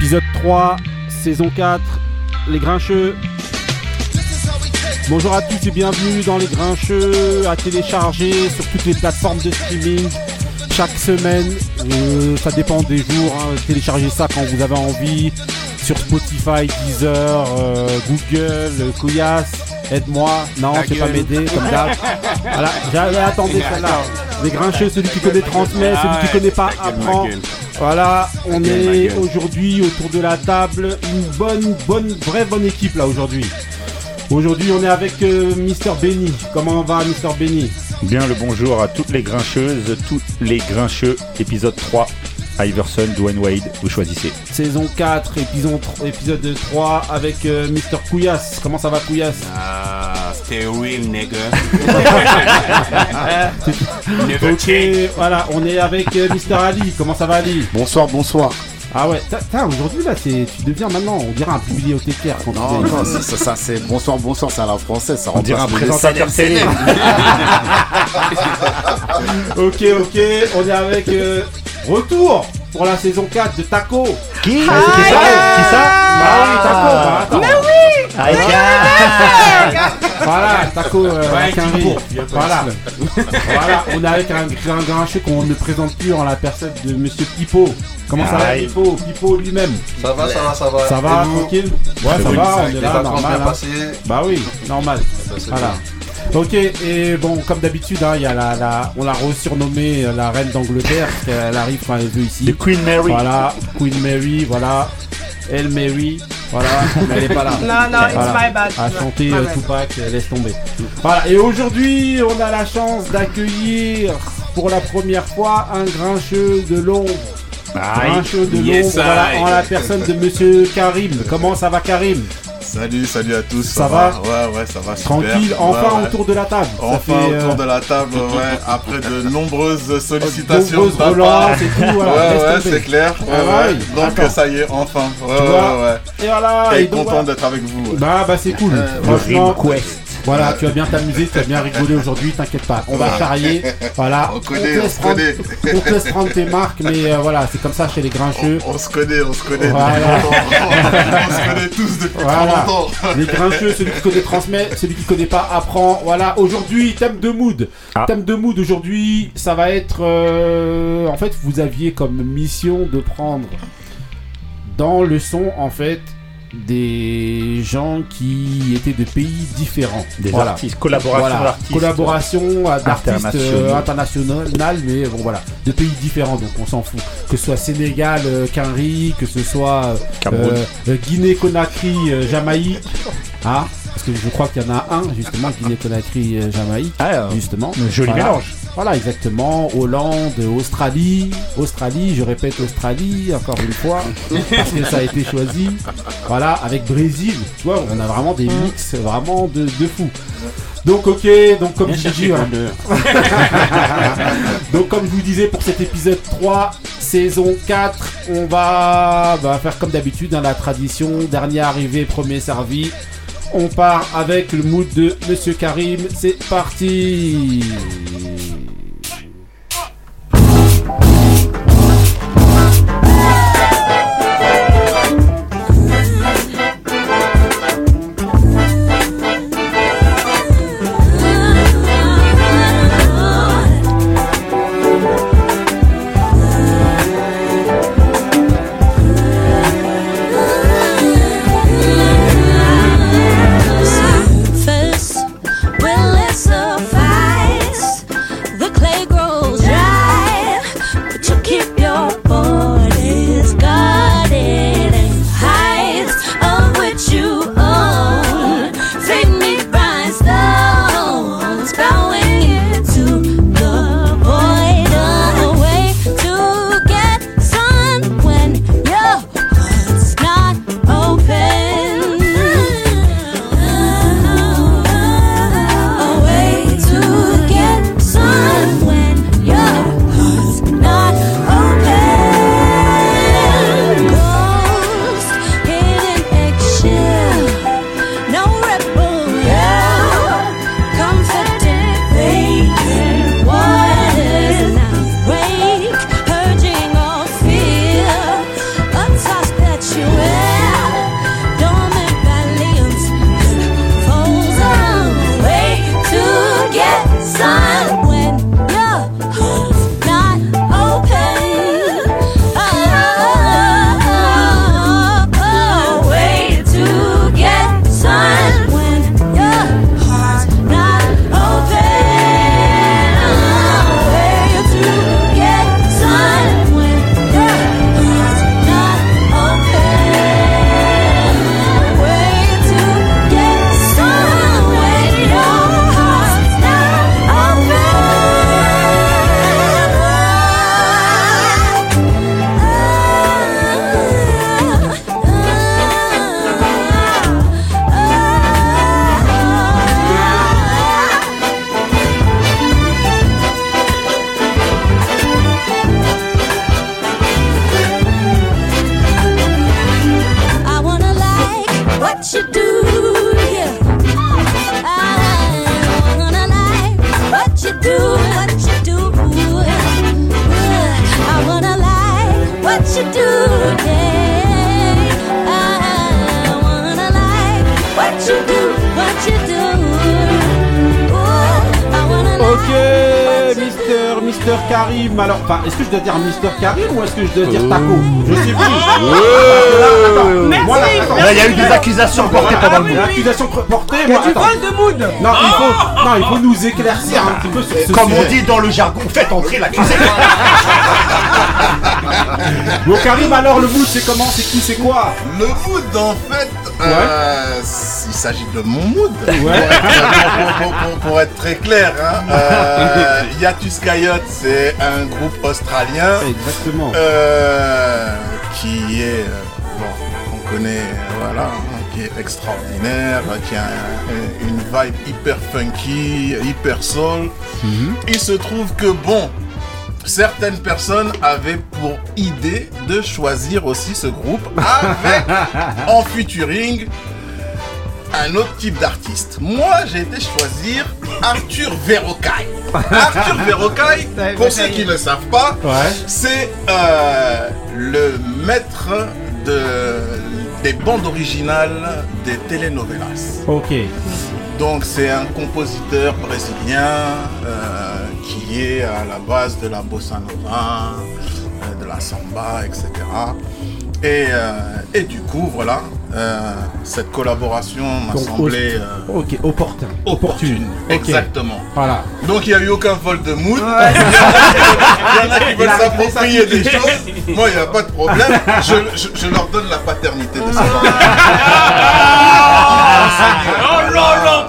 Épisode 3, saison 4, Les Grincheux. Bonjour à tous et bienvenue dans Les Grincheux, à télécharger sur toutes les plateformes de streaming chaque semaine. Euh, ça dépend des jours, hein. téléchargez ça quand vous avez envie. Sur Spotify, Deezer, euh, Google, Kouyas, aide-moi. Non, Ta c'est pas m'aider, comme d'hab. voilà, j'avais attendu celle-là. Les Grincheux, celui qui connaît transmet, celui qui Ah connaît pas apprend. Voilà, on est aujourd'hui autour de la table, une bonne, bonne, vraie bonne équipe là aujourd'hui. Aujourd'hui, on est avec euh, Mister Benny. Comment va Mister Benny? Bien le bonjour à toutes les grincheuses, tous les grincheux, épisode 3, Iverson, Dwayne Wade, vous choisissez. Saison 4, épisode, épisode 3 avec euh, Mister Couillasse. Comment ça va Couillasse? Ah, stay real, nigga. Ok, voilà, on est avec euh, Mister Ali. Comment ça va Ali? Bonsoir, bonsoir. Ah ouais, t'as- aujourd'hui là, tu deviens maintenant, on dirait un bibliothécaire quand Non, tu non, ça, ça, ça, c'est bonsoir, bonsoir, c'est à la française. Ça On dirait un présentateur télé. Ok, ok, on est avec euh, retour pour la saison 4 de Taco. Qui Qui ça Qui ça? Ah oui, Taco, bah, attends. Voilà, Taco euh, Ouais, avec un Voilà. voilà, on est avec un, grincheux qu'on ne présente plus en la personne de Monsieur Pipo. Comment ça va. Pipo? Pipo lui-même. Ça va, ça va, ça va. Ça va, tranquille? Ouais, ça oui, va, on est là, normal. bien hein. Bah oui, normal. Voilà. Ok, et bon, comme d'habitude, hein, il y a la, la- on l'a resurnommée euh, la reine d'Angleterre, parce qu'elle arrive quand elle veut ici. The Queen Mary. Voilà, Queen Mary, voilà. Elle Mary, voilà, mais elle est pas là. Non, non, it's Voilà. my bad. À chanter My euh, bad. Tupac, euh, laisse tomber. Voilà, et aujourd'hui, on a la chance d'accueillir pour la première fois un grincheux de l'ombre. Aïe. Grincheux de Yes, l'ombre, voilà, en la personne de monsieur Karim. Comment ça va, Karim? Salut, salut à tous. Ça va Ouais, ouais, ça va super. Tranquille, enfin Ouais, ouais. autour de la table. Enfin fait, autour euh, de la table, ouais, après de nombreuses sollicitations. nombreuses de relances et tout, voilà, ouais, ouais, c'est clair. Ouais, Ah Donc attends. ça y est, enfin. Ouais, Tu ouais, vois ouais. Et voilà, Et et donc, content voilà. d'être avec vous. ouais. Bah, bah c'est cool. Euh, Franchement, Quest. Voilà, tu vas bien t'amuser, tu vas bien rigoler aujourd'hui, t'inquiète pas. On va charrier. Voilà. On te connaît, laisse on se prendre- connaît. on te laisse prendre tes marques, mais euh, voilà, c'est comme ça chez les grincheux. On se connaît, on se connaît. Voilà. on se connaît tous depuis Voilà. trop longtemps. Les grincheux, celui qui connaît transmet, celui qui connaît pas apprend. Voilà, aujourd'hui, thème de mood. Ah. Thème de mood aujourd'hui, ça va être. euh, en fait, vous aviez comme mission de prendre dans le son, en fait, des gens qui étaient de pays différents. Des Voilà. artistes, collaboration Voilà, d'artistes. collaboration euh, d'artistes euh, Internationaux. mais bon voilà, de pays différents, donc on s'en fout. Que ce soit Sénégal, euh, que ce soit euh, Guinée-Conakry, Jamaïque, hein, parce que je crois qu'il y en a un justement, Guinée-Conakry, Jamaïque, Ah, justement. joli Voilà. mélange. Voilà, exactement. Hollande, Australie, Australie, je répète Australie, encore une fois, parce que ça a été choisi. Voilà, avec Brésil, tu vois, on a vraiment des mix vraiment de, de fou. Donc ok, donc comme Viens je dis, hein, donc comme je vous disais pour cet épisode 3, saison 4, on va bah, faire comme d'habitude dans la tradition, dernier arrivé, premier servi. On part avec le mood de Monsieur Karim, c'est parti non, il faut nous éclaircir un petit peu sur ce Comme on sujet. dit dans le jargon, faites entrer l'accusé. Bon, Karim, alors le mood, c'est comment C'est qui C'est quoi Le mood, en fait, euh, il s'agit de mon mood. Ouais. Pour, être- pour- pour- pour être très clair, hein, euh, Yatus Coyote, c'est un groupe australien Exactement. euh, qui est, euh, bon, on connaît, voilà, hein, qui est extraordinaire, qui a un- une vibe hyper funky, hyper soul. Il se trouve que, bon, certaines personnes avaient pour idée de choisir aussi ce groupe avec en featuring un autre type d'artiste. Moi, j'ai été choisir Arthur Verrocaille. Arthur Verrocaille, pour ceux qui ne savent pas, Ouais. c'est euh, le maître de, des bandes originales des telenovelas. Ok. Donc c'est un compositeur brésilien euh, qui est à la base de la bossa nova, euh, de la samba, etc. Et, euh, et du coup, voilà, euh, cette collaboration m'a Donc, semblé euh, Ok, opportun. opportune. Exactement. Voilà. Donc il n'y a eu aucun vol de mood. Il y en a qui veulent s'approprier des choses. Moi, il n'y a pas de problème. Je, je- je leur donne la paternité de ça.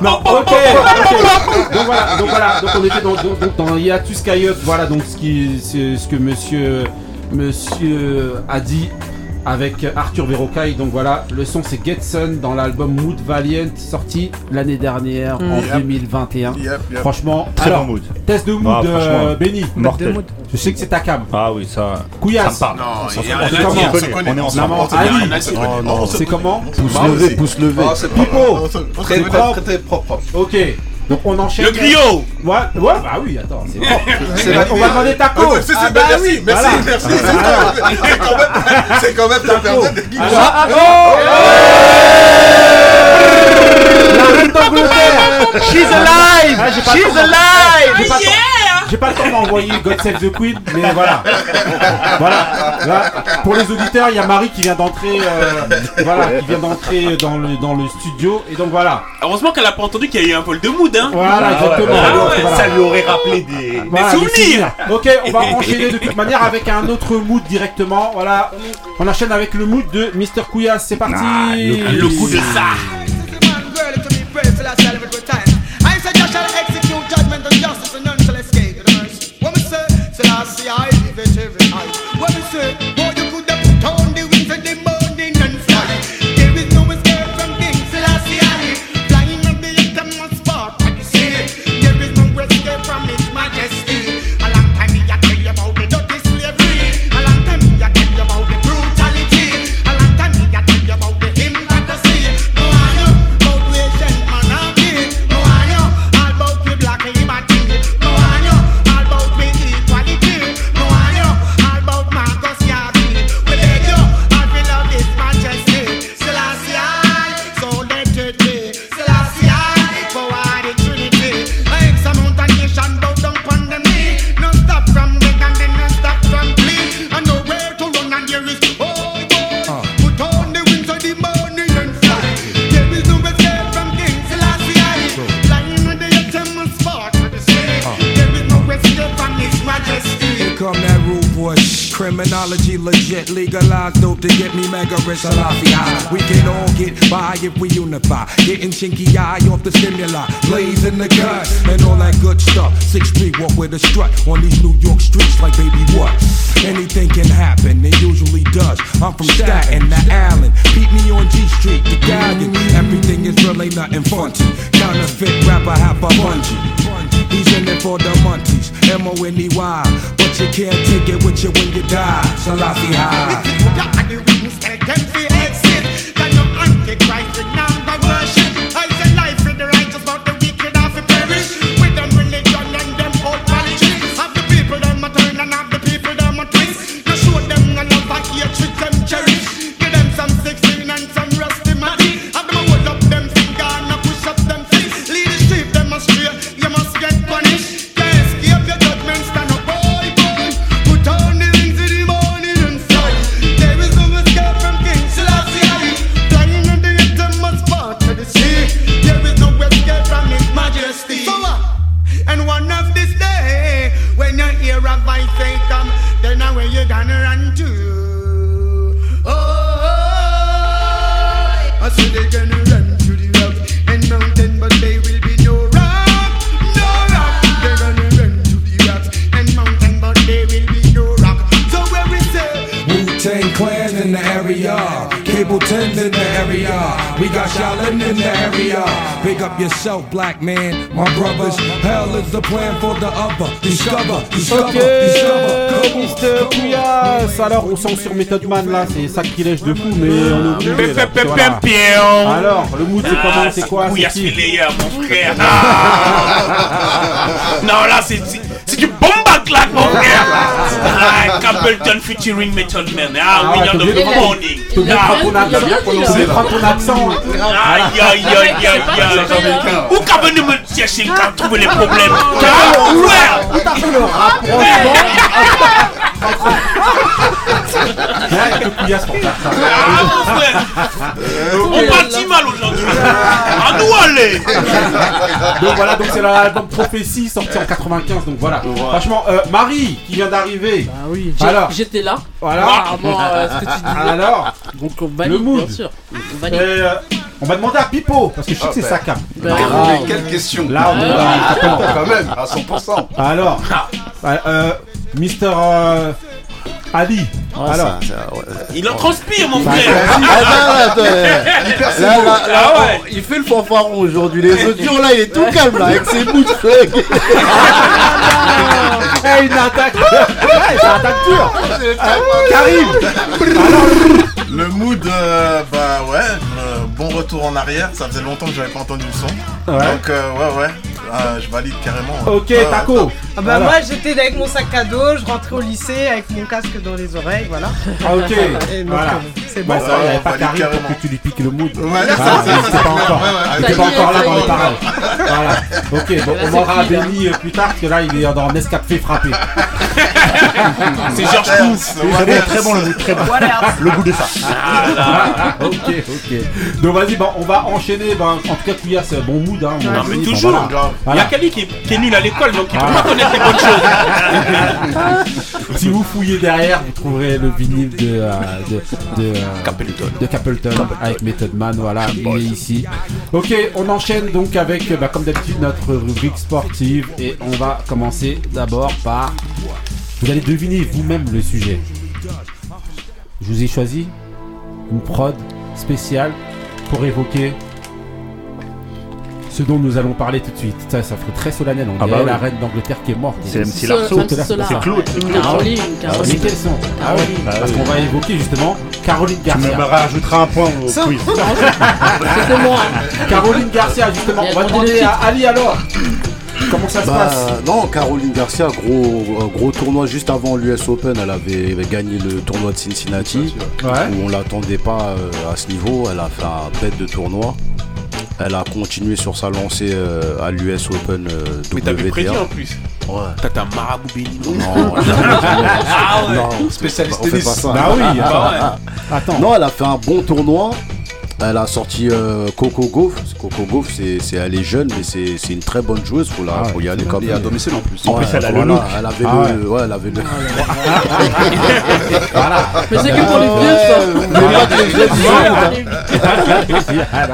Non, ok, ok. Donc voilà, donc voilà, donc on était dans, dans, donc dans Hiatus Coyote, voilà donc ce qui, ce que monsieur, monsieur a dit avec Arthur Verrocaille. Donc voilà, le son c'est Get Sun dans l'album Mood Valiant sorti l'année dernière en Yep. 2021. Yep, yep. Franchement, Très alors, bon mood. test de mood, Ah, euh, Benny. Mortel. Je sais que c'est ta cam. Ah oui, ça. Ça Couillasse. me parle. Non, Ça il y a se- un on est ensemble. On c'est comment Pouce Bah, levé, pouce levé. C'est Pipo. très propre. Ok. Donc on enchaîne. Le griot Ouais, ouais, bah oui, attends, c'est. C'est on va demander ta Ah, cause. c'est- c'est- Ah, bah merci, oui, merci, voilà. merci. C'est quand même- ta personne de guide. Ah, La reine d'Angleterre She's alive! Ah, j'ai pas She's alive! J'ai pas le temps- d'envoyer God Save the Queen, mais voilà. Voilà. Là, pour les auditeurs, il y a Marie qui vient d'entrer, euh, voilà, qui vient d'entrer dans le dans le studio, et donc voilà. Heureusement qu'elle a pas entendu qu'il y a eu un vol de mood, hein. Voilà, Ah exactement. ouais, voilà. Ça lui aurait rappelé des. Voilà, Des souvenirs. Ok, on va enchaîner de toute manière avec un autre mood directement. Voilà, on enchaîne avec le mood de Mr. Couillasse. C'est parti. Ah, Le coup de ça. Say I see I live it every night. When we say, legit, legalized dope to get me mega rich. Salafi high. We can all get by if we unify. Getting chinky eye off the stimuli, blazing the gun, and all that good stuff. Six Street walk with a strut on these New York streets like baby what? Anything can happen, it usually does. I'm from Staten to Allen. Beat me on G Street, the galleon. Everything is real, ain't nothing funky. Counterfeit rapper, half a bungee. He's in it for the monkeys, M-O-N-E-Y. But you can't take it with you when you die. Salafi high. Antichrist worship. Area. Cable 10 in the area. We got Shaolin in the area. Big up yourself, black man. My brothers. Hell is the plan for the other. Discover, discover, Ok, discover. Mr. Couillasse. Alors, on sent sur Method Man là, c'est ça qui lèche de fou, mais on est obligé. là, voilà. Alors, le mood c'est comment C'est quoi C'est Couillasse qui Player, mon frère. Ah. non, là, c'est c'est- c'est du claque, mon frère. Ah, Capleton featuring Method Man. Ah, Ah oui, t'es the morning. Ah, ton accent. Aïe, aïe, aïe, aïe, aïe. Où qu'a venu me chercher trouver les problèmes Ah. Tout à fait le rapprochement. Ah. On partit mal aujourd'hui. À nous aller. Donc voilà, donc c'est l'album Prophétie sorti en 95. Donc voilà. Franchement, euh, Marie qui vient d'arriver. Ah oui, j'ai- Alors. j'étais là. Voilà. Apparemment, euh, ce que tu dis. Alors, Donc on valide, le mood. bien sûr. On Et, valide. euh, on va demander à Pipo parce que je sais que c'est sa cam. Ben, Ah, Mais quelle question Là, on est Ah, dans- quand même, à 100%. Alors, euh, Mister euh, Ali. Ouais, Alors, ça- ça- ouais. Il en transpire, mon frère. Ah, non, non, attends, là, là, là, Ah ouais. il fait le fanfaron aujourd'hui. Les autres jours, là, il est tout calme là, avec ses bouts de flingue. hey, une attaque. Hey, attaque dure. Karim. Le mood, euh, bah ouais, euh, bon retour en arrière. Ça faisait longtemps que j'avais pas entendu le son. Ouais. Donc euh, ouais, ouais, euh, je valide carrément. Ok, Ah, Taco. Ah bah Alors. moi j'étais avec mon sac à dos, je rentrais au lycée avec mon casque dans les oreilles, voilà. Ah, ok. Et donc, Voilà. euh, c'est bon. Bah, ça, il n'y avait on pas Karim pour carrément. que tu lui piques le mood. Ouais, Ah, ça, ça, ça, pas encore, ouais, ouais, pas encore là dans les parages. Voilà. Ok, bon, Là, on aura. Benny euh, plus tard parce que là il est dans Nescafé frappé. C'est Georges Clooney. Très bon, très bon le goût, très bon. Voilà. Le goût de ça. Ah, ok, ok. Donc vas-y, bah, on va enchaîner. Bah, en tout cas, Couillasse, c'est bon mood. Hein, Non, on mais dit, bah, toujours. voilà. Il y a Kali qui, qui est nul à l'école, donc il peut Ah. pas connaître les bonnes choses. Si vous fouillez derrière, vous trouverez le vinyle de, euh, de, de, euh, Capleton. de Capleton avec Method Man. Voilà, il est ici. Ok, on enchaîne donc avec, bah, comme d'habitude, notre rubrique sportive. Et on va commencer d'abord par. Vous allez deviner vous-même le sujet. Je vous ai choisi une prod spéciale pour évoquer ce dont nous allons parler tout de suite. Ça, ça ferait très solennel. On Ah dirait bah oui. la reine d'Angleterre qui est morte. C'est MC Ce- Larceau. C'est Claude. Caroline, Mais Caroline. sont Ah oui, Bah parce oui. qu'on va évoquer justement Caroline Tu me Garcia. rajouteras un point au quiz. C'était moi. Caroline Garcia, justement. On va demander à Ali alors. Comment ça se Bah, passe non, Caroline Garcia, gros, gros tournoi juste avant l'US Open, elle avait, avait gagné le tournoi de Cincinnati, Ouais. où on l'attendait pas euh, à ce niveau. Elle a fait un bête de tournoi. Elle a continué sur sa lancée euh, à l'US Open euh, Mais t'avais prédit WTA. en plus. Ouais. T'as ta marabout béni. Non, Ah ouais. non, Spécialiste tennis. Bah oui, attends. Non, elle a fait un bon tournoi. Elle a sorti euh, Coco Gauff. Coco Gauff, c'est, elle est jeune, mais c'est, c'est une très bonne joueuse. Faut, la, Ah faut y aller comme Et à domicile en plus. En plus, elle a le look. Elle avait Ah le, ouais, elle avait le. Voilà. Mais c'est que pour les vieux, ça.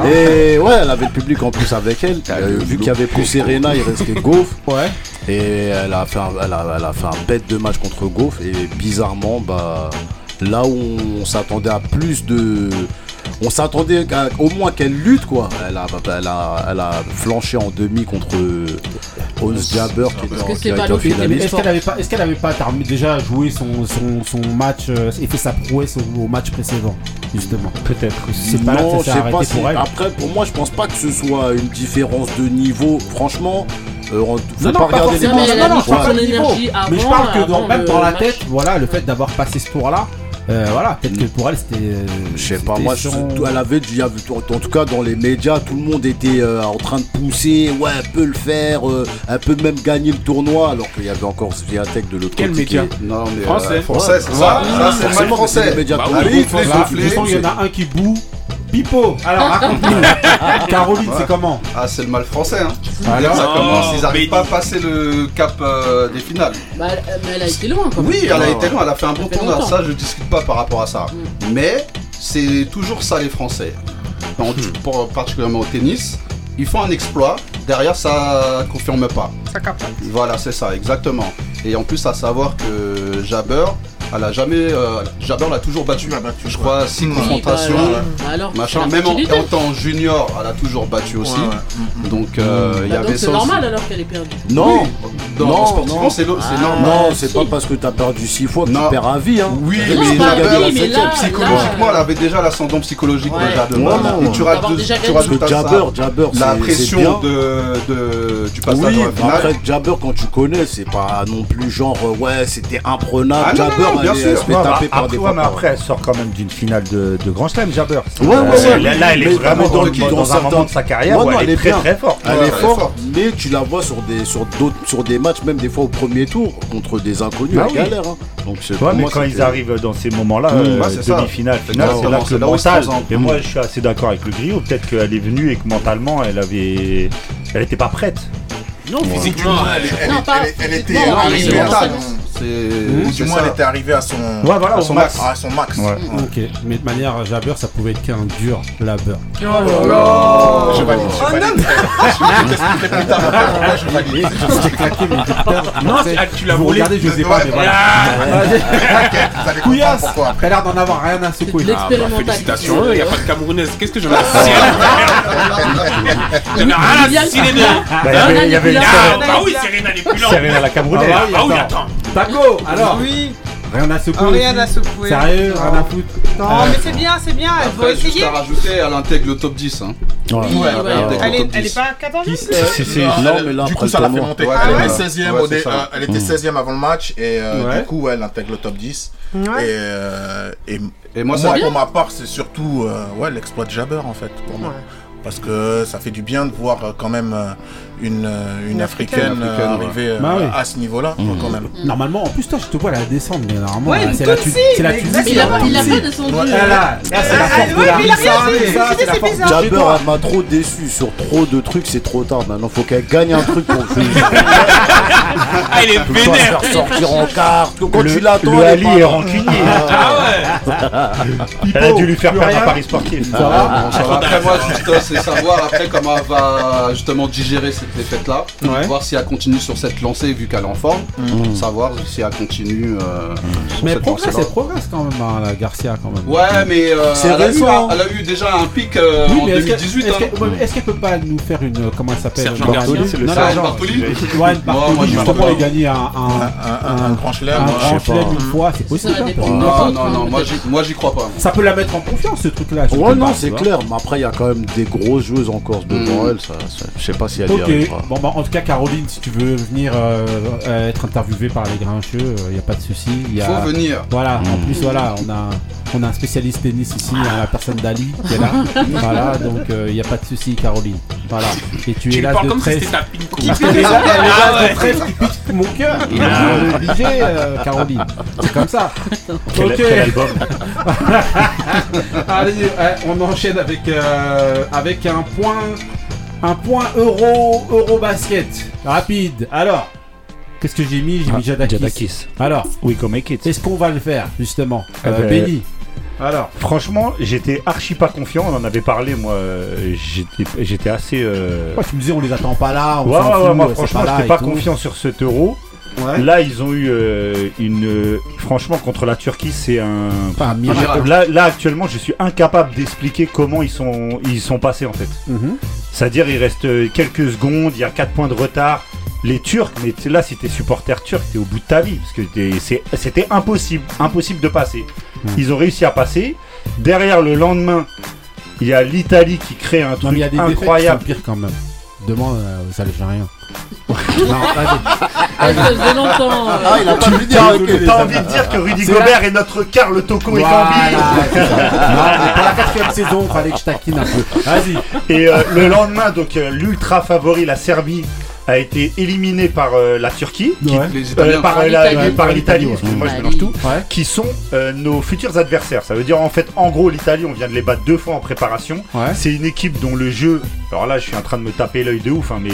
Et ouais, elle avait le public en plus avec elle. Euh, vu qu'il y avait plus Serena, il restait Gauff. Ouais. Et elle a fait un, elle a, elle a fait un bête de match contre Gauff. Et bizarrement, bah, là où on s'attendait à plus de. On s'attendait au moins qu'elle lutte quoi. Elle a, elle a, elle a flanché en demi contre Ons Jabber qui, été l'office, Mais finaliste. est-ce qu'elle avait pas, est-ce qu'elle avait pas terminé- déjà joué son, son, son match euh, et fait sa prouesse au, au match précédent justement? Peut-être. C'est pas là non, que je sais pas si- pour elle. Après, pour moi, je pense pas que ce soit une différence de niveau. Franchement, euh, on- faut Non, non, pas pas regarder les elle Non, non, je parle pas de niveau. énergie Mais je parle que même dans la match. tête, voilà, le fait d'avoir passé ce tour-là, euh, voilà, peut-être que pour elle c'était. euh, Je sais pas, moi, son- je- elle avait, en tout cas dans les médias, tout le monde était euh, en train de pousser, ouais, elle peut le faire, euh, elle peut même gagner le tournoi, alors qu'il y avait encore Sviatek de l'autre Quel côté. média qui- Non, mais Français. euh, français, c'est ça. Ouais, Ça, c'est forcément, français. les médias Bah tout oui, le Allez, monde. fais Là, souffler. de toute façon, il y en a un qui boue Pipo, alors raconte-nous. Caroline, c'est comment Ah, c'est le mal français, hein. Alors ça commence, ils n'arrivent pas à passer le cap euh, des finales. Bah, elle- mais elle a été loin quand même. Oui, elle a été loin, elle a fait un bon fait tournoi, longtemps. ça je discute pas par rapport à ça. Mais c'est toujours ça les Français. En- pour- particulièrement au tennis, ils font un exploit, derrière ça confirme pas. Ça capte. Voilà, c'est ça, exactement. Et en plus, à savoir que Jabber, elle a jamais. euh, Jabber l'a toujours battu. Je crois, six Oui, confrontations. bah, bah alors, machin. Même en, en tant junior, elle a toujours battu aussi. Ouais, ouais. Donc, euh, il y Bah, avait c'est aussi. normal alors qu'elle est perdue. Non, Dans- non, sportivement, non. c'est Ah. normal. Non, si. c'est pas parce que t'as perdu six fois que Non. tu perds à vie. Hein. Oui, Non, mais pas Jabber, oui, mais là- psychologiquement, là- elle avait déjà l'ascendant psychologique Ouais. déjà de non, Et non. tu rajoutes, Jabber, Jabber, la pression de, de- du passage Oui, en finale. après Jabber quand tu connais, c'est pas non plus genre euh, ouais c'était imprenable. Ah non, Jabber, bien sûr. Ouais, bah, après, des ouais, mais fois. après, elle sort quand même d'une finale de, de Grand Slam, Jabber. Ouais, ouais, Euh. Là, là, elle est Mais- vraiment dans, dans dans un moment de sa carrière Ouais, où non, elle, elle est très bien. très forte. Elle est elle est forte, mais tu la vois sur des sur d'autres sur des matchs même des fois au premier tour contre des inconnus, Ah elle oui. galère. Hein. Donc Ouais, mais quand ils arrivent dans ces moments-là, Mmh. euh, demi-finale, finale, c'est là que le mental. Et moi, je suis assez d'accord avec le griot. Peut-être qu'elle est venue et que mentalement, elle avait, elle était pas prête. Non, physiquement, elle est- Elle, Non, elle- pas elle- elle était arrivée à son... Du moins, ça. elle était arrivée à son... Ouais, voilà, À son max. à son max. Ouais. Ok, mais de manière Jabber, ça pouvait être qu'un dur labeur. Je valide, je valide. Je vais t'expliquer plus tard pourquoi je valide. J'étais claqué, mais j'ai peur. Non, ah, tu l'as Vous volé. regardez, je sais pas, mais voilà. Allez Couillasse. T'as l'air d'en avoir rien à secouer. Ah, bah, félicitations, il n'y a pas de Camerounaise. Qu'est-ce que j'en ai à cirer J'en ai rien à cirer de. Bah, il y avait- Ah, Serena- bah oui, Serena n'est plus là. Serena la Camerounaise. Ah Ah oui, attends. Taco, alors Oui, Rien à secouer rien aussi à secouer. Sérieux Non. Rien à foutre Non, Euh, mais c'est bien, c'est bien, elle faut juste essayer. à rajouter, elle intègre le top 10. Hein. Ouais. Oui, Ouais, ouais, elle Elle est, top elle est 10. pas 14 Qui Si, si. Non, elle- mais là, du coup, ça l'a fait monter. Ouais, elle ouais. était 16ème Ouais, au dé- c'est ça. euh, elle était 16ème avant le match et euh, Ouais. du coup, elle intègre le top 10. Ouais. Et, euh, et Et moi, pour ma part, c'est surtout euh, ouais, l'exploit de Jabber en fait. Pour moi. Parce que ça fait du bien de voir euh, quand même euh, une, euh, une Une africaine, Africaine, euh, ouais. arriver euh, Bah oui. à ce niveau-là quand même. Normalement, en plus, toi, je te vois la descendre, mais normalement, Ouais, c'est la, Tutsi, Tu- c'est la Tunisie. Il a, Tunisie. pas. Ouais, euh, là, là, c'est la force Ah, de ouais, la mais il a rien force bizarre. de chez Jabber elle m'a trop déçu sur trop de trucs, c'est trop tard. Maintenant, faut qu'elle gagne un truc pour que je Ah, il est vénère. faire sortir en carte. Quand Le, tu l'attends, le elle Ali est rancunier. Ah ouais. Elle a dû lui faire perdre un rien. pari sportif. Va. Après, moi, juste, euh, c'est savoir après comment elle va justement digérer cette défaite-là. Ouais. Voir si elle continue sur cette lancée vu qu'elle est en forme. Savoir si elle continue euh, sur Mais elle cette progresse, elle progresse quand même, hein, la Garcia, quand même. Ouais, mais euh, C'est elle, a eu, elle a eu déjà un pic euh, Oui, en qu'elle 2018. est-ce hein. qu'elle- est-ce qu'elle peut pas nous faire une. euh, Comment elle s'appelle Sergent Garcia, c'est le sergent. Bartoli Ouais, moi, Bartoli, justement, crois pas. il a gagné un, un, grand chelem. un chelem une fois, c'est possible. hein, Non, non, non, moi j'y, moi j'y crois pas. Ça peut la mettre en confiance, ce truc-là. Ouais, non, c'est clair. Mais après, il y a quand même des grosses joueuses en Corse devant Mm. elle. Je sais pas si elle bon bah en tout cas Caroline, si tu veux venir euh, euh, être interviewée par les grincheux, il n'y a pas de souci. Il a... faut venir. Voilà, en plus voilà, on a, on a un spécialiste tennis ici, hein, la personne d'Ali qui est là. voilà, donc il n'y a pas de souci Caroline. Voilà, et tu, Tu es là parles de comme si 13. c'était ta pinko. Qui fait là, Ah de ouais. 13 qui pique mon cœur. Il est obligé, euh, Caroline. C'est comme ça. Quel, Ok. quel album Allez, euh, on enchaîne avec, euh, avec un point, un point euro, euro basket. Rapide. Alors, qu'est-ce que j'ai mis? J'ai mis Jadakis. Ah, Jadakis. Alors, We can make it. est-ce qu'on va le faire justement? Eh euh, ben, Benny. Alors, Franchement, j'étais archi pas confiant. On en avait parlé, moi. euh, J'étais j'étais assez. euh, moi, tu me disais on les attend pas là. On Ouais, ouais, ouais, moi, c'est franchement, j'étais pas tout. confiant sur cet euro. Ouais. Là, ils ont eu euh, une. euh, franchement, contre la Turquie, c'est un. Miracle. Là, là, actuellement, je suis incapable d'expliquer comment ils sont, ils sont passés en fait. Mhm. C'est-à-dire, il reste euh, quelques secondes, il y a 4 points de retard. Les Turcs, mais t- là, si t'es supporter turc, t'es au bout de ta vie. Parce que t'es- c'est- c'était impossible, impossible de passer. Mhm. Ils ont réussi à passer. Derrière, le lendemain, il y a l'Italie qui crée un Non, mais truc il y a des défaites qui sont incroyable. pires quand même. Demande euh, aux Algériens. non, vas-y. Ah, ça faisait longtemps. euh, Ah, il a pas vu dire avec désolé, elle. T'as envie de dire que Rudy C'est Gobert est notre Karl Toko et Voilà, Gambi c'est ça. Non, mais pour la quatrième saison, fallait que je taquine un peu. Vas-y. Et euh, le lendemain, donc euh, l'ultra favori, la Serbie, a été éliminé par euh, la Turquie, qui- Ouais. Les euh, Italiens. par, Par euh, l'Italie. par l'Italie, Ouais. excusez-moi, je mélange tout, Ouais. qui sont euh, nos futurs adversaires. Ça veut dire en fait, en gros, l'Italie, on vient de les battre deux fois en préparation. Ouais. C'est une équipe dont le jeu, alors là, je suis en train de me taper l'œil de ouf, hein, mais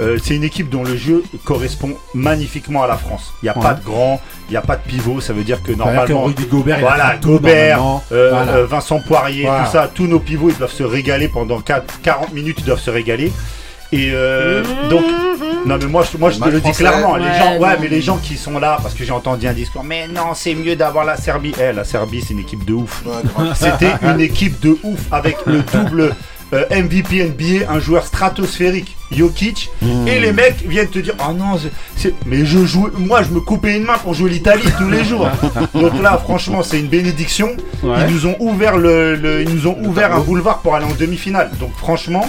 euh, c'est une équipe dont le jeu correspond magnifiquement à la France. Il n'y a Ouais. pas de grand, il n'y a pas de pivot. Ça veut dire que normalement, Gobert, voilà, Gobert, euh, Voilà. Vincent Poirier, Voilà. tout ça, tous nos pivots, ils doivent se régaler pendant 4 40 minutes, ils doivent se régaler. Et euh, donc, non mais moi, je, moi je te le dis clairement, les Ouais, gens, ouais, non. mais les gens qui sont là, parce que j'ai entendu un discours, mais non, c'est mieux d'avoir la Serbie. Eh, la Serbie, c'est une équipe de ouf. C'était une équipe de ouf avec le double euh, MVP NBA, un joueur stratosphérique, Jokic, et les mecs viennent te dire, oh non, c'est- mais je joue, moi je me coupais une main pour jouer l'Italie tous les jours. Donc là, franchement, c'est une bénédiction. Ouais. Ils nous ont ouvert le, le- ils nous ont ouvert un boulevard pour aller en demi-finale. Donc franchement,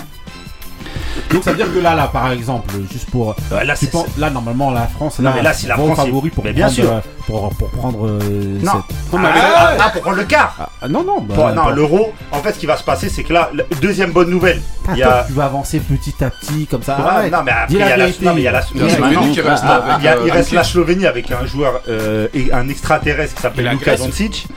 Donc ça veut dire que là, là, par exemple, juste pour. euh, là, Tu c'est, penses- là, normalement, la France, Non, là, mais là, si la France, favori pour mais bien prendre, sûr. euh, pour, pour prendre. euh, Non. cette- Ah, ah, ah, pour prendre le quart. Ah, non, non, bah, Pour- non, l'euro. En fait, ce qui va se passer, c'est que là, la- deuxième bonne nouvelle. Il y toi, a. tu vas avancer petit à petit comme ça. Ouais, Arrête. non, mais après, il y a la, vérité. non, mais il y a la, Slovénie qui reste avec. il reste la. Slovénie avec un joueur, et un extraterrestre qui s'appelle Luka. Doncic.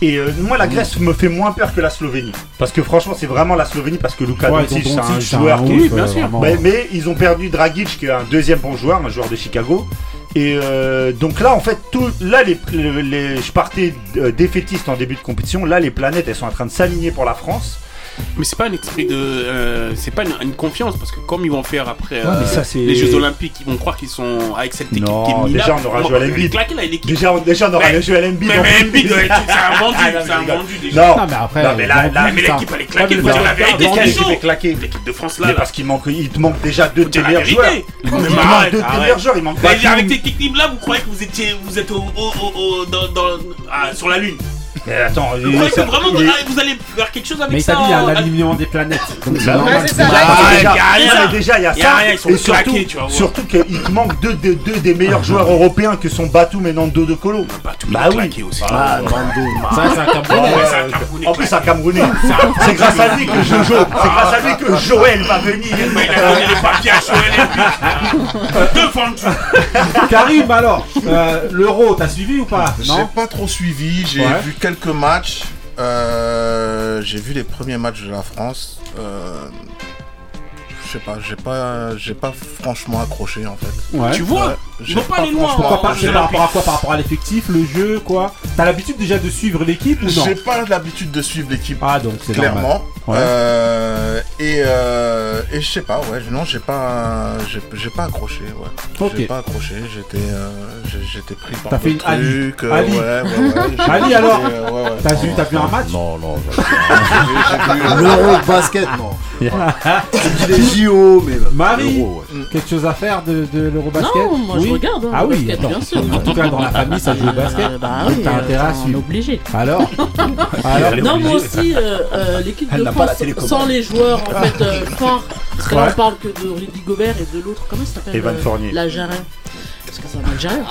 Et euh, moi, la Grèce me fait moins peur que la Slovénie. Parce que franchement, c'est vraiment la Slovénie parce que Luka Ouais, Doncic, c'est un joueur qui. Oui, bien sûr. Mais, mais ils ont perdu Dragic, qui est un deuxième bon joueur, un joueur de Chicago. Et euh, donc là, en fait, tout, là, les, les- les- je partais euh, défaitiste en début de compétition. Là, les planètes, elles sont en train de s'aligner pour la France. Mais c'est pas un esprit de. euh, c'est pas une, une confiance parce que comme ils vont faire après Ouais, euh, ça, les Jeux Olympiques, ils vont croire qu'ils sont avec cette équipe Non, qui est minable. déjà, on aura Ils vont Joel Embiid. claquer, là, l'équipe. Déjà, on, déjà, on aura Mais- le Joel Embiid. Mais, mais plus. Embiid, ouais, c'est un vendu, Ah, c'est un vendu déjà. Non, Non, mais après. Non, mais là- là, l'équipe elle est claquée, faut dire la vérité, chaud. est claquée L'équipe de France là, parce qu'il manque, il te manque déjà deux de tes meilleurs joueurs. Il Mais manque deux de tes arrête. meilleurs joueurs. Il manque avec cette équipe là, vous croyez que vous étiez, vous êtes ah, sur la lune Mais attends, Vous il- ça- vraiment il est- ah, vous allez faire quelque chose avec Mais ça t'as dit, il y a en- un alignement des planètes. Donc c'est Bah normal. ouais, c'est ça. Ah, déjà, y a rien. non, mais déjà, il y a Y a ça. rien, ils sont et surtout, claqués, tu voir. surtout qu'il te manque deux, deux, deux des meilleurs joueurs européens que sont Batum et Nando De Colo. Tout Bah oui. aussi. Ah, Nando. Ça, c'est un Camerounais. C'est Euh, en plus, claqué. un Camerounais. C'est grâce à lui que Jojo, c'est grâce à lui que Joël va venir. Mais il a donné les papiers à Joël Embiid. Deux vendus. Karim, alors, euh, l'euro, t'as suivi ou pas? J'ai pas trop suivi, j'ai vu quelques matchs. Euh, j'ai vu les premiers matchs de la France. Euh, je sais pas, j'ai pas, j'ai pas franchement accroché en fait. Ouais. Tu vois? Vont pas loin. franchement Pourquoi pas. C'est par rapport à quoi Par rapport à l'effectif, le jeu, quoi T'as l'habitude déjà de suivre l'équipe ou non J'ai pas l'habitude de suivre l'équipe. Ah, donc c'est normal. clairement. Ouais. Euh, et, euh, et je sais pas, ouais, non, j'ai pas, j'ai pas accroché, ouais. Ok. J'ai pas accroché, j'étais, euh, j'étais pris par T'as fait une Ali. truc. euh, Ali. Ouais, ouais, Ali, alors euh, ouais, ouais. T'as vu, t'as vu un match Non, non. J'ai vu- L'euro basket, non. Dis les JO, mais. Marie l'Euro, ouais. Quelque chose à faire de, Non, moi je Oui regarde. hein, Ah oui, basket, bien sûr. En tout cas, dans la famille, ça joue au basket. Euh, bah oui, t'as euh, intérêt à suivre. obligé. Alors Alors Non, moi aussi, euh, euh, l'équipe Elle de n'a pas la France, sans les joueurs en fait euh, forts, parce que là on parle que de Rudy Gobert et de l'autre, comment il s'appelle Evan euh, Fournier. L'Algérien. Parce que c'est un Algérien.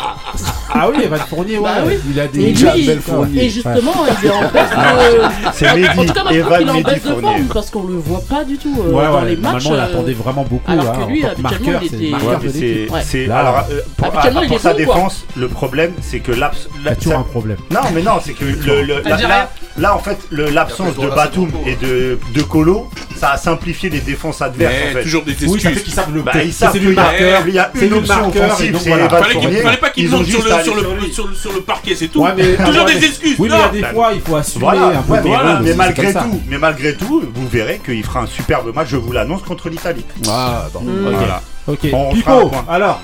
Ah oui, Evan Fournier, ouais. Bah oui. Il a Et des lui, belles il- Fournier. et justement, il est en baisse de. C'est En Mehdi, tout cas, moi, je trouve Evan qu'il est en Mehdi baisse de Fournier. forme parce qu'on le voit pas du tout euh, Ouais, dans ouais, les matchs. normalement, on euh, l'attendait vraiment beaucoup. alors hein, que lui, en tant que habituellement, marqueur, il c'est était- le Ouais, marqueur mais de l'équipe. c'est, Ouais. c'est- Là, alors, euh, pour, habituellement, à- il pour est sa bon, quoi. défense, le problème, c'est que l'abs, la- T'as toujours ça- un problème. non, mais non, c'est que le, le- T'as là, en fait, le- l'absence Il de Batum et de, de Colo, ça a simplifié les défenses adverses, en fait. toujours des Oui, ça fait excuses. qu'ils savent le Bah, que ils savent c'est qu'il lui y a- marqueur. il y a une option offensive, donc voilà. Fallait qu'il Fournier. fallait pas qu'il Ils ont monte sur le, sur, le, sur le, sur le parquet, c'est tout. Ouais, mais Toujours des excuses. Oui, mais il y a non. des fois, il faut assumer Voilà, peu. ouais, mais, malgré tout, mais malgré tout, vous verrez qu'il fera un superbe match, je vous l'annonce, contre l'Italie. Ah, bon, Mm. ok. Voilà. Ok. On fera un Pipo, point. alors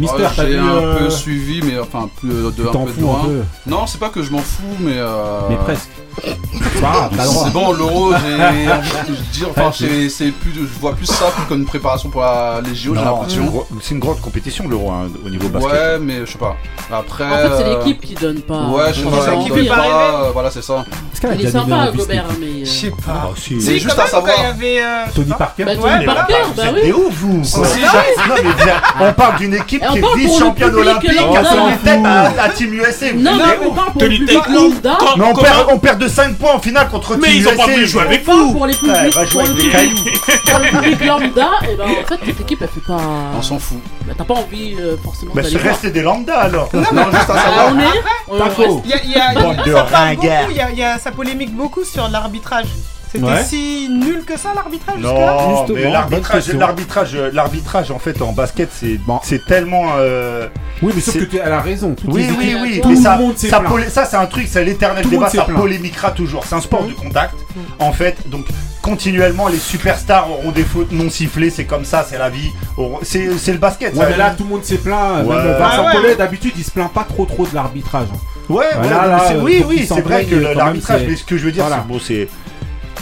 Mister, J'ai un euh, peu suivi, mais enfin, plus euh, de Tu un peu de un loin. peu, Non, c'est pas que je m'en fous, mais. euh, mais presque. C'est pas grave, t'as le droit. C'est bon, l'euro, j'ai envie de dire, enfin, c'est c'est plus, je vois plus ça comme une préparation pour la- les JO, j'ai l'impression. c'est une grande compétition l'euro hein, au niveau basket. Ouais, mais je sais pas. Après. En fait, c'est euh, l'équipe qui donne pas. Ouais, je en donne pas pas. rêver. euh, Voilà, c'est ça. Il est sympa, Gobert, cette mais. Je sais pas. Ah, si. C'est juste à savoir. sais Tony pas. Parker Bah, Tony Parker, bah oui. C'est ouf vous on parle d'une équipe qui est parle pour le vice-championne public olympique, a tête à, à Team USA. Non, mais on parle pour le public lambda. Mais on perd, on perd de 5 points en finale contre Mais Team ils ont pas USA. voulu jouer avec vous. pour les publics. va jouer Pour le public, cailloux. pour le public lambda, et ben en fait, cette équipe elle fait pas. On s'en fout. Bah, T'as pas envie euh, forcément Bah, d'aller c'est rester des lambda alors. Non, juste à Ah, savoir. on est. Pas faux. Il y a, il y a- Bande de ça parle ringards. beaucoup, il y a- il y a- ça polémique beaucoup sur l'arbitrage. C'était Ouais. si nul que ça l'arbitrage jusque-là Non, Justement, mais l'arbitrage, l'arbitrage, l'arbitrage en fait en basket, c'est tellement. euh, Oui, mais sauf C'est- que tu elle a raison. Oui, oui, oui, tout mais le ça, monde s'est ça, ça c'est un truc, c'est l'éternel débat, ça polémiquera toujours. C'est un sport Mhm. de contact. En fait, donc continuellement, les superstars auront des fautes non sifflées, c'est comme ça, c'est la vie. C'est c'est le basket. Ouais, ça. mais là, tout le monde s'est plaint. Ouais. Même Vincent Ah ouais. D'habitude, il se plaint pas trop trop de l'arbitrage. Ouais, Ouais, ouais, là, mais là, c'est- oui, oui, c'est vrai que l'arbitrage, mais ce que je veux dire, Voilà. c'est bon, c'est.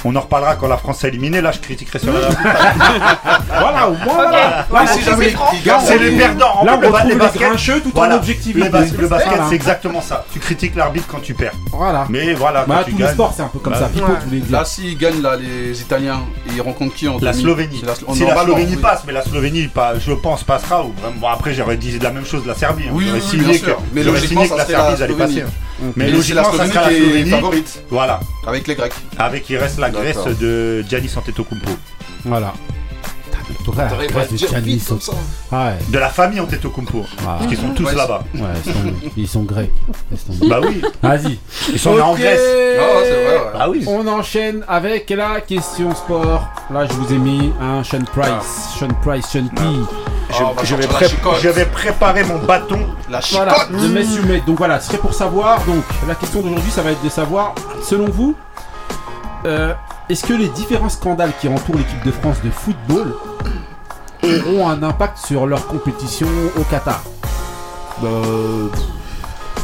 On en reparlera quand la France sera éliminée. Là, je critiquerai sur l'arbitrage. Voilà, au moins, voilà. Là, on- jamais ils gagnent, c'est les perdants. En Là, on retrouve les les baskets- grincheux tout Voilà. en objectivité. Le, bas- le basket, Voilà. c'est exactement ça. Tu critiques l'arbitre quand tu perds. Voilà. Mais voilà, quand Bah, tu tous les gagnes. sports, c'est un peu comme Bah, ça. Là, s'ils gagnent là, les Italiens, ils rencontrent qui en La Slovénie. C'est la, Slo- Si la Slovénie passe, mais la Slovénie, je pense, passera. Bon, après, j'aurais dit la même chose de la Serbie. hein. Oui, bien que- sûr. Mais j'aurais logiquement, signé que la serait la Serbie allait passer. Mais c'est logiquement, la ça Slovénie sera la Slovénie. favorite Voilà. avec les Grecs. Avec, il reste la Grèce de Giannis Antetokounmpo. Voilà. Mais de Giannis, vite. Ah ouais. De la famille Antetokounmpo. Ah. Parce qu'ils sont tous Ouais, là-bas. Ouais, ils sont, ils sont grecs. Bah oui. Vas-y. Ils sont en. Grèce. Vrai, ouais. Ah oui. On enchaîne avec la question sport. Là, je vous ai mis un Sean Price. Sean Price, Sean P. Je, Ah, je vais je préparer mon bâton. La Voilà, chicotte le Messi Met. Donc voilà, ce serait pour savoir. Donc la question d'aujourd'hui, ça va être de savoir, selon vous, euh, est-ce que les différents scandales qui entourent l'équipe de France de football auront un impact sur leur compétition au Qatar? Euh,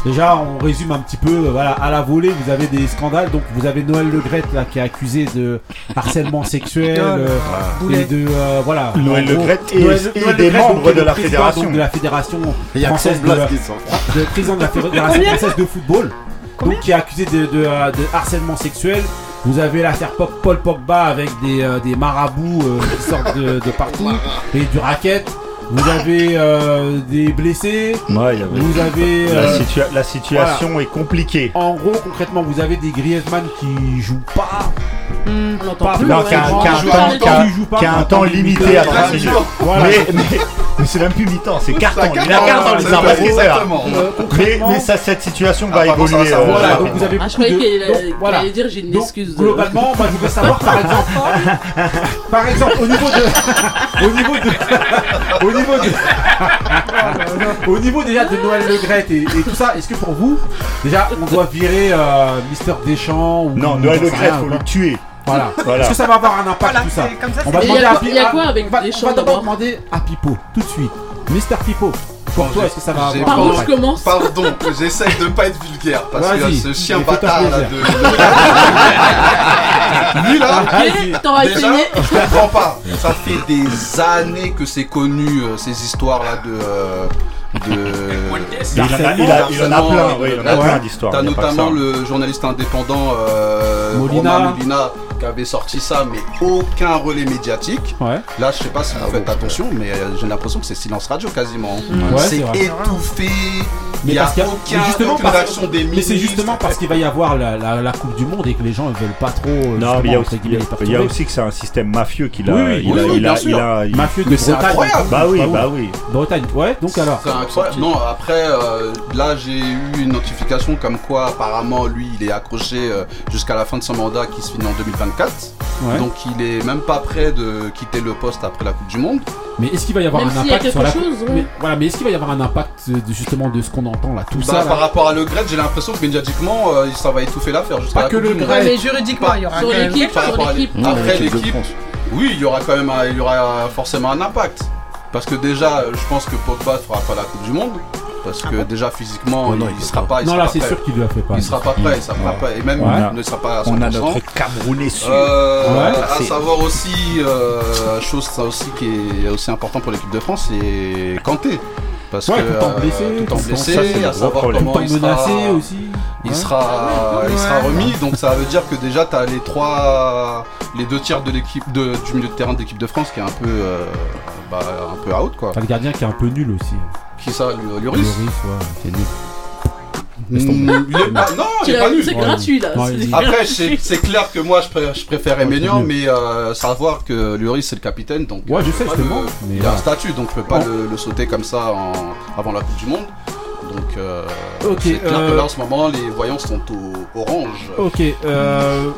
Déjà, on résume un petit peu. Voilà, à la volée, vous avez des scandales. Donc, vous avez Noël Legrette là qui est accusé de harcèlement sexuel euh, Boulet. et de euh, voilà. Noël gros, Legrette et- Noël- et Noël des membres donc, de le la président, fédération. donc, de la fédération Il y a que française de, blast qui sort. le président de la Fédération française de football, donc qui est accusé de, de, de harcèlement sexuel. Vous avez l'affaire Pop- Paul Pogba avec des, euh, des marabouts euh, qui sortent de, de partout et du racket. Vous avez euh, des blessés. Ouais, il y avait- Vous avez La, euh, situa- la situation est compliquée. en gros concrètement vous avez des Griezmann qui jouent pas. On l'entend Pas plus. Non, ouais. qui a, On qui a un temps, temps temps limité à 30 minutes. Voilà. Mais, mais, mais c'est même plus mi-temps, c'est carton. Il a carton, carton, les. Euh, Mais, mais ça, cette situation Ah, va ça évoluer. euh, voilà, donc vous avez Ah, je croyais qu'il allait dire j'ai une Donc, excuse. de- globalement, moi je voudrais savoir par exemple, par exemple au niveau de, au niveau de, au niveau de, au niveau déjà de Noël Legrette et, et tout ça, est-ce que pour vous, déjà on doit virer euh, Mister Deschamps ou Non, Noël j'en sais Le rien, faut le tuer. Voilà. Voilà. Est-ce que ça va avoir un impact Voilà, tout ça comme ça. On va Et il y demander a à quoi- à- avec on va- On va d'abord demander à Pipo tout de suite. Mister Pipo, pour toi, est-ce que ça va avoir Par un où je commence Pardon, j'essaye de pas être vulgaire parce que ce chien bâtard là de. Lui là, déjà, je comprends pas. Ça fait des années que c'est connu euh, ces histoires là de. euh, de... Il en a, il a- il en a plein, oui, il en a plein d'histoires. T'as il y a pas que notamment le journaliste indépendant euh, Molina. Romain Molina qui avait sorti ça, mais aucun relais médiatique. Ouais. Là, je sais pas si vous faites attention, mais euh, j'ai l'impression que c'est silence radio quasiment. Ouais, c'est étouffé. Mais Il y a parce qu'il y a- aucun, mais justement parce- des Mais c'est justement parce qu'il va y avoir la, la- la Coupe du Monde et que les gens ne veulent pas trop. euh, Non, mais il y a aussi, il y a aussi que c'est un système mafieux qu'il a. Oui, oui, il oui, a- oui, il bien a- sûr. il a- il- Mafieux de Bretagne. incroyable. Bah oui, bah oui. Bretagne, ouais, donc alors. Non, après, euh, là, j'ai eu une notification comme quoi, apparemment, lui, il est accroché euh, jusqu'à la fin de son mandat qui se finit en 2024. Ouais. Donc, il est même pas prêt de quitter le poste après la Coupe du Monde. Mais est-ce qu'il va y avoir Même un s'il y a impact sur la chose, ouais. mais, Voilà, mais est-ce qu'il va y avoir un impact euh, de, justement de ce qu'on entend là, tout Bah, ça par rapport à Le Gret, j'ai l'impression que médiatiquement, euh, ça va étouffer l'affaire jusqu'à Pas la que Coupe Le du Monde. Gret. Ouais, mais juridiquement, il y aura Sur quand même l'équipe, Par sur rapport à l'équipe. l'équipe. Après, l'équipe oui, il y aura quand même un- il y aura forcément un impact. Parce que déjà, je pense que Pogba ne fera pas la Coupe du Monde. Parce que déjà, physiquement, Oh non, il il sera pas. il Non, sera là pas c'est sûr qu'il ne fait pas. Il sera pas prêt, il sera pas prêt. Et même Ouais. il ne sera pas à 100%. On a notre Camerounais sûr. Euh, Ouais. à savoir aussi, euh, chose ça aussi qui est aussi important pour l'équipe de France, c'est Kanté. Parce Ouais, que tout temps euh, blessé, tout temps- blessé, ça, à savoir comment il temps menacé sera, aussi. Il Ouais. sera, il sera remis. Donc ça veut dire que déjà tu as les trois, les deux tiers de l'équipe de, du milieu de terrain de l'équipe de France qui est un peu, euh, bah, un peu out quoi. T'as le gardien qui est un peu nul aussi. Qui ça, Lu- Lloris Lloris, ouais, c'est nul. Mm, il est- ah, Non, il est pas nul. C'est gratuit là. Ouais, Après, c'est c'est clair que moi je, pré- je préfère mieux. mais euh, savoir que Lloris c'est le capitaine, donc Ouais, je sais, le- mais il a un statut, donc je peux pas le, le sauter comme ça en- avant la Coupe du Monde. Donc, euh, Ok, c'est clair euh, que là en ce moment les voyants sont au orange. Ok, euh.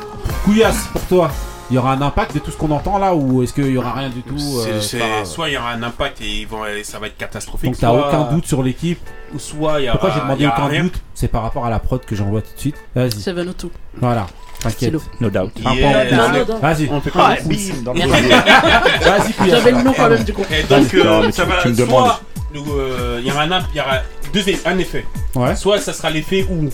Couillasse, pour toi, il y aura un impact de tout ce qu'on entend là ou est-ce qu'il y aura rien du tout C'est- euh, pas soit il y aura un impact et ils vont, ça va être catastrophique. Donc t'as soit- aucun doute sur l'équipe Ou soit il y aura. Pourquoi j'ai demandé aucun rien. doute C'est par rapport à la prod que j'envoie tout de suite. Vas-y. Seven O2. Voilà, t'inquiète. No doubt. Yeah. Vas-y. On fait Ah, quoi bim, dans le Merci. Vas-y, Couillasse. J'avais le nom quand même du coup. Et donc, euh, ça tu- va. tu me soit, demandes. nous, euh, il y aura un, aura deux, un effet. Ouais. Soit ça sera l'effet où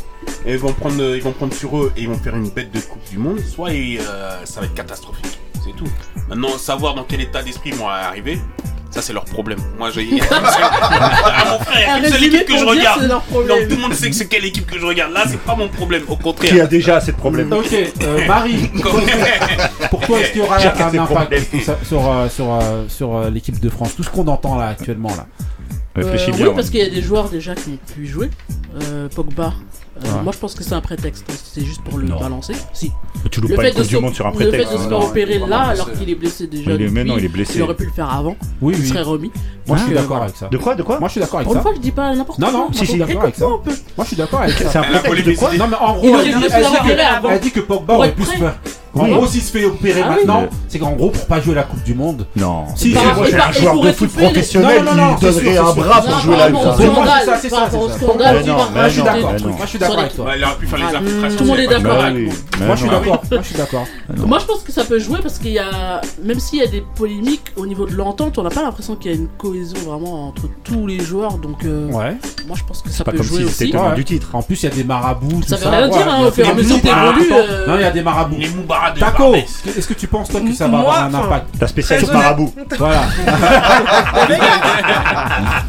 ils vont prendre, ils vont prendre sur eux et ils vont faire une bête de Coupe du Monde. Soit euh, ça va être catastrophique. C'est tout. Maintenant, savoir dans quel état d'esprit ils vont arriver, ça c'est leur problème. Moi, j'ai. ah, mon frère, il y a Un qu'une seule résumé équipe que je regarde. c'est. Donc tout le monde sait que c'est quelle équipe que je regarde. Là, c'est pas mon problème. Au Qui a contraire. déjà assez de problèmes. Ok, euh, Marie, pour toi, est-ce qu'il y aura un impact problèmes. sur, sur, euh, sur, euh, sur, euh, l'équipe de France? Tout ce qu'on entend là actuellement là. Réfléchis Euh, bien. Oui, ouais. parce qu'il y a des joueurs déjà qui ont pu jouer. Euh, Pogba. Euh, Ouais. Moi, je pense que c'est un prétexte. C'est juste pour le Non. balancer. Si. Tu loues Le pas fait une de se Monde sur un le fait prétexte. de se Ah, faire non, opérer il là, alors qu'il est blessé déjà. Il est- mais non, il est blessé. Il aurait pu le faire avant. Oui, Il oui. serait remis. Moi, je suis Ah, d'accord voilà. avec ça. De quoi De quoi Moi, je suis d'accord avec Pour ça. une fois, je dis pas n'importe quoi. Non, non, Moi, si, si, je- d'accord avec ça. peu. Moi, je suis d'accord avec ça. C'est un prétexte idées. Non, mais en Il gros, elle dit, se faire que, Pogba Pour aurait pu se faire. En gros, s'il se fait opérer Ah oui. maintenant, c'est qu'en gros, pour pas jouer la Coupe du Monde. Non. Si, c'est un joueur de foot professionnel Non, non, non, qui donnerait un bras Non, pour jouer la Pour moi, scandale, c'est ça, c'est ça, Moi, je suis non, d'accord. mais non. Moi, je suis d'accord avec toi. Ouais, il aurait pu faire les Ah, infiltrations. tout le monde est d'accord Moi, je suis d'accord. Moi, je suis d'accord. Moi je pense que ça peut jouer parce qu'il y a, même s'il y a des polémiques au niveau de l'entente, on n'a pas l'impression qu'il y a une cohésion vraiment entre tous les joueurs. Donc euh, Ouais. moi je pense que ça peut jouer du titre. En plus, il y a des marabouts. Ça tout veut rien dire, hein, au fur et à mesure euh, Non, il y a des marabouts. Les Moubara de Taco, est-ce que tu penses toi que ça va Moi, avoir un impact La spécialiste Très marabout. Voilà.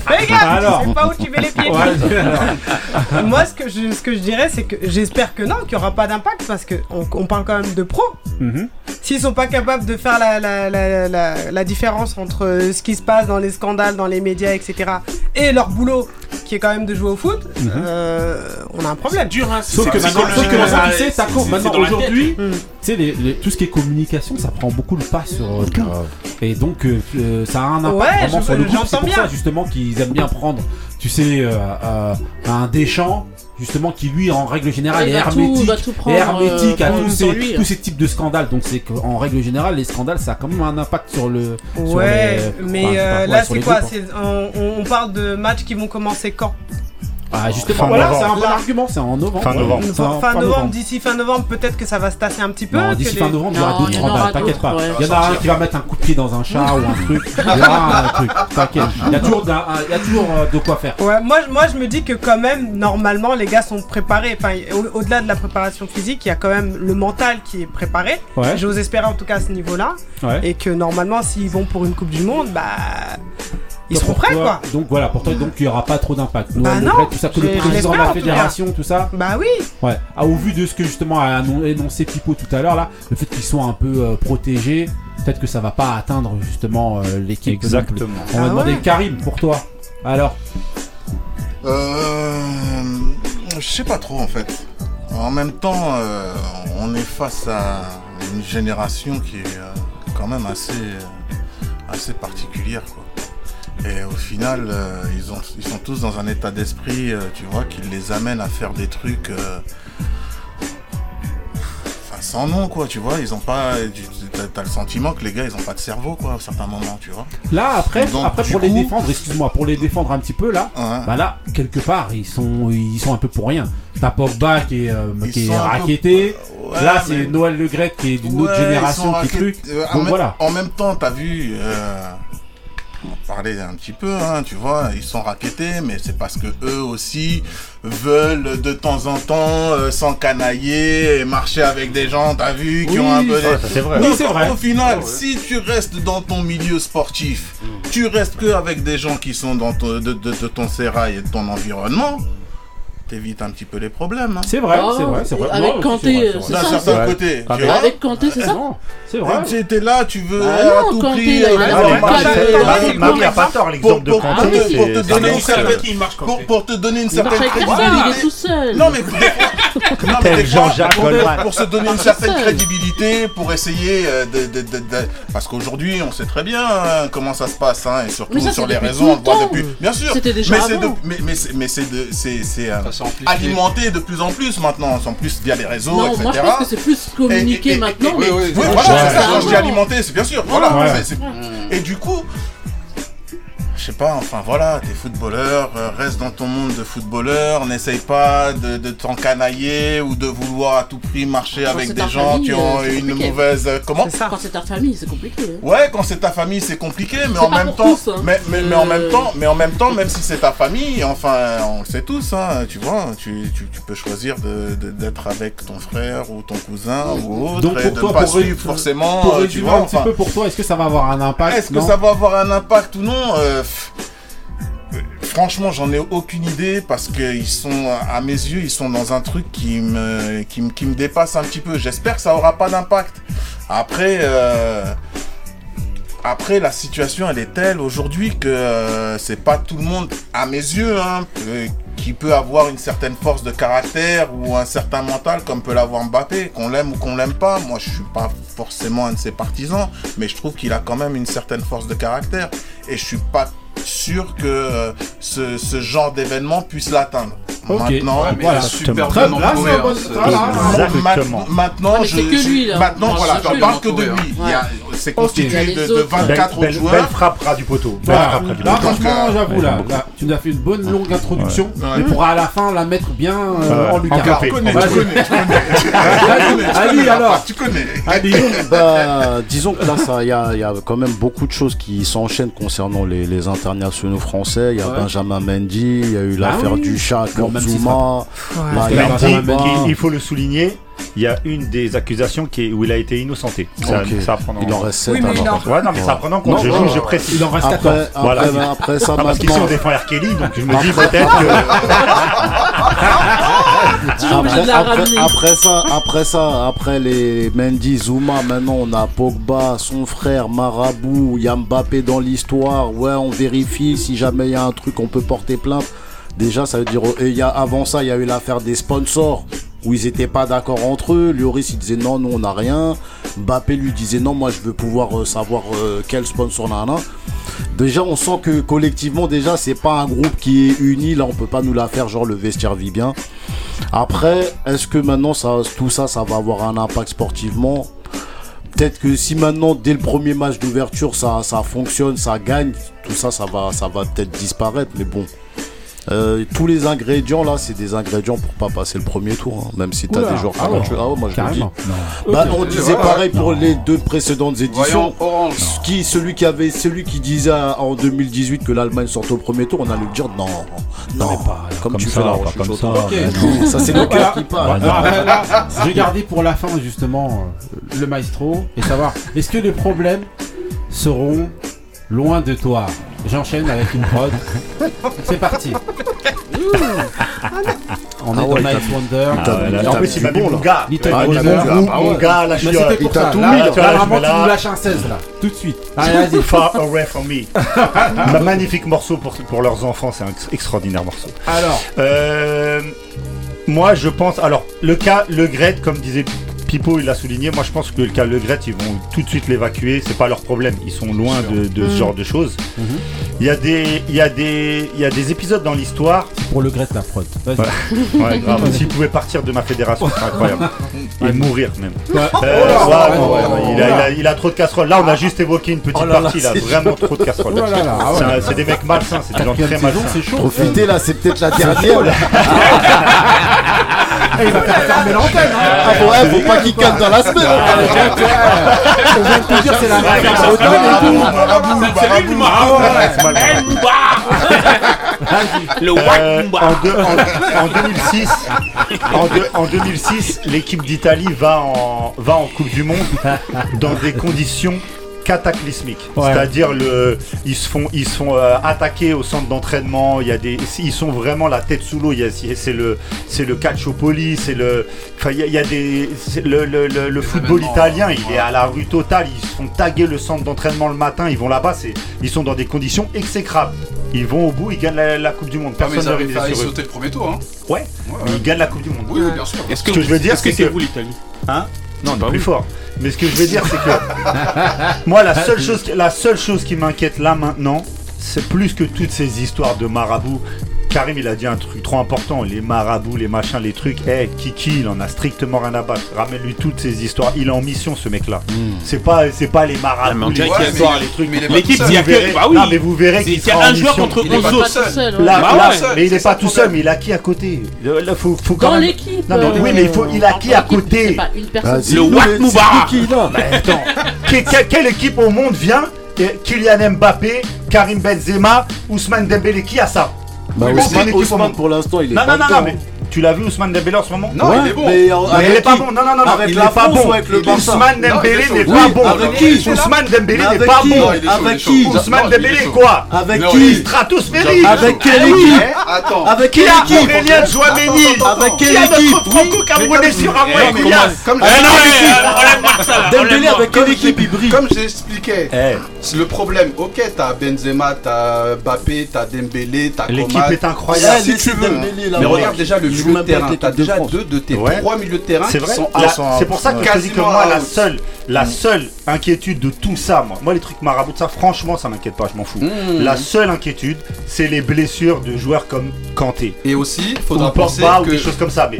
Fais gaffe, Alors. tu sais pas où tu mets les pieds. Ouais. Moi, ce que je, ce que je dirais, c'est que j'espère que non, qu'il n'y aura pas d'impact parce qu'on on parle quand même de pros. Mhm. S'ils sont pas capables de faire la, la, la, la, la différence entre euh, ce qui se passe dans les scandales, dans les médias, etc., et leur boulot, qui est quand même de jouer au foot, euh, on a un problème. Dur, hein. Sauf c'est que maintenant, maintenant, aujourd'hui, Hmm. tu sais, les- les- tout ce qui est communication, ça prend beaucoup le pas sur. euh, et donc, euh, euh, ça a un impact Ouais, vraiment je- sur le groupe. C'est j'entends pour bien. ça, justement, qu'ils aiment bien prendre, tu sais, euh, euh, un Deschamps, justement, qui lui, en règle générale, Ouais, est tout- hermétique. est hermétique euh, à tous ces, lui. tous ces types de scandales. Donc, c'est qu'en règle générale, les scandales, ça a quand même un impact sur le. sur Ouais, les- mais enfin, euh, ouais, là, c'est quoi? groupes, hein. On parle de matchs qui vont commencer quand? Ah, justement, Fin voilà, c'est un bon argument, c'est en novembre. Fin novembre. Fin novembre, d'ici fin novembre, peut-être que ça va se tasser un petit peu. D'ici fin novembre, il y aura d'autres scandales, t'inquiète pas. Il y en a un qui va mettre un coup de pied dans un chat ou un truc. Il y aura un truc, t'inquiète. Il y a toujours, d'un- un- il y a toujours euh, de quoi faire. Ouais, moi, je- moi je me dis que quand même, normalement, les gars sont préparés. Enfin, au- au-delà de la préparation physique, il y a quand même le mental qui est préparé. Ouais. J'ose espérer en tout cas à ce niveau-là. Ouais. Et que normalement, s'ils vont pour une Coupe du Monde, bah. Ils Donc, seront prêts toi- quoi. Donc voilà, pour toi, donc il n'y aura pas trop d'impact. Bah non, Gret, tout ça, que le président de la fédération, tout ça. Bah oui. Ouais. Ah, au vu de ce que justement a énoncé Pipo tout à l'heure, là, le fait qu'ils soient un peu euh, protégés, peut-être que ça va pas atteindre justement euh, l'équipe. Exactement. On va Ah demander ouais. Karim pour toi. Alors, Euh, je sais pas trop en fait. En même temps, euh, on est face à une génération qui est euh, quand même assez, assez particulière. Quoi. Et au final, euh, ils, ont, ils sont tous dans un état d'esprit, euh, tu vois, qui les amène à faire des trucs euh, enfin, sans nom, quoi, tu vois. Ils ont pas. T'as le sentiment que les gars, ils ont pas de cerveau, quoi, à certains moments, tu vois. là, après, Donc, après pour les défendre, excuse-moi, pour les défendre un petit peu là, Ouais. bah là, quelque part, ils sont, ils sont un peu pour rien. T'as Pogba qui est, qui est peu-. Ouais, là, c'est mais- Noël Le Gret qui est d'une autre Ouais, génération qui raquettés. truc. En, Donc voilà. en même temps, t'as vu, on parlait un petit peu, hein, tu vois, ils sont raquettés, mais c'est parce que eux aussi veulent de temps en temps euh, s'encanailler et marcher avec des gens, t'as vu, qui Oui, ont un peu ça, des- ça, c'est vrai. Donc, vrai. Au final, si tu restes dans ton milieu sportif, tu restes que avec des gens qui sont dans ton, de, de- de ton sérail et de ton environnement. T'évites un petit peu les problèmes. hein. C'est vrai, Ah, c'est vrai, c'est vrai. avec Kanté, c'est D'un certain côté. Tu vois. Avec Kanté, c'est ça c'est vrai. Comme tu étais là, tu veux Ah à non, tout Kanté, prix. il a- euh, Marie- a pas tort, l'exemple de Kanté, pour te donner une un certaine qui marche pour, pour te donner une Il marche certaine avec personne, il est crédibilité. tout seul. Non mais non, mais Tel des fois, Jean-Jacques pour, Goldman. pour se donner une certaine crédibilité, pour essayer euh, de, de- de- de- parce qu'aujourd'hui on sait très bien hein, comment ça se passe hein, et surtout ça, sur les réseaux on le voit depuis. Bien sûr. C'était déjà mais c'est de- avant. mais mais c'est mais c'est de- c'est c'est euh, Ça s'est amplifié. alimenté de plus en plus maintenant, en plus via les réseaux, Non, etc. moi je pense que c'est plus communiqué Et- et- et- maintenant, et- mais. oui, Oui, voilà, ouais, c'est ça, quand je dis alimenté, c'est bien sûr. Voilà, Ouais. Et du coup, je sais pas, enfin voilà, t'es footballeur, euh, reste dans ton monde de footballeur, n'essaye pas de, de t'encanailler ou de vouloir à tout prix marcher avec des gens famille, qui euh, ont une compliqué. mauvaise. euh, Comment C'est ça. Quand c'est ta famille, c'est compliqué. hein. Ouais, quand c'est ta famille, c'est compliqué, mais en même temps, tous, hein. mais, mais, mais en même temps, mais en même temps, même si c'est ta famille, enfin, on le sait tous, hein, tu vois, tu, tu, tu peux choisir de- de- d'être avec ton frère ou ton cousin ou autre, Donc et pour de toi, pas pour suivre forcément, Pour euh, tu vois, un petit peu pour toi, est-ce que ça va avoir un impact? Est-ce que ça va avoir un impact ou non? Euh, Franchement, j'en ai aucune idée parce que ils sont, à mes yeux, ils sont dans un truc qui me, dépasse un petit peu. J'espère que ça aura pas d'impact. Après, euh, après la situation, elle est telle aujourd'hui que euh, c'est pas tout le monde, à mes yeux, hein, qui peut avoir une certaine force de caractère ou un certain mental comme peut l'avoir Mbappé, qu'on l'aime ou qu'on l'aime pas. Moi, je suis pas forcément un de ses partisans, mais je trouve qu'il a quand même une certaine force de caractère et je suis pas sûr que euh, ce, ce genre d'événement puisse l'atteindre. Ok. Maintenant, Ouais, mais Voilà. super Très bien entouré. hein, voilà. Maintenant, Ouais, mais je, que je- lui, là. maintenant, Ouais, voilà, c'est je que parle lui. que de lui. hein. Il y a- C'est constitué les de, de autres. 24 belle, autres belle joueurs. frappe ras du poteau. Belle Voilà. frappe ras du Là, poteau. franchement, j'avoue, là, Ouais. là, tu nous as fait une bonne longue introduction. Ouais. Mais pour à la fin la mettre bien euh, Ouais. en lucarne. Tu connais, tu connais, alors. Tu connais. Bah, disons que là, il y a, quand même beaucoup de choses qui s'enchaînent concernant les, les internationaux français. Il y a Ouais. Benjamin Mendy, il y a eu Ah l'affaire oui. du chat, Zuma. Ouais. Là, il y a Mendy, Mendy, Pogba. qui- il faut le souligner, il y a une des accusations qui est, où il a été innocenté. Ça, Ok. ça à prendre en Il en reste 7 Oui, mais il en- Ouais, non, mais ça en compte. Non, je, je précise. Il en reste 14. Après, après, ben, ça, Ah, parce qu'ici on défend R. Kelly, donc je me dis Après- peut-être que. Après, ça, après ça, après les Mendy, Zuma, maintenant on a Pogba, son frère, Marabout, il y a Mbappé dans l'histoire. Ouais, on vérifie si jamais il y a un truc, on peut porter plainte. Déjà, ça veut dire. Et il y a, avant ça, il y a eu l'affaire des sponsors où ils étaient pas d'accord entre eux. Lloris, il disait non, nous on n'a rien. Mbappé lui disait non, moi je veux pouvoir euh, savoir euh, quel sponsor on a. Déjà, on sent que collectivement, déjà, c'est pas un groupe qui est uni. Là, on peut pas nous la faire, genre le vestiaire vit bien. Après, est-ce que maintenant, ça, tout ça, ça va avoir un impact sportivement? Peut-être que si maintenant, dès le premier match d'ouverture, ça, ça fonctionne, ça gagne, tout ça, ça va, ça va peut-être disparaître. Mais bon, Euh, tous les ingrédients là, c'est des ingrédients pour pas passer le premier tour. hein, même si t'as des joueurs ah talentueux. Ah ouais, moi je le dis. Bah, on disait pareil pour les deux précédentes éditions. Voyons. Qui, celui qui avait, celui qui disait en 2018 que l'Allemagne sortait au premier tour, on allait lui dire non, non, pas. Comme, comme tu ça, fais roche comme ça, Ok, mais non. ça c'est le cœur qui parle. Là, vais garder pour la fin justement euh, le maestro et savoir est-ce que les problèmes seront loin de toi J'enchaîne avec une prod. C'est parti. On est Ah dans Night Wonder. là, en plus, il m'a mis bon, là. Little Ah, il Mon, Ah gars, la Mais chiotte. c'était pour t'a ça. tout Là, mis, là, tu là, vraiment, je nous lâches un 16 là, tout de suite. Allez, vas-y. Far away from me. Un magnifique morceau pour, pour leurs enfants, c'est un ex- extraordinaire morceau. Alors, Euh, moi, je pense. Alors, le cas Le Gret, comme disait Pipo, il l'a souligné. Moi, je pense que le cas Le Gret, ils vont tout de suite l'évacuer. C'est pas leur problème. Ils sont loin de, de ce genre de choses. Mhm. Il y a des, il y a des, il y a des épisodes dans l'histoire. pour le Gret la prod. Vas-y. Ouais. Grave. S'il pouvait partir de ma fédération, c'est incroyable. Et mourir même. Il, a, trop de casseroles. Là, on a juste évoqué une petite Oh là là, partie. Il a vraiment trop de casseroles. Oh ah ouais. C'est des mecs malsains. C'est des gens Quatrième très malsains. c'est chaud. Profitez là, c'est peut-être la dernière. Eh, il va faire fermer l'antenne. hein. Ah bon, ouais, faut pas qu'il calme dans la semaine. On vient de te dire, c'est la. C'est lui le Euh, en, deux- en- en 2006, en, deux- en 2006, l'équipe d'Italie va en, va en Coupe du Monde dans des conditions cataclysmique. Ouais. C'est-à-dire le, ils se font, ils se font euh, attaquer au centre d'entraînement. Il y a des, ils sont vraiment la tête sous l'eau. C'est le, c'est le calciopoli, c'est le, enfin il y a, il y a des, le, le, le- le football italien. Il ouais. est à la rue totale. Ils se font taguer le centre d'entraînement le matin. Ils vont là-bas. Ils sont dans des conditions exécrables. Ils vont au bout. Ils gagnent la, la Coupe du Monde. Ah, Personne ils failli sur eux. sauter le premier tour, hein. Ouais. Ouais, Mais ouais. ils gagnent la Coupe du Monde. Oui, bien sûr. Est-ce Ce que je veux dire, que c'est c'est que- vous l'Italie? Hein? Non, on pas plus fort. Mais ce que je veux dire, c'est que moi, la seule chose, qui- la seule chose qui m'inquiète là maintenant, c'est plus que toutes ces histoires de marabouts. Karim, il a dit un truc trop important. Les marabouts, les machins, les trucs. Eh, Kiki, il en a strictement rien à battre. Ramène-lui toutes ces histoires. Il est en mission, ce mec-là. C'est pas, c'est pas les mais on marabouts, les dirait qu'il y a- histoires, les trucs. mais il est pas L'équipe, il y a Vous verrez- que. Bah oui Non, mais vous verrez qu'il Il y a un joueur contre Il est 11 pas autres. ouais. Là, Bah là, ouais. mais il est pas tout seul, mais il a qui à côté? Là, faut, faut quand Dans l'équipe. Non, euh, oui, mais il faut- il a qui à côté? C'est pas une personne. Vas-y, Le Wat. Mais attends, que- que- quelle équipe au monde vient? Kylian Mbappé, Karim Benzema, Ousmane Dembélé, qui a ça? Bah, Ousmane, Ousmane, pour l'instant, il est Non, non, non, non, mais tu l'as vu Ousmane Dembélé en ce moment Non, Ouais, il est bon. mais en- Non, avec il est pas bon, non, non, non, non, Avec il la est pas France bon. ou avec le Barça Ousmane Dembélé n'est pas bon. avec qui Ousmane Dembélé n'est avec pas qui bon. Avec qui Ousmane Dembélé quoi Avec qui Stratosphérique Avec quelle oui. équipe Attends. Avec Qui quelle équipe Aurélien Chouameni Avec Qui quelle a équipe notre franco-camerounais sur un mois Comme Eh euh, là. Dembélé avec quelle équipe il brille Comme j'expliquais, Eh, c'est le problème, ok, t'as Benzema, t'as Mbappé, t'as Dembélé, t'as L'équipe est incroyable. Si tu veux. Mais regarde déjà le Il joue milieu de terrain. T'as de déjà deux de tes Ouais. trois milieux de terrain C'est qui vrai. C'est pour ça que Quasiment moi, la seule, la seule inquiétude de tout ça, moi, moi les trucs marabouts, ça, franchement, ça m'inquiète pas, je m'en fous. Mmh. La seule inquiétude, c'est les blessures de joueurs comme Kanté Et aussi, ou faudra penser Pogba ou que des choses comme ça. Mais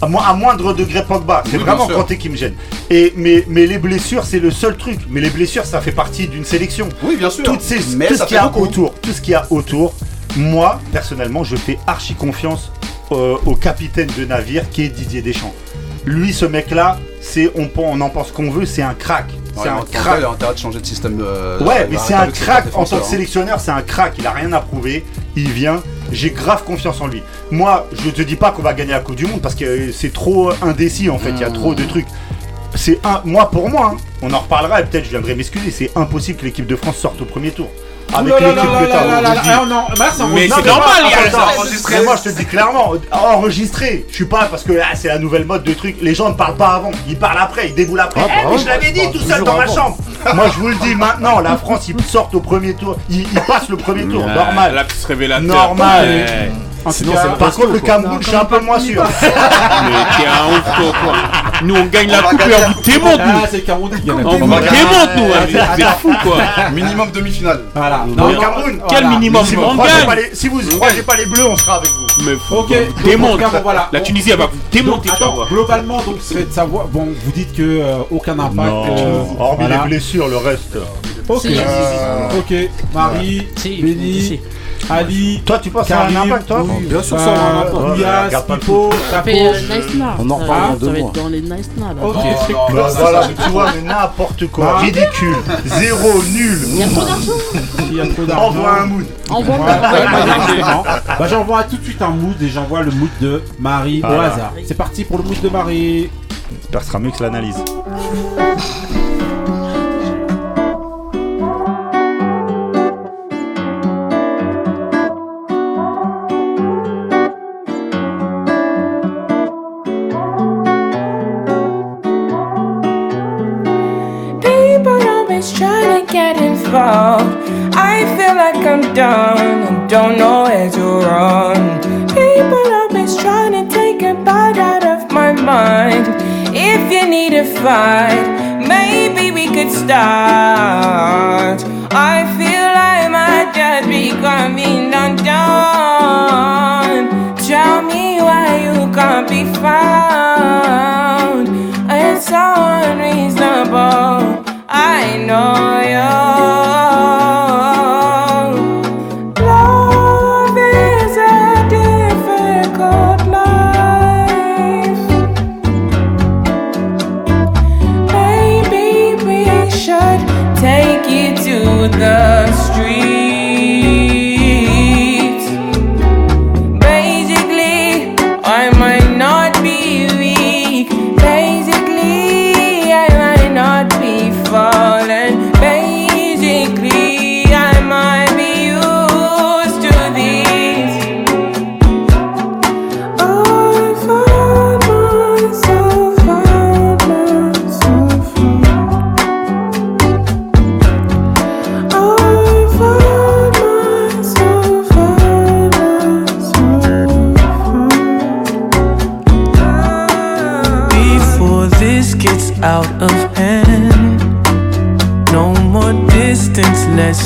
à, mo- à moindre degré Pogba, c'est Oui, vraiment. Kanté qui me gêne. Et mais, mais les blessures, c'est le seul truc. Mais les blessures, ça fait partie d'une sélection. Oui, bien sûr. Toutes ces, Mais tout ce qu'il y fait a beaucoup. autour, tout ce qu'il y a autour. Moi, personnellement, je fais archi confiance euh, au capitaine de navire qui est Didier Deschamps. Lui, ce mec-là, c'est on, en pense qu'on veut, c'est un crack. C'est Ouais, un crack. Il a intérêt de changer de système de. Ouais, mais c'est un crack en tant que hein. sélectionneur, c'est un crack. Il a rien à prouver. Il vient. J'ai grave confiance en lui. Moi, je te dis pas qu'on va gagner la Coupe du Monde parce que euh, c'est trop indécis en fait. Il y a Mmh. trop de trucs. C'est un. Moi, pour moi, hein, on en reparlera et peut-être je viendrai m'excuser. C'est impossible que l'équipe de France sorte au premier tour. Avec l'équipe que t'as aujourd'hui. Ah, non, Mais Non, c'est mais normal, il y a attends, ça attends, enregistré. mais moi je te dis clairement, enregistré. Je suis pas parce que c'est la nouvelle mode de trucs. Les gens ne parlent pas avant, ils parlent après, ils déboulent après. Ah, Eh, bah mais ouais, je l'avais dit tout seul dans ma chambre. moi je vous le dis maintenant, la France ils sortent au premier tour, ils, passent le premier tour, normal. La petite révélateur. Normal. En Sinon, cas, c'est le Par resto, contre le. Cameroun, je suis un peu moins sûr. Mais t'es un ouf, toi, quoi. Nous, on gagne On la coupe et on vous démonte, ah, nous. c'est le Cameroun qui gagne. On vous démonte, nous. hein. Vous êtes fous, quoi. Minimum demi-finale. Voilà. Dans le Non, Cameroun, Quel minimum si vous On croisez gagne. pas les, si vous croisez pas les bleus, on sera avec vous. Mais Ok, démonte. La Tunisie, elle va vous démonter, globalement, donc, c'est de savoir. Bon, vous dites que euh, aucun impact. euh, hormis les blessures, le reste. Ok. Marie, Béni. Ali. Toi tu penses à un impact toi oui, Bien sûr, ça a un impact. Le Pipo, Chapeau. euh. On en reparle dans Ça deux va mois. être dans les Nice là. Ok. Bah, voilà, tu vois, mais n'importe quoi, Ah. ridicule, zéro, nul. Il y a trop d'argent. Il y a trop d'argent. Envoie un mood. Envoie bah, exactement. Bah, j'envoie tout de suite un mood et j'envoie le mood de Marie au hasard. C'est parti pour le mood de Marie. J'espère que ce sera mieux que l'analyse. I feel like I'm done and don't know where to run. People always trying to take a bite out of my mind. If you need a fight, maybe we could start. I feel like might just be coming undone. Tell me why you can't be found. It's so unreasonable. I know you.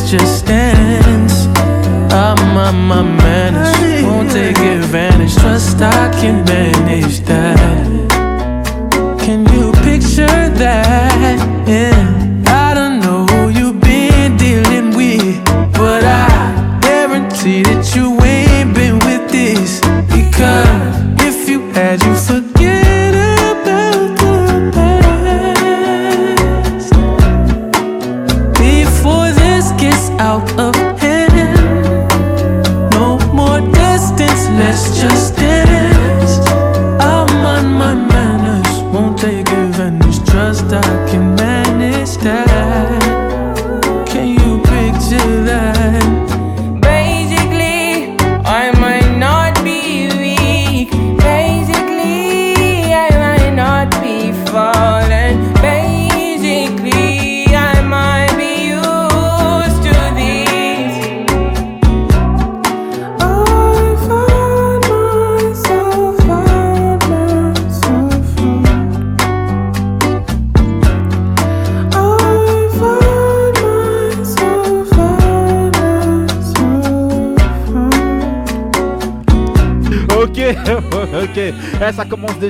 Just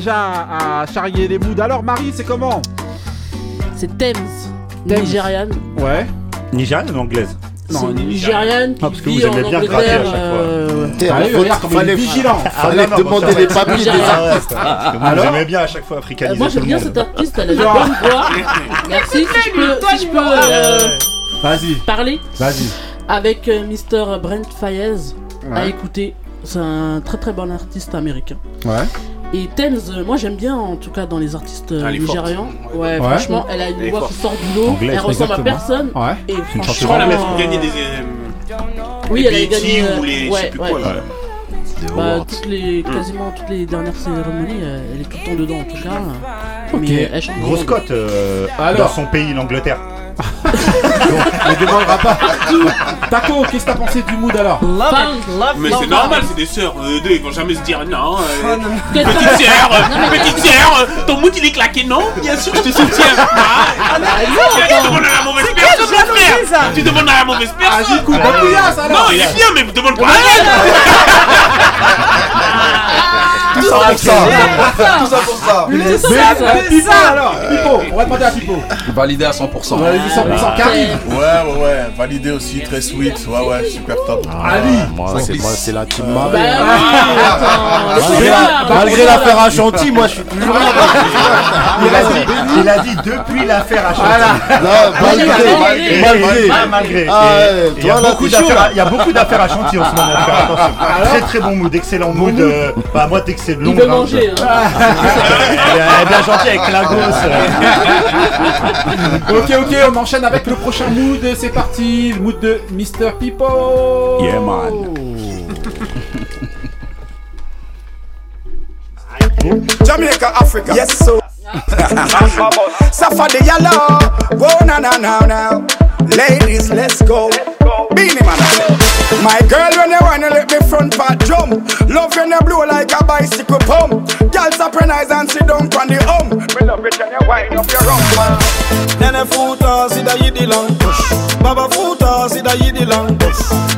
déjà à, charrier les moods. Alors Marie, c'est comment C'est Thames, Thames. nigériane. Ouais. Nigériane ou anglaise une nigériane qui Ah, parce que vit vous en aimez bien gratter à chaque fois. euh, T'es- Ah faut- fallait vigilant. fallait non, demander les papiers des artistes. Que Vous Alors aimez bien à chaque fois euh, africaniser moi tout j'aime bien cette artiste, elle a de bonne voix. Merci, si je peux, si je peux euh, Vas-y, parler vas-y. avec euh, Mr. Brent Fayez à écouter. C'est un très très bon artiste américain. Ouais. Et Thames, euh, moi j'aime bien en tout cas dans les artistes euh, Elle est forte. nigérians. Ouais, Ouais. franchement, elle a une Elle est voix forte. qui sort du lot. Anglaise, elle ressemble à exactement. personne. Ouais. Et une franchement, chanteuse Je crois qu'elle a euh, gagné des. euh, Oui, les elle a BET gagné. euh, ou les. je sais ouais, plus ouais. quoi là. Des Bah, awards. toutes les, quasiment toutes les dernières cérémonies, euh, elle est tout le temps dedans en tout cas. Mais elle chante Grosse bien. cote euh, Alors. dans son pays, l'Angleterre. On ne demandera pas. Taco, qu'est-ce que t'as pensé du mood alors Found. Mais c'est normal, c'est des sœurs. Eux deux, ils vont jamais se dire non. euh, Qu'est-ce Petite sœur, petite sœur, euh, ton mood il est claqué, non Bien sûr, je te soutiens. Ah, tu demandes à la mauvaise personne, mon frère. ça Tu demandes à la mauvaise Ah, personne. coup, bah, couillasse, alors Non, il est bien, mais me demande pas à elle. Tout ça pour ça. Tout ça pour ça. Mais, euh, Pipo alors Pipo, on va demander à Pipo. Validé à 100%. On va aller du 100% Karim. Ouais, ouais, ouais, validé aussi, très sweet. Ouais, ouais, super top. Ali. Moi, c'est moi, c'est la team Bah Marie. Ah. laisse Malgré, l'affaire faire. à Chantilly, moi je suis toujours là. Il a dit, il a dit depuis l'affaire à Chantilly. Non, malgré, malgré. Ah. Ah, Il y, a beaucoup d'affaires à- là. il y a beaucoup d'affaires à Chantilly en ce moment. Très très bon mood, excellent mood. euh, Bah moi dès Il veut manger. hein. Elle est elle est bien gentille avec la gosse. Ok, ok, on enchaîne avec le prochain mood. C'est parti, le mood de Mr. Pipo. Yeah, man. Jamaica, Africa. Yes, so. The yellow. Whoa, na na na na. Ladies, let's go. Beanie man. I say. My girl, when you wanna let me front part jump. Love when you blow like a bicycle pump. Girl, surprise and sit down on the hum. Me love it when you wind up your rump. Nene futa sida yidi long Baba futa sida yidi long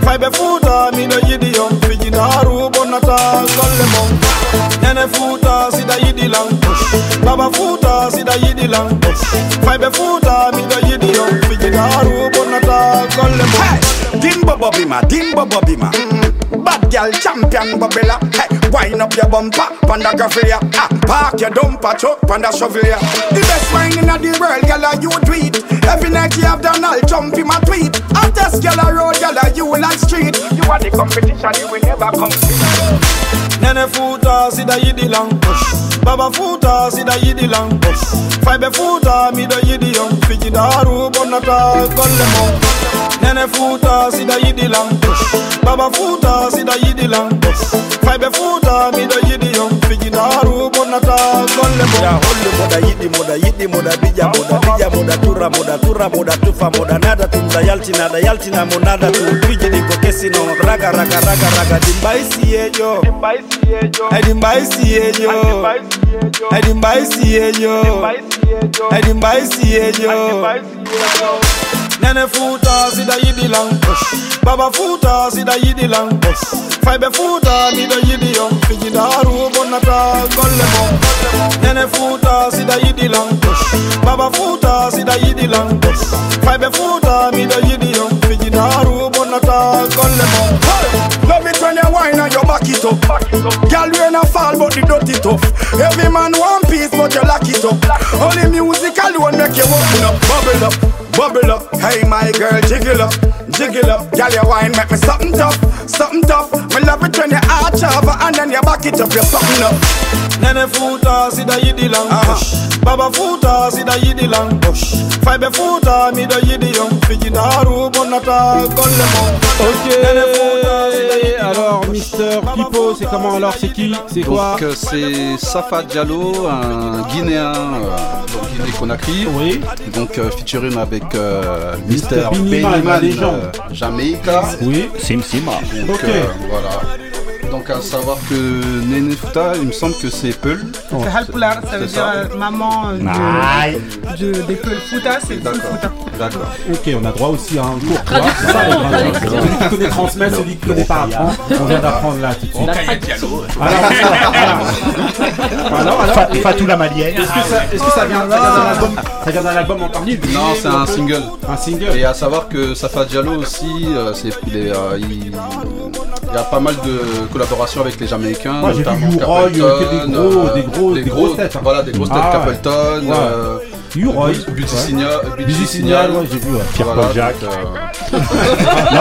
Fibe futa mi do yidi yom Fiji daru bonata golle mom Nene futa sida yidi long Baba futa sida yidi long Fibe futa mi do yidi yom Fiji daru bonata golle mom Hey, Dimbo Bobima, King Baba Bima. Bad girl champion Bobilla. Hey, wind up your bumper, panda graffia. Ah, park your dumper truck, panda shovel ya. The best wine in the world, girl, are you tweet. Every night you have done all jump in my tweet. Hottest girl a road, girl, are you like street. You are the competition, you will never compete. Nene futa sida yidi long Baba futa sida yidi long Fibe futa mi do yidi yom Fiji daru bonata golle mom Nene futa sida yidi long Baba futa ta si da yidi lan fay futa mi da yidi yon fiji daru bonna ta golle mo ya holle mo da yidi mo yidi mo bija mo bija mo tura mo tura mo tufa mo nada tumza yalti nada yalti na mo tu biji diko kesi no raga raga raga raga dimbaisi yejo dimbaisi yejo dimbaisi yejo dimbaisi yejo dimbaisi yejo dimbaisi yejo Nene futa sida yidi lang Baba futa sida yidi lang Fibe futa mida yidi yom Fiji daru bonata golle mo Nene futa sida yidi lang Baba futa sida yidi lang Fibe futa mida yidi yom Fiji daru bonata golle mo Love it when you wine and you back it up. Girl ain't a fall but the dirty tough. Every man one piece but you lock it up. Only music alone make you open up Bubble up, bubble up. Hey my girl jiggle up, jiggle up. Girl your wine make me something tough, something tough Me love it when you arch over and then you back it up You something up Nene futa sida yidi lang Baba futa sida yidi lang Fibe futa mida yidi yom Fiji daru bonata golle mo Nene futa yidi Alors, Mister Pipo, c'est comment alors C'est qui C'est quoi Donc euh, c'est Safa Diallo, un Guinéen, euh, donc Guinée-Conakry. Oui. Donc euh, featuring avec euh, la légende. euh, Jamaica. Oui. Sim Sima. Donc Ok. euh, voilà. Donc à savoir que Nene Futa, il me semble que c'est Peul. C'est Halpular, ça veut dire ça. euh, maman euh, de, de, des Peul Futa, c'est Futa. D'accord. Ok, on a droit aussi à un cours. Traduction. Celui qui connaît transmet, celui qui connaît pas. On vient d'apprendre là tout de suite. Alors. Alors, Fatou la Malienne. Est-ce que ça, vient, ça vient d'un album, ça vient d'un album en particulier Non, c'est un single. Un single. Et à savoir que Safa Diallo aussi, euh, il y a pas mal de collaborations avec les Jamaïcains. Moi, j'ai vu notamment U-Roy, euh, Capleton, que des gros- euh, des gros- des grosses têtes, hein. Voilà, des grosses têtes Ah ouais. Capleton. Ouais. euh, U-Roy, ouais. Signal. Beauty Signal, ouais, j'ai vu, ouais. Pierre-Paul Voilà, Jacques. donc, euh, non,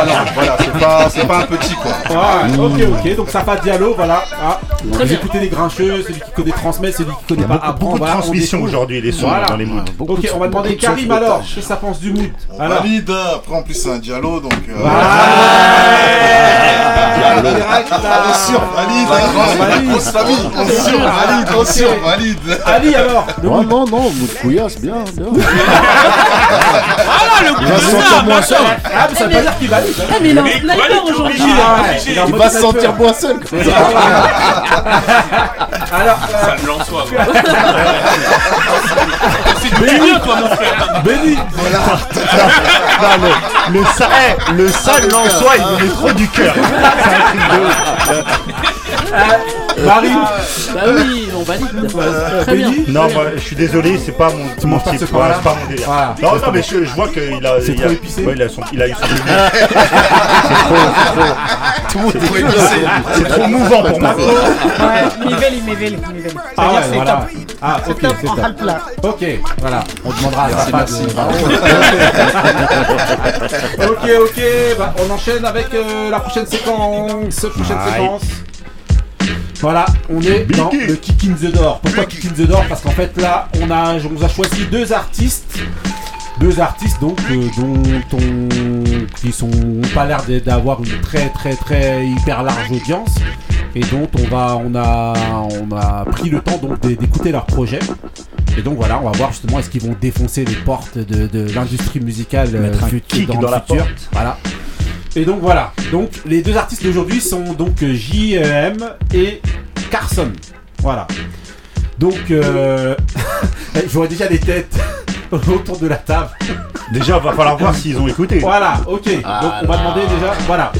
non, voilà, c'est pas, c'est pas un petit quoi. Ouais, ok, ok, donc ça pas Diallo, voilà. Ah, bien. écoutez les grincheux, celui qui connaît transmet, celui qui connaît Il y a pas beaucoup- apprend. beaucoup de transmission aujourd'hui, les sons Voilà. dans les moods. Ok, on va demander Karim alors, qu'est-ce que ça pense du mood On Alors, valide, après en plus c'est un dialogue donc. euh, Diallo on survalide. Grosse famille. On survalide. On survalide. Ali alors. Oh, non, non, non. Notre couillasse, bien. Voilà ah le couillasse. Ça Ah, ça veut dire qu'il valide. Eh, mais non, on a peur aujourd'hui. Ah, Il va se sentir moins seul. Alors. Ça me lance soi. c'est Béni, toi, mon frère. Béni. Non, le, le, sa- eh, le sale Lançois, il venait trop du cœur. C'est un truc de ouf. Marie. Bah oui, on valide. Très bien. Non, moi, je suis désolé, c'est pas mon, mon type, c'est pas délire. Voilà. Non, non, mais je, je vois qu'il a, C'est il trop a, épicé. ouais, il a, son, il a eu son délire. C'est trop, c'est trop, c'est trop mouvant pour moi. Ouais, Miveli, Miveli, Miveli. Ah ouais, voilà. Ah, ok, c'est top. Ok, voilà, on demandera à merci. ok, ok, bah, on enchaîne avec euh, la prochaine séquence. Prochaine Aïe. séquence. Voilà, on est dans le Kick in the Door. Pourquoi Kick in the Door Parce qu'en fait là, on a, on vous a choisi deux artistes. Deux artistes donc euh, dont on, qui sont ont pas l'air d'avoir une très très très hyper large audience et dont on va on a on a pris le temps donc d'é- d'écouter leur projet et donc voilà on va voir justement est-ce qu'ils vont défoncer les portes de, de l'industrie musicale euh, Mettre un kick dans, dans le la futur porte. voilà et donc voilà donc les deux artistes d'aujourd'hui sont donc euh, JEM et Carson voilà donc euh, je vois déjà des têtes autour de la table Déjà, va falloir voir s'ils ont écouté. voilà, ok. Ah Donc on va demander déjà, voilà.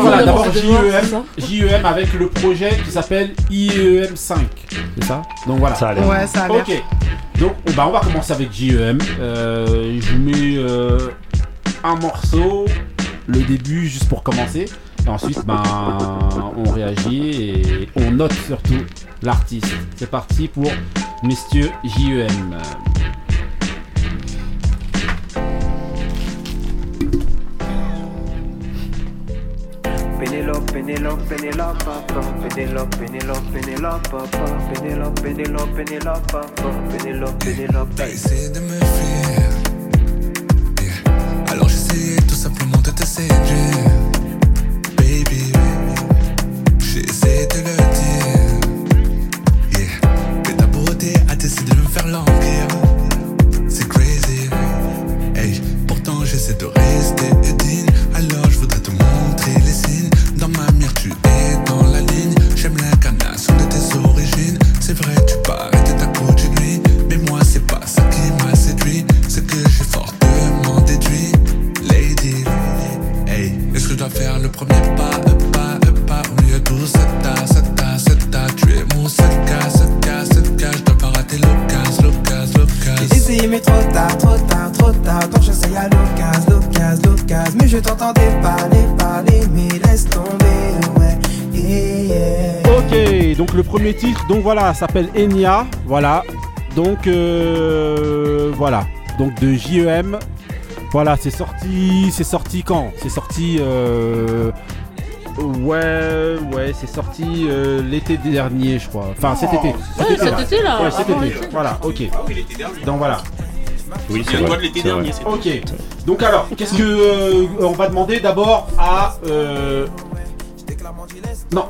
Voilà, d'abord JEM, JEM avec le projet qui s'appelle IEM 5. C'est ça? Donc voilà. Ça a l'air. Ouais, ça a l'air. Ok. Donc on- bah, on va commencer avec JEM. Euh, je vous mets euh, un morceau, le début juste pour commencer. Et ensuite, ben, on réagit et on note surtout l'artiste. C'est parti pour Monsieur JEM. sempre donc voilà, s'appelle Enya, voilà. Donc euh, voilà, donc de JEM. Voilà, c'est sorti, c'est sorti quand? C'est sorti, euh, ouais, ouais, c'est sorti euh, l'été dernier, je crois. Enfin cet été. Ouais, cet été, là, Ouais, cet avant été. Voilà, ok. Ah oui, l'été dernier. Donc voilà. Oui, c'est de l'été c'est dernier, Ok. Donc alors, qu'est-ce que euh, on va demander d'abord à euh, non,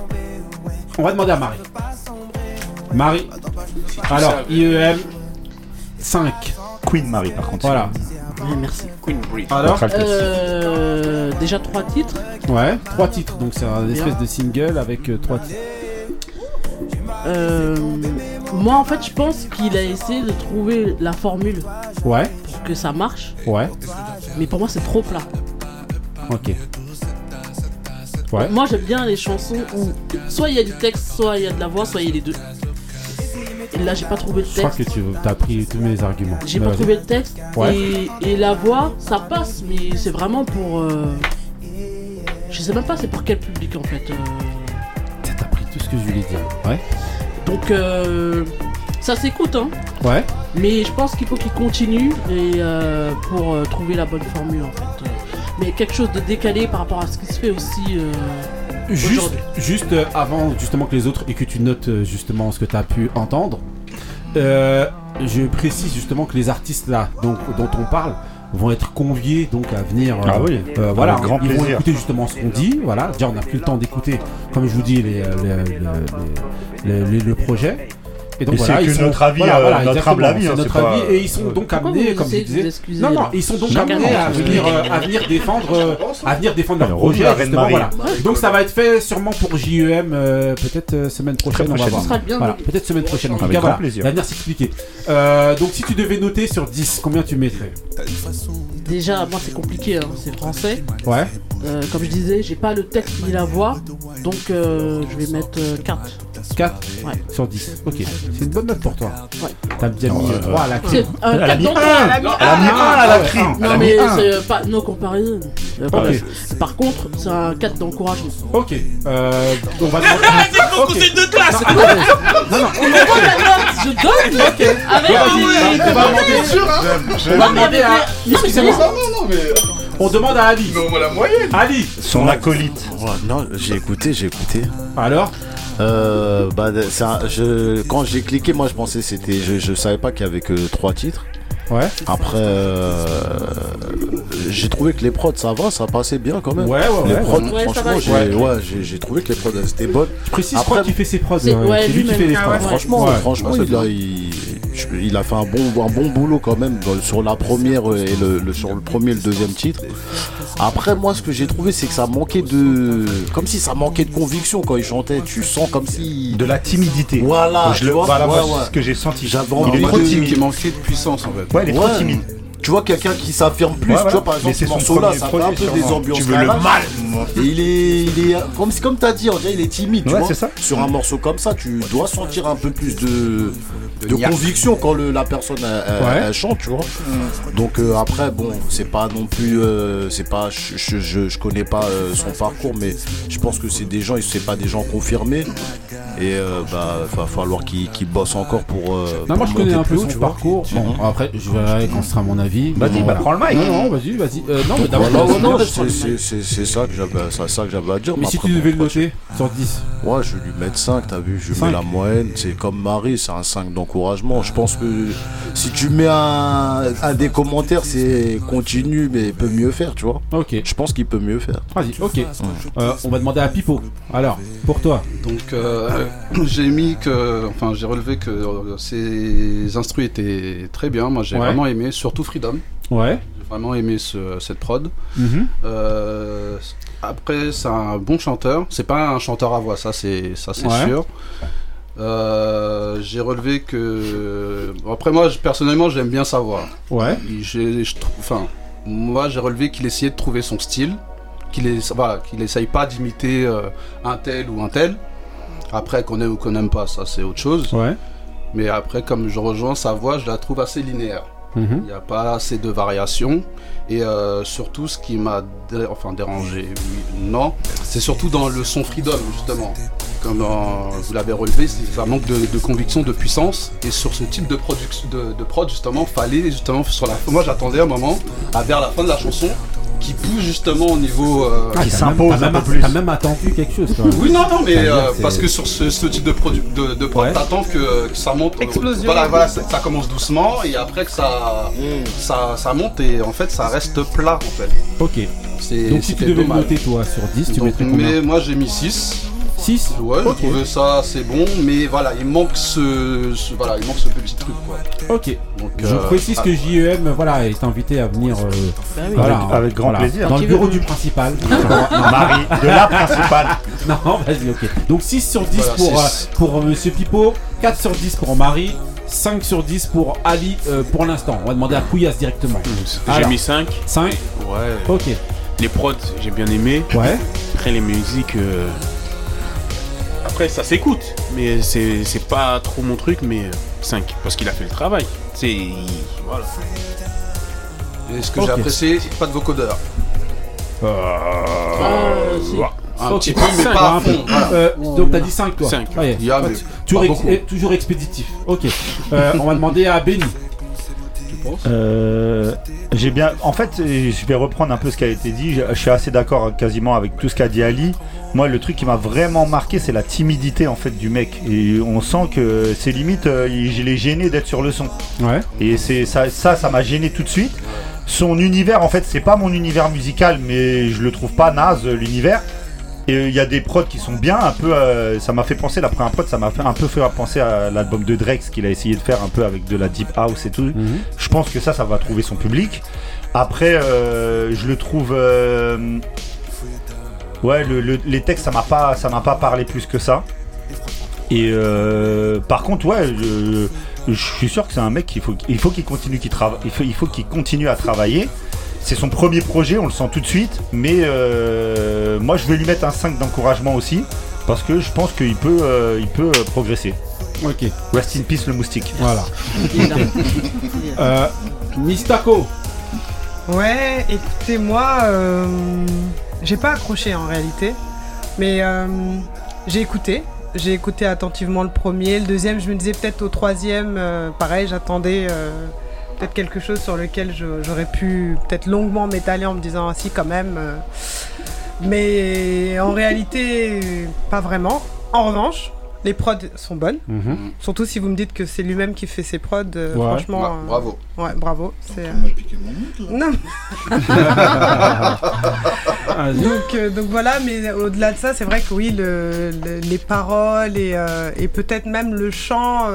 on va demander à Marie. Marie. Alors IEM 5. Queen Marie par contre. Voilà. Ouais, merci. Queen Bridge. Alors Euh, déjà trois titres. Ouais, trois titres. Donc c'est un espèce de single avec euh, trois titres. Euh, moi, en fait, je pense qu'il a essayé de trouver la formule Ouais. pour que ça marche. Ouais. Mais pour moi, c'est trop plat. Ok. Ouais. Moi, j'aime bien les chansons où soit il y a du texte, soit il y a de la voix, soit il y a les deux. Et là, j'ai pas trouvé le Je crois texte. que tu as pris tous mes arguments. J'ai pas trouvé le texte. Ouais. Et, et la voix, ça passe, mais c'est vraiment pour. euh, Je sais même pas c'est pour quel public en fait. euh. T'as pris tout ce que je voulais dire. Ouais. Donc euh, ça s'écoute, hein. Ouais. Mais je pense qu'il faut qu'il continue et euh, pour euh, trouver la bonne formule en fait. Mais quelque chose de décalé par rapport à ce qui se fait aussi. Juste, euh, avant justement que les autres et que tu notes euh, justement ce que tu as pu entendre, euh, je précise justement que les artistes là donc, dont on parle vont être conviés donc à venir euh, Ah oui, euh, voilà. Grand ils vont écouter justement ce qu'on dit voilà. Déjà on n'a plus le temps d'écouter comme je vous dis les, les- les- les- les- le projet et donc Et voilà c'est que notre avis, voilà, euh, voilà, notre humble avis, hein, notre pas- et ils sont donc Pourquoi amenés vous comme vous disais non non ils sont donc amenés à venir euh, à venir défendre euh, à venir défendre leur Alors, projet justement, voilà. Donc ça va être fait sûrement pour JEM euh, peut-être euh, semaine prochaine on va voir. Voilà peut-être semaine prochaine. En tout Avec cas voilà va venir s'expliquer Euh, donc si tu devais noter sur 10 combien tu mettrais Déjà, moi c'est compliqué, hein, c'est français. ouais. Euh, comme je disais, j'ai pas le texte ni la voix, donc euh, je vais mettre 4. 4 Ouais. sur 10 ok c'est une bonne note pour toi Ouais. t'as bien mis 3 à la clé Elle a 4 mis dans un. trois. Elle a mis un à la crime. Elle Non mais c'est euh, pas no comparison. Euh, Ok. Par contre, c'est un 4 d'encouragement. ok euh, on va demander C'est conseil de classe non non On je donne Avec les- bah, on va demander on va Non, mais demander avec à les- excusez-moi Non, non, mais. on demande à Ali Mais on voit la moyenne. Ali Son acolyte. Ouais, non, j'ai écouté, j'ai écouté. alors Euh, bah, un- je, quand j'ai cliqué, moi je pensais que c'était. Je, je savais pas qu'il y avait que trois titres. ouais Après, euh, j'ai trouvé que les prods ça va, ça passait bien quand même. ouais ouais les ouais prods, Ouais, ça franchement, j'ai ouais, j'ai- j'ai trouvé que les prods étaient bonnes. Je précise, Après- qu'il fait ses prods. C'est- euh, ouais, c'est lui qui fait les Ah prods. ouais. Franchement, Ouais. franchement, il, a, il, il a fait un bon, un bon boulot quand même sur la première et le, le- sur le premier et le deuxième titre. Après, moi, ce que j'ai trouvé, c'est que ça manquait de, comme si ça manquait de conviction quand il chantait. Tu sens comme si De la timidité. Voilà, Je tu le, vois, voilà, ouais, ce que j'ai senti. J'avais Il envie est trop de- timide. qui manquait de puissance en fait. Ouais, il est trop timide. Tu vois quelqu'un qui s'affirme plus, Ouais, tu vois par exemple c'est ce morceau-là, premier ça fait un peu des ambiances Tu veux le mal. Et il est, il est comme, comme t'as dit, on dirait il est timide, tu Ouais, vois. c'est ça. Sur un morceau comme ça, tu dois sentir un peu plus de, de conviction quand le- la personne elle, elle- Ouais. elle chante, tu vois. Donc euh, après, bon, c'est pas non plus, euh, c'est pas, je, je, connais pas euh, son parcours, mais je pense que c'est des gens, c'est pas des gens confirmés. Et euh, bah, va falloir qu'ils qu'ils bossent encore pour. euh, Non, moi pour je connais monter un peu son tu vois. parcours. Bon, après, je verrai quand ce sera mon avis. Vas-y, bah, prends le mic. Non, non, vas-y, vas-y. Euh, non, mais d'abord, Voilà, non, c'est- ça que j'avais c'est ça que j'avais à dire. Mais si après, tu devais le noter sur 10. je- Ouais, je vais lui mettre 5, t'as vu, je lui mets la moyenne. C'est comme Marie, c'est un 5 d'encouragement. Je pense que si tu mets un, un des commentaires, c'est continue, mais il peut mieux faire, tu vois. Ok, Je pense qu'il peut mieux faire. vas-y, ok. Euh, on va demander à Pipo. Alors, pour toi. Donc euh, j'ai mis que, enfin j'ai relevé que euh, ces instrus étaient très bien. Moi j'ai Ouais. vraiment aimé, surtout Freedom. Ouais. J'ai vraiment aimé ce- cette prod. Mhm. Euh, après c'est un bon chanteur. C'est pas un chanteur à voix, ça c'est ça c'est Ouais. sûr. Euh, j'ai relevé que après moi je- personnellement j'aime bien sa voix. Ouais. J'ai- je enfin, moi j'ai relevé qu'il essayait de trouver son style, qu'il voilà, qu'il essaye pas d'imiter euh, un tel ou un tel. Après qu'on aime ou qu'on n'aime pas, ça c'est autre chose. Ouais. Mais après, comme je rejoins sa voix, je la trouve assez linéaire. Mhm. Il n'y a pas assez de variations. Et euh, surtout, ce qui m'a enfin, dérangé, oui, non, c'est surtout dans le son Freedom, justement. comme dans- vous l'avez relevé, c'est un manque de, conviction, de puissance. Et sur ce type de de, de prod, justement, fallait justement sur la. Moi, j'attendais un moment, à vers la fin de la chanson, qui pousse justement au niveau. euh, Ah, t'as même- t'as même- T'as même attendu quelque chose quand même. oui, non, non, mais euh, parce que sur ce, ce type de, produit, de, de prod, t'attends que, que ça monte. Explosion. Voilà, voilà, ça, commence doucement et après que ça, ça, ça monte et en fait ça reste plat en fait. Ok. C'est- Donc si tu devais le dommage. noter toi sur 10, tu Donc, mettrais combien Mais moi j'ai mis 6. 6 Ouais, Ok. j'ai trouvé ça assez bon, mais voilà, il manque ce, ce- voilà, il manque ce petit truc quoi. Ok. Donc, Je euh, précise ah. que JEM voilà, est invité à venir euh, Bah oui. voilà, Avec- avec grand voilà, plaisir. dans le bureau du principal. Marie, de la principale. Non, vas-y, ok. Donc 6 sur 10 Voilà, pour, euh, pour euh, Monsieur Pipo, 4 sur 10 pour Marie, 5 sur 10 pour Ali euh, pour l'instant. On va demander à Couillasse directement. J'ai mis 5. 5 Ouais. Ok. Les prods, j'ai bien aimé. Ouais. Après, les musiques. Euh, Après, ça s'écoute. Mais c'est c'est pas trop mon truc, mais 5. Parce qu'il a fait le travail. C'est. Voilà. Et ce que j'ai apprécié, pas de vocodeur. Un Ok. petit peu, mais pas un à peu. fond. voilà. Euh, donc t'as dit 5 toi Cinq. Ouais, Il y a, pas- mais toujours, pas ex- beaucoup. toujours expéditif. Ok. Euh, on va demander à Benny. Euh, j'ai bien. En fait, je vais reprendre un peu ce qui a été dit. Je, je suis assez d'accord quasiment avec tout ce qu'a dit Ali. Moi, le truc qui m'a vraiment marqué, c'est la timidité en fait du mec. Et on sent que c'est limite, euh, il est gêné d'être sur le son. Ouais. Et c'est ça, ça, ça m'a gêné tout de suite. Son univers, en fait, c'est pas mon univers musical, mais je le trouve pas naze l'univers. Et euh, il y a des prods qui sont bien, un peu. euh, ça m'a fait penser, la première prod, ça m'a fait un peu fait penser à l'album de Drake, ce qu'il a essayé de faire un peu avec de la deep house et tout. Je pense que ça, ça va trouver son public. Après, euh, je le trouve. Ouais, le- le- les textes, ça m'a pas, ça m'a pas parlé plus que ça. Et euh, par contre, ouais, je, je suis sûr que c'est un mec qu'il faut, il faut qu'il continue, qu'il trava- il faut, il faut qu'il continue à travailler. C'est son premier projet, on le sent tout de suite. Mais euh, moi, je vais lui mettre un 5 d'encouragement aussi, parce que je pense qu'il peut, euh, il peut euh, progresser. Ok. Rest in peace le moustique. Voilà. euh, Mistako. Ouais, écoutez, moi, euh, j'ai pas accroché en réalité, mais euh, j'ai écouté. J'ai écouté attentivement le premier, le deuxième, je me disais peut-être au troisième, euh, pareil, j'attendais euh, peut-être quelque chose sur lequel j'aurais pu peut-être longuement m'étaler en me disant ah si quand même. mais en réalité, pas vraiment. En revanche, les prods sont bonnes. Mhm. Surtout si vous me dites que c'est lui-même qui fait ses prods. euh, Ouais. Franchement. Bah, euh, bravo. Ouais, bravo. C'est. On m'a piqué mon mood, là. Non. Donc, euh, donc voilà, mais au-delà de ça, c'est vrai que oui, le, le- les paroles et, euh, et peut-être même le chant.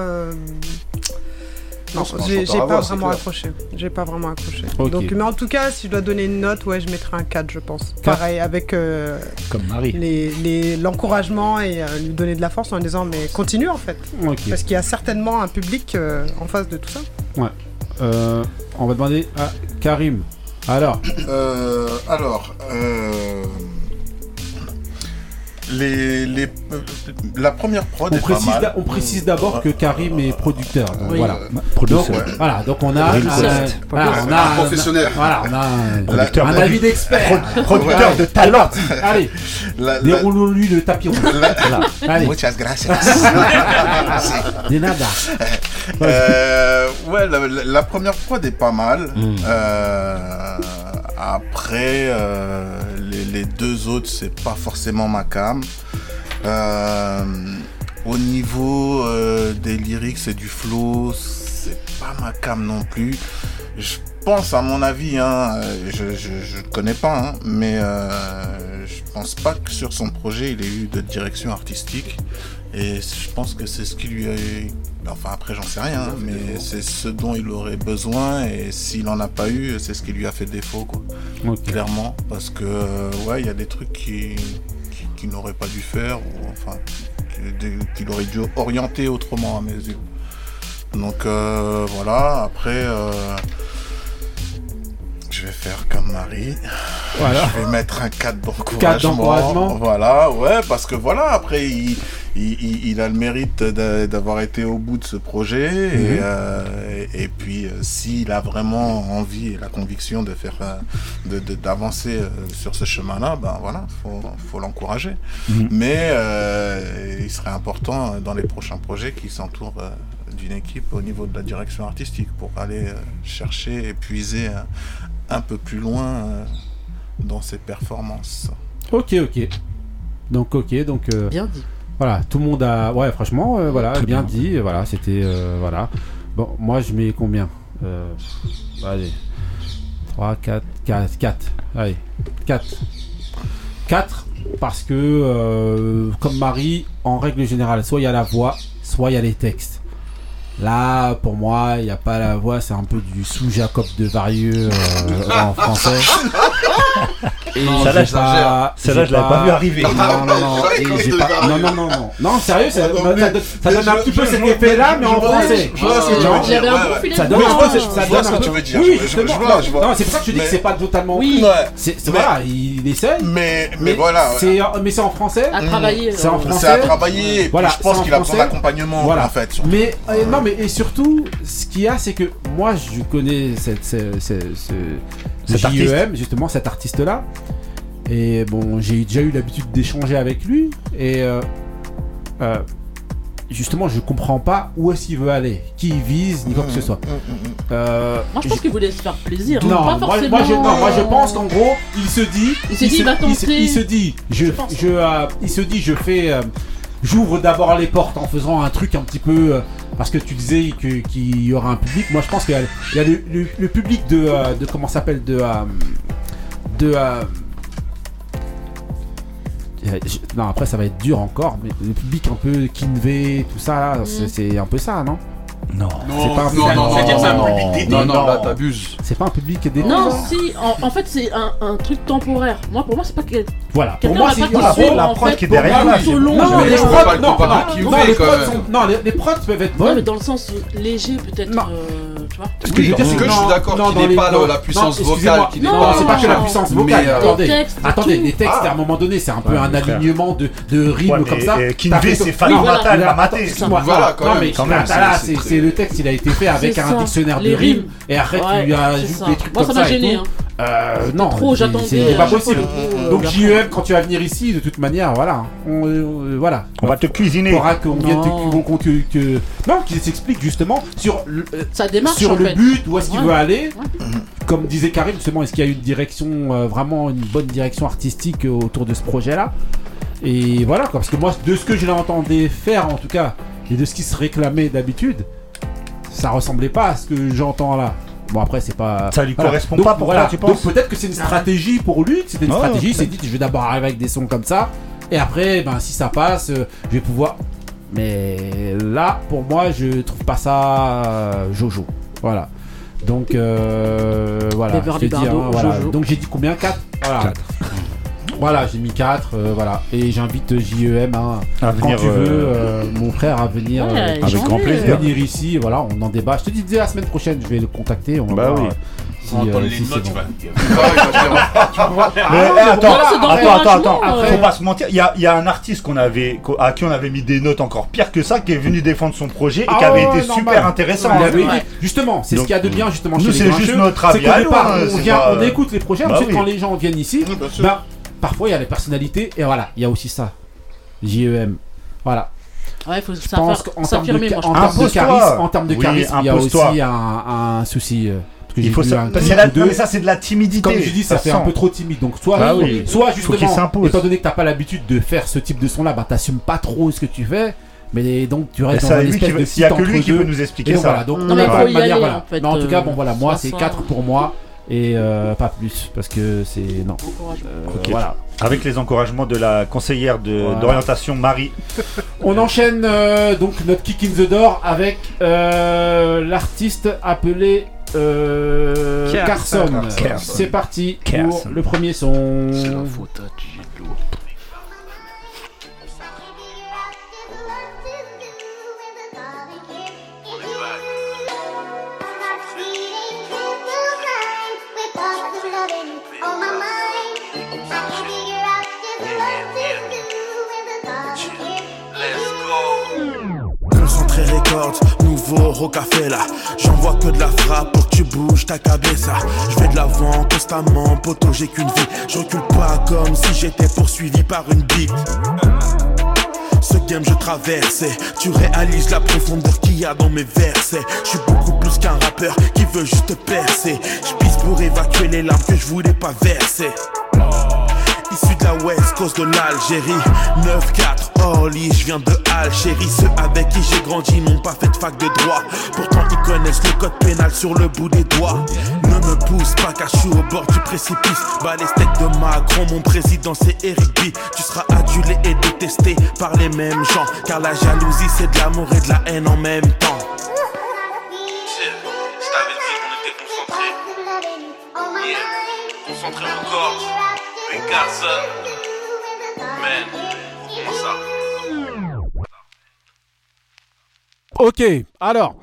Non, j'ai pas vraiment accroché. J'ai pas vraiment accroché. Donc, mais en tout cas, si je dois donner une note, ouais, je mettrais un 4, je pense. Quatre. Pareil, avec euh, Comme Marie. les- les- l'encouragement et euh, lui donner de la force en lui disant, mais continue en fait. Parce qu'il y a certainement un public euh, en face de tout ça. Ouais. Euh, on va demander à Karim. Alors. Euh, alors, euh, les, les, la première prod On est précise, pas mal. on précise d'abord que Karim est producteur. Donc Oui. voilà. Donc, ouais. voilà. Donc on a, un- estate. voilà, on a Un professionnel. Voilà, on a un, Producteur, un produ- avis d'expert. pro- producteur de talent. Allez, déroulons-lui le tapis rouge. Voilà. Allez. Muchas gracias. De nada. Euh, ouais, la, la- la première prod est pas mal. Mm. Euh, après, euh, les, deux autres, c'est pas forcément ma cam. Euh, au niveau euh, des lyrics et du flow, c'est pas ma cam non plus. Je pense, à mon avis, hein, je, le connais pas, hein, mais je pense pas que sur son projet il ait eu de direction artistique. Et je pense que c'est ce qui lui a. Enfin, après, j'en sais rien, hein, mais c'est ce dont il aurait besoin. Et s'il en a pas eu, c'est ce qui lui a fait défaut, quoi. Clairement. Parce que, euh, ouais, il y a des trucs qui, qui, qu'il n'aurait pas dû faire, ou enfin, qu'il aurait dû orienter autrement à mes yeux. Donc, euh, voilà. Après. euh, je vais faire comme Marie. Voilà. Je vais mettre un 4 d'encouragement. Voilà, ouais, parce que voilà, après, il, il, il- il a le mérite d'a- d'avoir été au bout de ce projet. Mhm. et, euh, et, et puis, euh, s'il a vraiment envie et la conviction de faire, euh, de- de- d'avancer euh, sur ce chemin-là, ben voilà, faut, faut l'encourager. Mhm. Mais euh, il serait important euh, dans les prochains projets qu'il s'entoure euh, d'une équipe au niveau de la direction artistique pour aller euh, chercher et puiser euh, un peu plus loin euh, dans ses performances. Ok, ok. Donc, ok, donc. euh, Bien dit. Voilà, tout le monde a. Ouais, franchement, euh, voilà, bien, bien. dit. Voilà, c'était. euh, voilà. Bon, moi, je mets combien? Euh, Allez. 3, 4, 4, 4. Allez, 4. 4 parce que, euh, comme Marie, en règle générale, soit il y a la voix, soit il y a les textes. Là, pour moi, il n'y a pas la voix, c'est un peu du sous-Jacob de Varieux euh, en français. Et Celle-là, je- pas- celle-là, j'ai je l'avais pas vu arriver. Non, non, non. et j'ai pas- Non, non, non, non. Non, sérieux, ça, ça donne, ça donne un petit peu cet effet-là, mais en français. je vois ce que tu veux dire, ça donne voix, un peu, ça donne ce un que peu. tu veux dire, Oui, je- vois, je vois. Non, c'est pour ça que je te dis que c'est pas totalement. Oui. C'est voilà, il essaye. Mais, mais voilà. C'est mais c'est en français. À travailler. C'est en français. C'est à travailler. Voilà, je pense qu'il a besoin d'accompagnement Voilà. en fait. Mais euh, non, mais et surtout, ce qu'il y a, c'est que moi, je connais cette, ce, ce, ce- Cet ce JEM, justement, cet artiste-là. Et bon, j'ai déjà eu l'habitude d'échanger avec lui. Et euh, euh, justement, je comprends pas où est-ce qu'il veut aller, qui il vise, ni quoi que ce soit. Euh, Moi, je pense qu'il voulait se faire plaisir. hein. non, pas moi, forcément. moi, je, non, moi je pense qu'en gros, il se dit, Il s'est dit, se, il va se- tenter. il se dit, je, Je euh, il se dit, je fais, euh, j'ouvre d'abord les portes en faisant un truc un petit peu, euh, parce que tu disais qu'il y aura un public. Moi, je pense qu'il y a, il y a le, le- le public de, euh, de comment ça s'appelle, de, euh, de, euh, non, après ça va être dur encore, mais le public un peu Kinvé, tout ça, c'est- c'est un peu ça, non? Non. C'est pas un non, non, c'est-à-dire que c'est un public dédié. Non, non, Non. là t'abuses. C'est pas un public dédié. Non, si, en, en fait, c'est un, un truc temporaire. Moi, pour moi, c'est pas que. Voilà, pour moi c'est la prod qui est derrière, là. Non, Mais les prods, non, non, qui non, les prods non, peuvent être Non, bonnes. mais dans le sens léger, peut-être. Non. tu vois. Ce que je veux dire, Parce c'est que je suis non, d'accord non, qu'il n'est pas non, la- puissance non, vocale qu'il n'est Non, pas- c'est pas que la puissance vocale. euh, Attendez, Les textes, attendez, les textes, Ah. à un moment donné, c'est un peu un alignement de, de rimes Ouais, comme ça. Kinvé, c'est la maté. Voilà, non, quand non, même. c'est- le texte, il a été fait avec un ça. dictionnaire de rimes. Et après, tu lui ajoutes ça. des trucs Moi, comme ça m'a et gêné, tout. hein. Euh, non, trop, c'est- j'attendais, C'est euh, pas chaque possible. gros, Donc euh, JEM, quand tu vas venir ici, de toute manière, voilà. On, euh, voilà. On va te cuisiner. faudra qu'on vienne te que, que- non qu'il s'explique justement sur le, euh, démarche, sur en le fait. but où est-ce qu'il Ouais. veut aller comme disait Karim justement est-ce qu'il y a une direction euh, vraiment une bonne direction artistique euh, autour de ce projet là et voilà quoi parce que moi de ce que je l'entendais faire en tout cas et de ce qui se réclamait d'habitude ça ressemblait pas à ce que j'entends là Bon après c'est pas Ça lui voilà. correspond Donc, pas pour voilà. toi, tu penses Donc peut-être que c'est une stratégie pour lui, c'était une stratégie, il s'est dit je vais d'abord arriver avec des sons comme ça et après ben si ça passe euh, je vais pouvoir mais là pour moi je trouve pas ça euh, Jojo. Voilà. Donc euh, voilà, je te dis, hein, voilà. Donc j'ai dit combien? 4 Voilà. Voilà, j'ai mis 4 voilà et j'invite JEM hein, À quand venir, tu veux euh, euh, mon frère à venir Ouais, euh, avec grand plaisir. venir ici, voilà, on en débat. Je te dis dès la semaine prochaine, je vais le contacter, on va Bah voir oui. euh, si, On entend euh, les si c'est notes, bon. tu vas. Mais, Ah, attends, attends, attends, euh. faut pas se mentir. Il y a, il y a un artiste qu'on avait, à qui on avait mis des notes encore pires que ça, qui est venu défendre son projet et qui Ah avait été normal. super intéressant. Avait Ouais. Justement, c'est ce qu'il y a de bien justement nous, c'est juste notre avis hein, on, c'est vient, pas- on écoute les projets, Bah ensuite oui. quand les gens viennent ici, Parfois il y a les personnalités et voilà, il y a aussi ça. JEM. Voilà. Ouais, faut Je pense qu'en termes de, en termes de charisme, en termes de Oui, charisme, il y a aussi un, un souci. euh, parce que Il faut ça. un Parce ou deux. non, mais ça, c'est de la timidité. Comme je dis, ça, fait un sent. peu trop timide. Donc, soit, Bah oui. soit justement, étant donné que t'as pas l'habitude de faire ce type de son là, bah t'assumes pas trop ce que tu fais. Mais donc tu restes dans ça, un lui espèce qui de veut- s'il y a que lui qui entre-deux. peut nous expliquer donc ça. voilà, donc Non, de mais la y manière, aller, voilà. en fait, Mais en tout cas, euh, bon voilà, moi ça c'est sent- 4 pour moi et euh, pas plus parce que c'est non. Euh, Ok. Voilà. Avec les encouragements de la conseillère de- Voilà. d'orientation Marie. On enchaîne euh, donc notre kick in the door avec euh, l'artiste appelé euh, Carson. Carson. Carson. C'est parti Carson. pour le premier son. C'est la faute à Nouveau Rocafella J'envoie que de la frappe pour que tu bouges ta cabeza Je vais de l'avant constamment, poto j'ai qu'une vie Je recule pas comme si j'étais poursuivi par une bite Ce game je traversais, tu réalises la profondeur qu'il y a dans mes versets. Je suis beaucoup plus qu'un rappeur qui veut juste percer. Je pisse pour évacuer les larmes que je voulais pas verser. Issu de la West Coast de l'Algérie. 9-4 Orly, je viens de Algérie. Ceux avec qui j'ai grandi n'ont pas fait de fac de droit. Pourtant ils connaissent le code pénal sur le bout des doigts. Ne me pousse pas car je suis au bord du précipice. Bah les steaks de Macron, mon président c'est Eric B. Tu seras adulé et détesté par les mêmes gens Car la jalousie c'est de l'amour et de la haine en même temps. Je t'avais dit Man, comment ça? Ok, alors,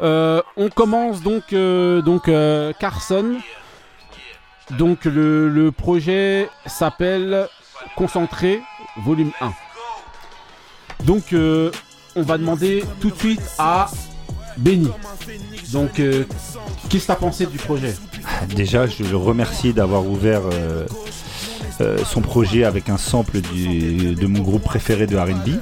euh, on commence donc, euh, donc euh, Carson. Donc le, le projet s'appelle Concentré, volume 1. Donc euh, on va demander tout de suite à Benny. Donc euh, qu'est-ce que tu as pensé du projet? Déjà, je le remercie d'avoir ouvert euh, son projet avec un sample du- de mon groupe préféré de RB.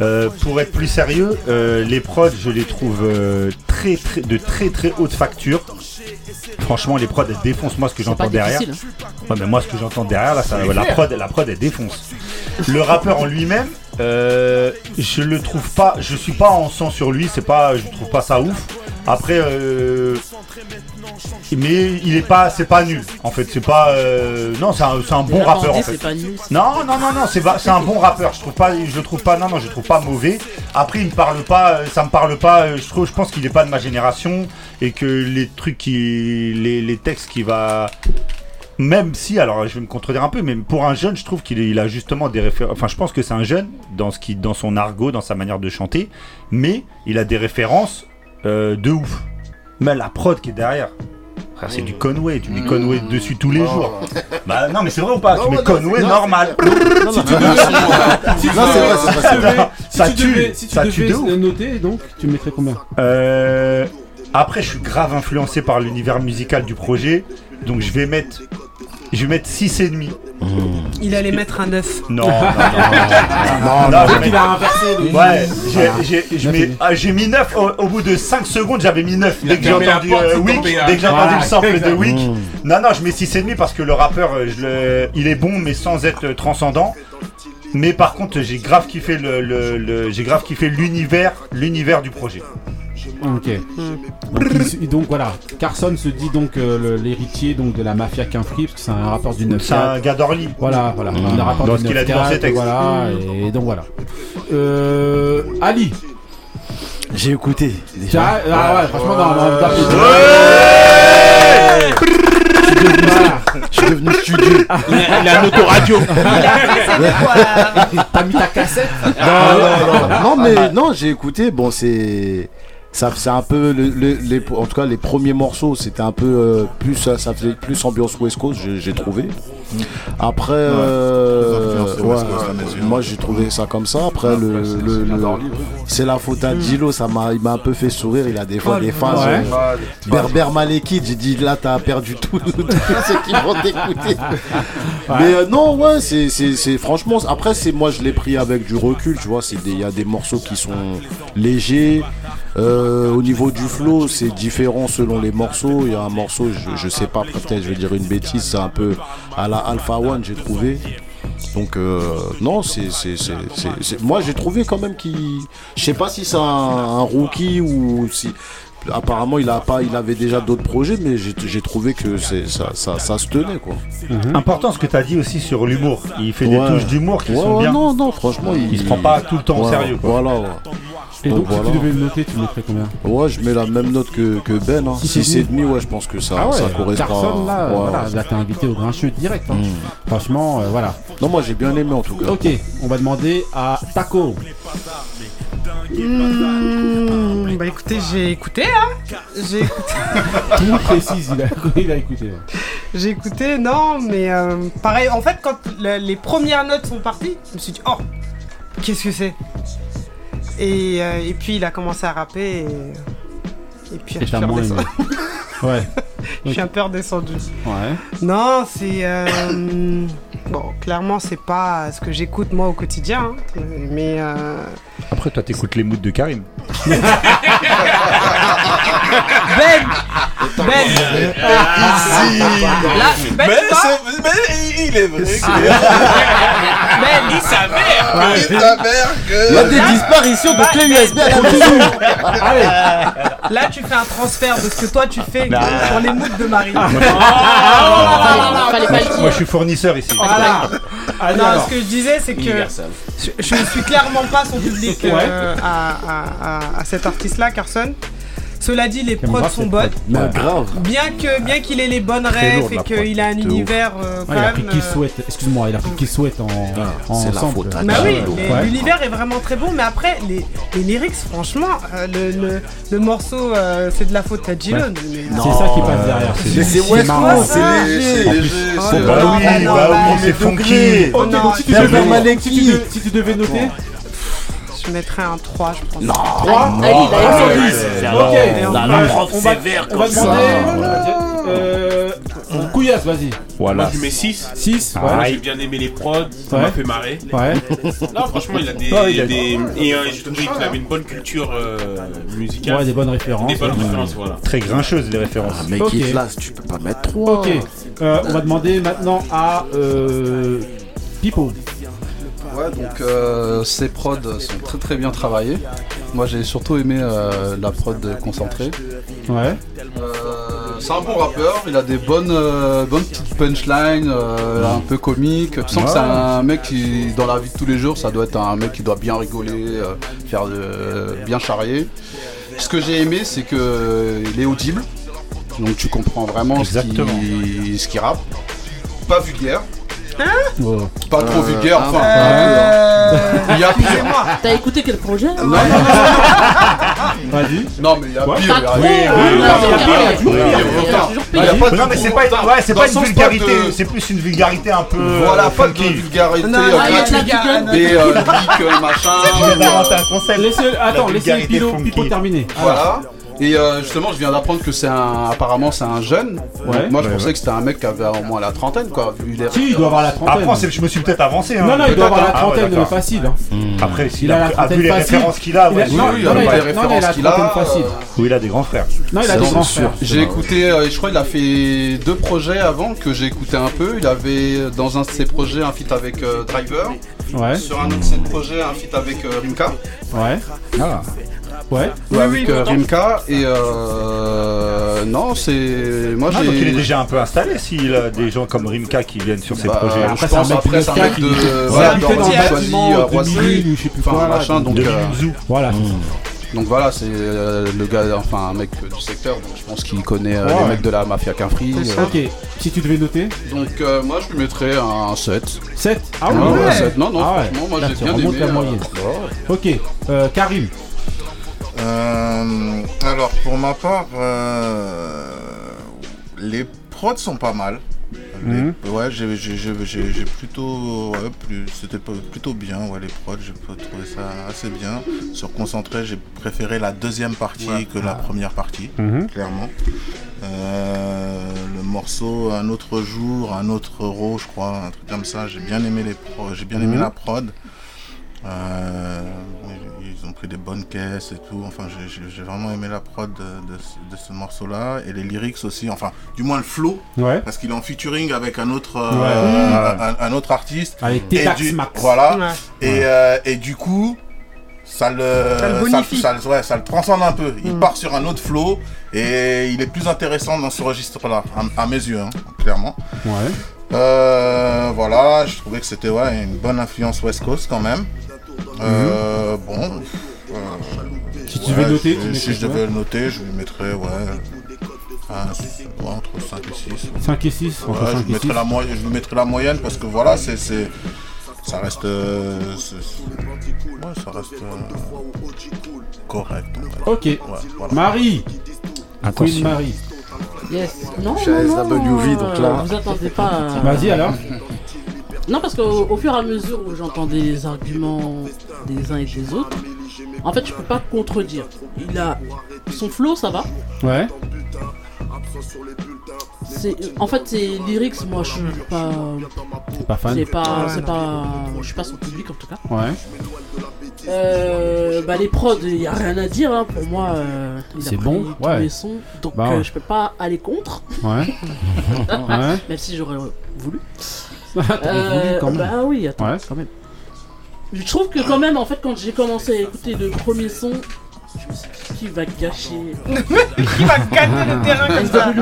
Euh, pour être plus sérieux, euh, les prods, je les trouve euh, très, très, de très très haute facture. Franchement, les prods, elles défoncent. Moi, ce que j'entends derrière. difficile, Ouais, mais moi, ce que j'entends derrière, là, ça, la prod, la prod, elle défonce. Le rappeur en lui-même, euh, je le trouve pas. Je suis pas en sang sur lui. C'est pas, je trouve pas ça ouf. Après, euh, mais il est pas, c'est pas nul. En fait, c'est pas. euh, non, c'est un, c'est un bon rappeur. En fait. c'est pas nul, Non, non, non, non, c'est pas- c'est un bon rappeur. Je trouve pas, je le trouve pas. Non, non, je le trouve pas mauvais. Après, il me parle pas. euh, Ça me parle pas. euh, Je trouve, je pense qu'il est pas de ma génération et que les trucs qui, les, les textes qui va. Même si, alors je vais me contredire un peu, mais pour un jeune, je trouve qu'il il a justement des références. Enfin, je pense que c'est un jeune dans ce qui, dans son argot, dans sa manière de chanter, mais il a des références euh, de ouf. Mais la prod qui est derrière, frère, c'est du Conway. Tu mets Conway dessus tous les jours. Bah non, mais c'est vrai ou pas? Tu mets non, Conway non, normal. Ça tue, si tu ça tue devais noter, donc tu mettrais combien? Euh, après, je suis grave influencé par l'univers musical du projet, donc je vais mettre, je vais mettre 6 et demi. Il allait mettre un 9. Non, non, non, non, non, a inversé. Ouais, j'ai- je mets- ah, j'ai mis 9 au, au bout de 5 secondes, j'avais mis 9 Il a dès que j'ai fermé la entendu porte, euh, c'est Wick, tombé, hein. dès que j'ai entendu Voilà, le sample de exact. Wick. Non, non, je mets 6 et demi parce que le rappeur, euh, je le- il est bon, mais sans être euh, transcendant. Mais par contre, j'ai grave kiffé le, le- le- j'ai grave kiffé l'univers, l'univers du projet. Ok. Donc, il- donc voilà, Carson se dit donc euh, le- l'héritier donc de la mafia Quinfri parce que c'est un rappeur du 9 C'est un gars d'Orly. Voilà, voilà, Mmh. un rappeur Dans du ce qu'il a dit 9-4, dans ses textes. Voilà, Mmh. et donc voilà. Euh, Ali. J'ai écouté. Déjà. Ah, ah ouais, franchement, non, non, on tape Je suis devenu studio. Il a- il a un autoradio. Il a fait ses devoirs. T'as mis ta cassette Non, non, non. Non, mais non, j'ai écouté. Bon, c'est. Ça, c'est un peu le- le- les, en tout cas les premiers morceaux c'était un peu euh, plus ça, ça faisait plus ambiance West Coast j'ai, trouvé. Après euh, ouais, Coast moi j'ai trouvé ça comme ça. Après le, le- le- c'est la faute à Dilo ça m'a il m'a un peu fait sourire. Il a des fois des phases ouais. euh, Berber Malekith j'ai dit là t'as perdu tout tous ceux qui vont t'écouter. Mais euh, non ouais c'est, franchement après c'est moi je l'ai pris avec du recul tu vois c'est des- il y a des morceaux qui sont légers euh, au niveau du flow, c'est différent selon les morceaux. Il y a un morceau, je, je sais pas, peut-être je vais dire une bêtise, c'est un peu à la Alpha One, j'ai trouvé. Donc euh, non, c'est, moi j'ai trouvé quand même qu'il, je sais pas si c'est un rookie ou si. Apparemment, il a pas, il avait déjà d'autres projets, mais j'ai, trouvé que c'est, ça, ça, ça se tenait quoi. Important ce que tu as dit aussi sur l'humour. Il fait des touches d'humour qui Ouais, sont ouais, bien. Non, non, franchement, il, se prend pas tout le temps au sérieux. Quoi. Voilà, ouais. Et donc, voilà. si tu devais le noter, tu mettrais combien Ouais, je mets la même note que, que Ben. Hein. Six et 6 et demi, ouais, je pense que ça, ah ouais, ça correspond. Carson, là, à- ouais, voilà, ouais. là t'es invité au grincheux direct. hein. Mm. Franchement, euh, voilà. Non, moi j'ai bien aimé en tout cas. Ok, on va demander à Taco. Mmh, bah écoutez, j'ai écouté, hein J'ai écouté. Tout précise, il a, il a écouté. J'ai écouté, non, mais euh, pareil, en fait, quand le- les premières notes sont parties, je me suis dit, oh, qu'est-ce que c'est? Et, euh, et puis il a commencé à rapper et, et puis Et je suis t'as moins aimé. Ouais. je suis un peu redescendu. Ouais. Non, c'est. euh, bon, clairement, c'est pas ce que j'écoute moi au quotidien. hein. Mais euh, Après, toi, t'écoutes les moods de Karim. Ben Ben Là, Ben, toi c'est- mais il est vrai que- Ben, Il s'avère que- Il s'avère que- Il y a des disparitions de clés USB à la maison. Allez. Là, tu fais un transfert de ce que toi tu fais Nah. sur les moods de Marie. Moi, Fallait pas le dire. Moi, je suis fournisseur ici. Voilà. Allez, non, alors. ce que je disais, c'est que Universal. je, je suis clairement pas son public euh, Ouais. à, à- à- à cet artiste-là, Carson. Cela dit, les prods grave sont bonnes. prod. Mais grave. Bien que bien qu'il ait les bonnes Très rêves et qu'il a un univers euh, quand il a pris euh, Sweat, excuse-moi, il a pris Kill Sweat en, en c'est la ensemble. Bah oui, l'univers est vraiment très bon, mais après, les, les lyrics, franchement, euh, le, le, le morceau, euh, c'est de la faute à Gilon. Ouais. C'est ça qui passe derrière. C'est- c'est West marrant. Coast, c'est léger, Oh Bah oui, ah bah bah, oui, c'est funky. Ok, donc si tu devais noter. Je mettrais un 3, je pense. Non. 3 Ali, il a eu 110. Ok, Ok, et on on va- va- on on va- va va demander. demander- Euh, Couillasse, vas-y. Voilà. Moi, je mets 6. 6, Moi, ouais. j'ai bien aimé les prods, ça Ouais. m'a fait marrer. Ouais. Non, franchement, il a des. Ouais, il a- des- et euh, je trouvais qu'il avait une bonne culture euh, musicale. Ouais, des bonnes références. Des bonnes Ouais. références, voilà. Très grincheuse, les références. Ah, mec, Ok. il lasse, tu peux pas mettre 3. Ok, Euh, on va demander maintenant à euh, Pipo. Ouais, donc euh, ces prods sont très très bien travaillés. Moi j'ai surtout aimé euh, la prod concentrée. Ouais. Euh, c'est un bon rappeur, il a des bonnes, euh, bonnes petites punchlines, un peu comiques. Tu sens que c'est un mec qui, dans la vie de tous les jours, ça doit être un mec qui doit bien rigoler, faire bien charrier. Ce que j'ai aimé, c'est que il est audible, donc tu comprends vraiment Exactement. qu'il ce qu'il rappe. Pas vulgaire, Oh. pas trop Euh, vulgaire, enfin. Euh, Il y a pire. T'as écouté quel projet Non, non, non, Vas-y. non, mais il y a pire. Oui, oui, hein, oui, non, il y a c'est pire, pire, il y a il y a toujours pire, pire, il y a autant. toujours Il y a pire. pas de Non, mais c'est pas, une vulgarité, de- c'est plus une vulgarité un peu. Voilà, euh, pas de funky. vulgarité euh, gratuite. Des euh, euh, machin. Attends, La laissez. Pipo terminer. Voilà. Et euh, justement, je viens d'apprendre que c'est un. Apparemment, c'est un jeune. Ouais. Moi, je Ouais, pensais ouais. que c'était un mec qui avait au moins la trentaine, quoi. Vu les Si, il doit avoir la trentaine. Après, je me suis peut-être avancé. Hein. Non, non, il doit avoir la Ah ouais, trentaine d'accord. facile. hein. Après, s'il Il a a, la a trentaine vu les facile. références qu'il a, Il ouais, a- oui, non, oui, non, oui, il a- les il références la qu'il a, trentaine facile. euh, Oui, il a des grands frères. Non, il a des grands frères. J'ai écouté, euh, je crois qu'il a fait deux projets avant que j'ai écouté un peu. Il avait dans un de ses projets un feat avec euh, Driver. Ouais. Sur un autre de ses projets un feat avec euh, Rimka. Ouais. Ah. Ouais. Ouais, avec euh, Rimka et euh, non c'est moi Ah, j'ai donc il est déjà un peu installé s'il a des gens comme Rimka qui viennent sur ses Bah, projets. je pense après c'est un mec de Choisy, je sais plus quoi, machin de- donc de euh. Voilà. donc voilà c'est euh, le gars enfin un mec du secteur donc je pense qu'il connaît euh, Ouais, les mecs de la mafia euh, ça. Ok, si tu devais noter donc euh, moi je lui mettrais un 7 7 Ah Ouais, ouais, ouais, sept. Non, non, Ah ouais. franchement, moi, j'ai bien aimé, la moyenne. Ok, euh, Karim. Euh, alors pour ma part, euh, les prods sont pas mal. Les- Mhm. Ouais, j'ai plutôt, ouais, plus, c'était plutôt bien. Ouais, les prods, j'ai trouvé ça assez bien. Sur concentré, j'ai préféré la deuxième partie que la première partie, Mhm. clairement. Euh, le morceau Un autre jour, un autre euro, je crois, un truc comme ça. J'ai bien aimé les j'ai bien aimé Mhm. la prod. Euh, ont pris des bonnes caisses et tout. Enfin, j'ai- vraiment aimé la prod de, de ce- de ce morceau-là et les lyrics aussi. Enfin, du moins le flow, Ouais. parce qu'il est en featuring avec un autre, euh, Ouais. un, un autre artiste. Avec Et T-Tax du- Max. Voilà. Ouais. Et, euh, et du coup, ça le, Ça le ça, le- ouais, ça le transcende un peu. Il Mm. part sur un autre flow et il est plus intéressant dans ce registre-là, à, à mes yeux, hein, clairement. Ouais. Euh, voilà, je trouvais que c'était ouais, une bonne influence West Coast quand même. Euh, Bon. euh, Si tu devais noter, je- si je devais le noter, je lui mettrais ouais, un- ouais, entre 5 et 6. 5 et 6 entre Ouais, 5 je, et lui mettrais 6. la moy- je lui mettrais la moyenne parce que voilà, c'est. c'est- Ça reste. euh, c'est- ouais, ça reste. euh, correct. en fait. Ok. Ouais, voilà. Marie. Attention. Queen Marie. Yes. Non, Je suis non, à non, SWV, donc là- Vous attendez pas. Vas-y alors. Non, parce qu'au au fur et à mesure où j'entendais les arguments des uns et des autres, en fait, je peux pas contredire. Il a son flow, ça va. Ouais. C'est, en fait, ses lyrics, moi, je suis pas. Pas fan C'est pas, Ouais, c'est pas, je suis pas son public en tout cas. Ouais. Euh, bah les prods, il y a rien à dire hein. pour moi. euh, il a C'est bon, tous ouais. les sons, donc Bah euh, je peux pas aller contre. Ouais. Ouais. Même si j'aurais voulu. T'aurais voulu quand même. Bah oui, attends, Ouais. quand même. Je trouve que quand même, en fait, quand j'ai commencé à écouter le premier son, je me suis dit qui va gâcher. Qui va gagner le terrain comme ça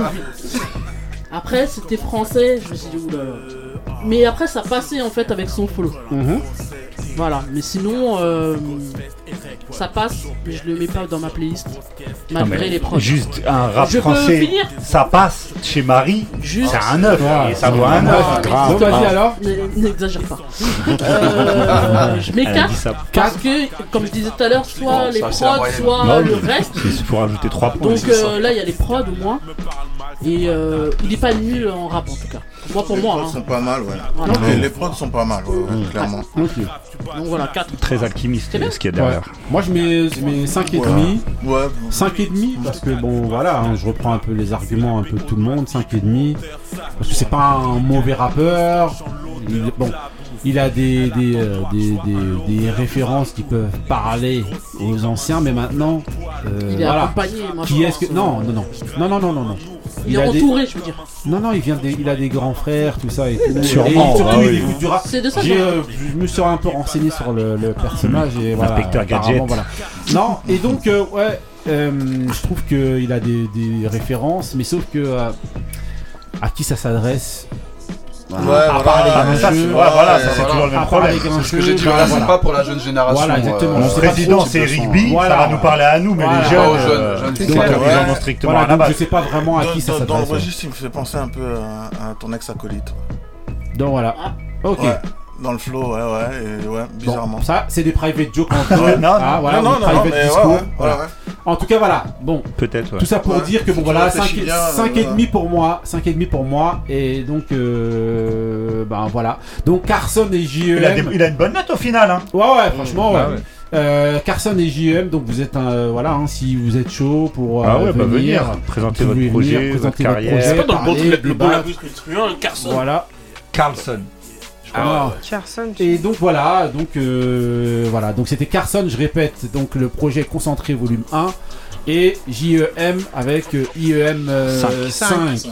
Après, c'était français, je me suis dit oula. Mais après, ça passait en fait avec son flow. Mhm. Voilà, mais sinon, euh, ça passe, mais je le mets pas dans ma playlist. Malgré mais les prods. Juste un rap Je peux français, finir ça passe chez Marie, Juste- c'est un œuf, Ouais, et ça c'est doit un un œuf. œuf, grave. Vas-y, alors. N'exagère pas. Euh, je m'écarte parce que, comme je disais tout à l'heure, soit Bon, les prods, soit Non, le reste. Il faut rajouter 3 points. Donc euh, là, il y a les prods au moins. Et euh, il est pas nul en rap en tout cas. Moi pour les moi. prods hein. sont pas mal, ouais. Voilà. Les, les prods sont pas mal, ouais, ouais, clairement. Donc voilà, 4. Très alchimiste ce qu'il y a derrière. Moi je mets, je mets 5 et Ouais. demi. Ouais. 5 et demi parce que bon voilà, hein, je reprends un peu les arguments un peu de tout le monde, 5 et demi parce que c'est pas un mauvais rappeur. Il, bon, il a des, euh, des, des, des, références qui peuvent parler aux anciens, mais maintenant. Euh, il est accompagné, Qui est-ce que. Non, euh, non, non. Non, non, non, non, non. Il, il, est entouré, des... je veux dire. Non, non, il vient des... il a des grands frères, tout ça et tout. Sûrement. Et surtout, ah, oui. du rap. C'est de ça. Euh, je me serais un peu renseigné sur le, le personnage et voilà. Gadget. voilà. Non, et donc euh, ouais, euh, je trouve que il a des, des références, mais sauf que à qui ça s'adresse Ouais, à voilà, part les ah, ça, c'est- voilà, voilà, ça, c'est voilà, toujours le même problème. C'est ce que j'ai dit, voilà, c'est pas pour la jeune génération. Voilà, exactement. euh, Mon président, c'est. Voilà. Ça va nous parler à nous, mais les jeunes, jeunes, euh, jeunes, donc, c'est euh, clair. ils en ont Ouais. strictement Voilà, donc je sais pas vraiment à Dans, qui ça dans- dans le s'adresse. registre, il me fait penser un peu à, à ton ex-acolyte. Donc voilà. Ok. Ouais. Dans le flow, ouais, ouais, et ouais, Bon, bizarrement. ça, c'est des private jokes entre Ouais, eux. non, Ah, non, voilà, non, non, non, private ouais, ouais, voilà. ouais, ouais. En tout cas, voilà. Bon, Peut-être, ouais. Tout ça pour Ouais. dire que bon voilà, réfléchis 5, bien, et euh, demi pour moi, 5 et demi pour moi, et donc euh, ben voilà. Donc Carson et JEM. Il a, des- il a une bonne note au final. Hein. Ouais ouais, franchement ouais. Ouais. Euh, Carson et JEM, donc vous êtes un euh, voilà, hein, si vous êtes chaud pour euh, Ah ouais, bah venir, venir, présenter votre projet, venir, votre carrière. C'est pas dans le bon, le bon truand, Carson. Voilà. Carlson. Alors, Carson. et donc voilà, donc euh, voilà, donc c'était Carson, je répète, donc le projet concentré volume 1 et JEM avec euh, IEM euh, Cinq. 5.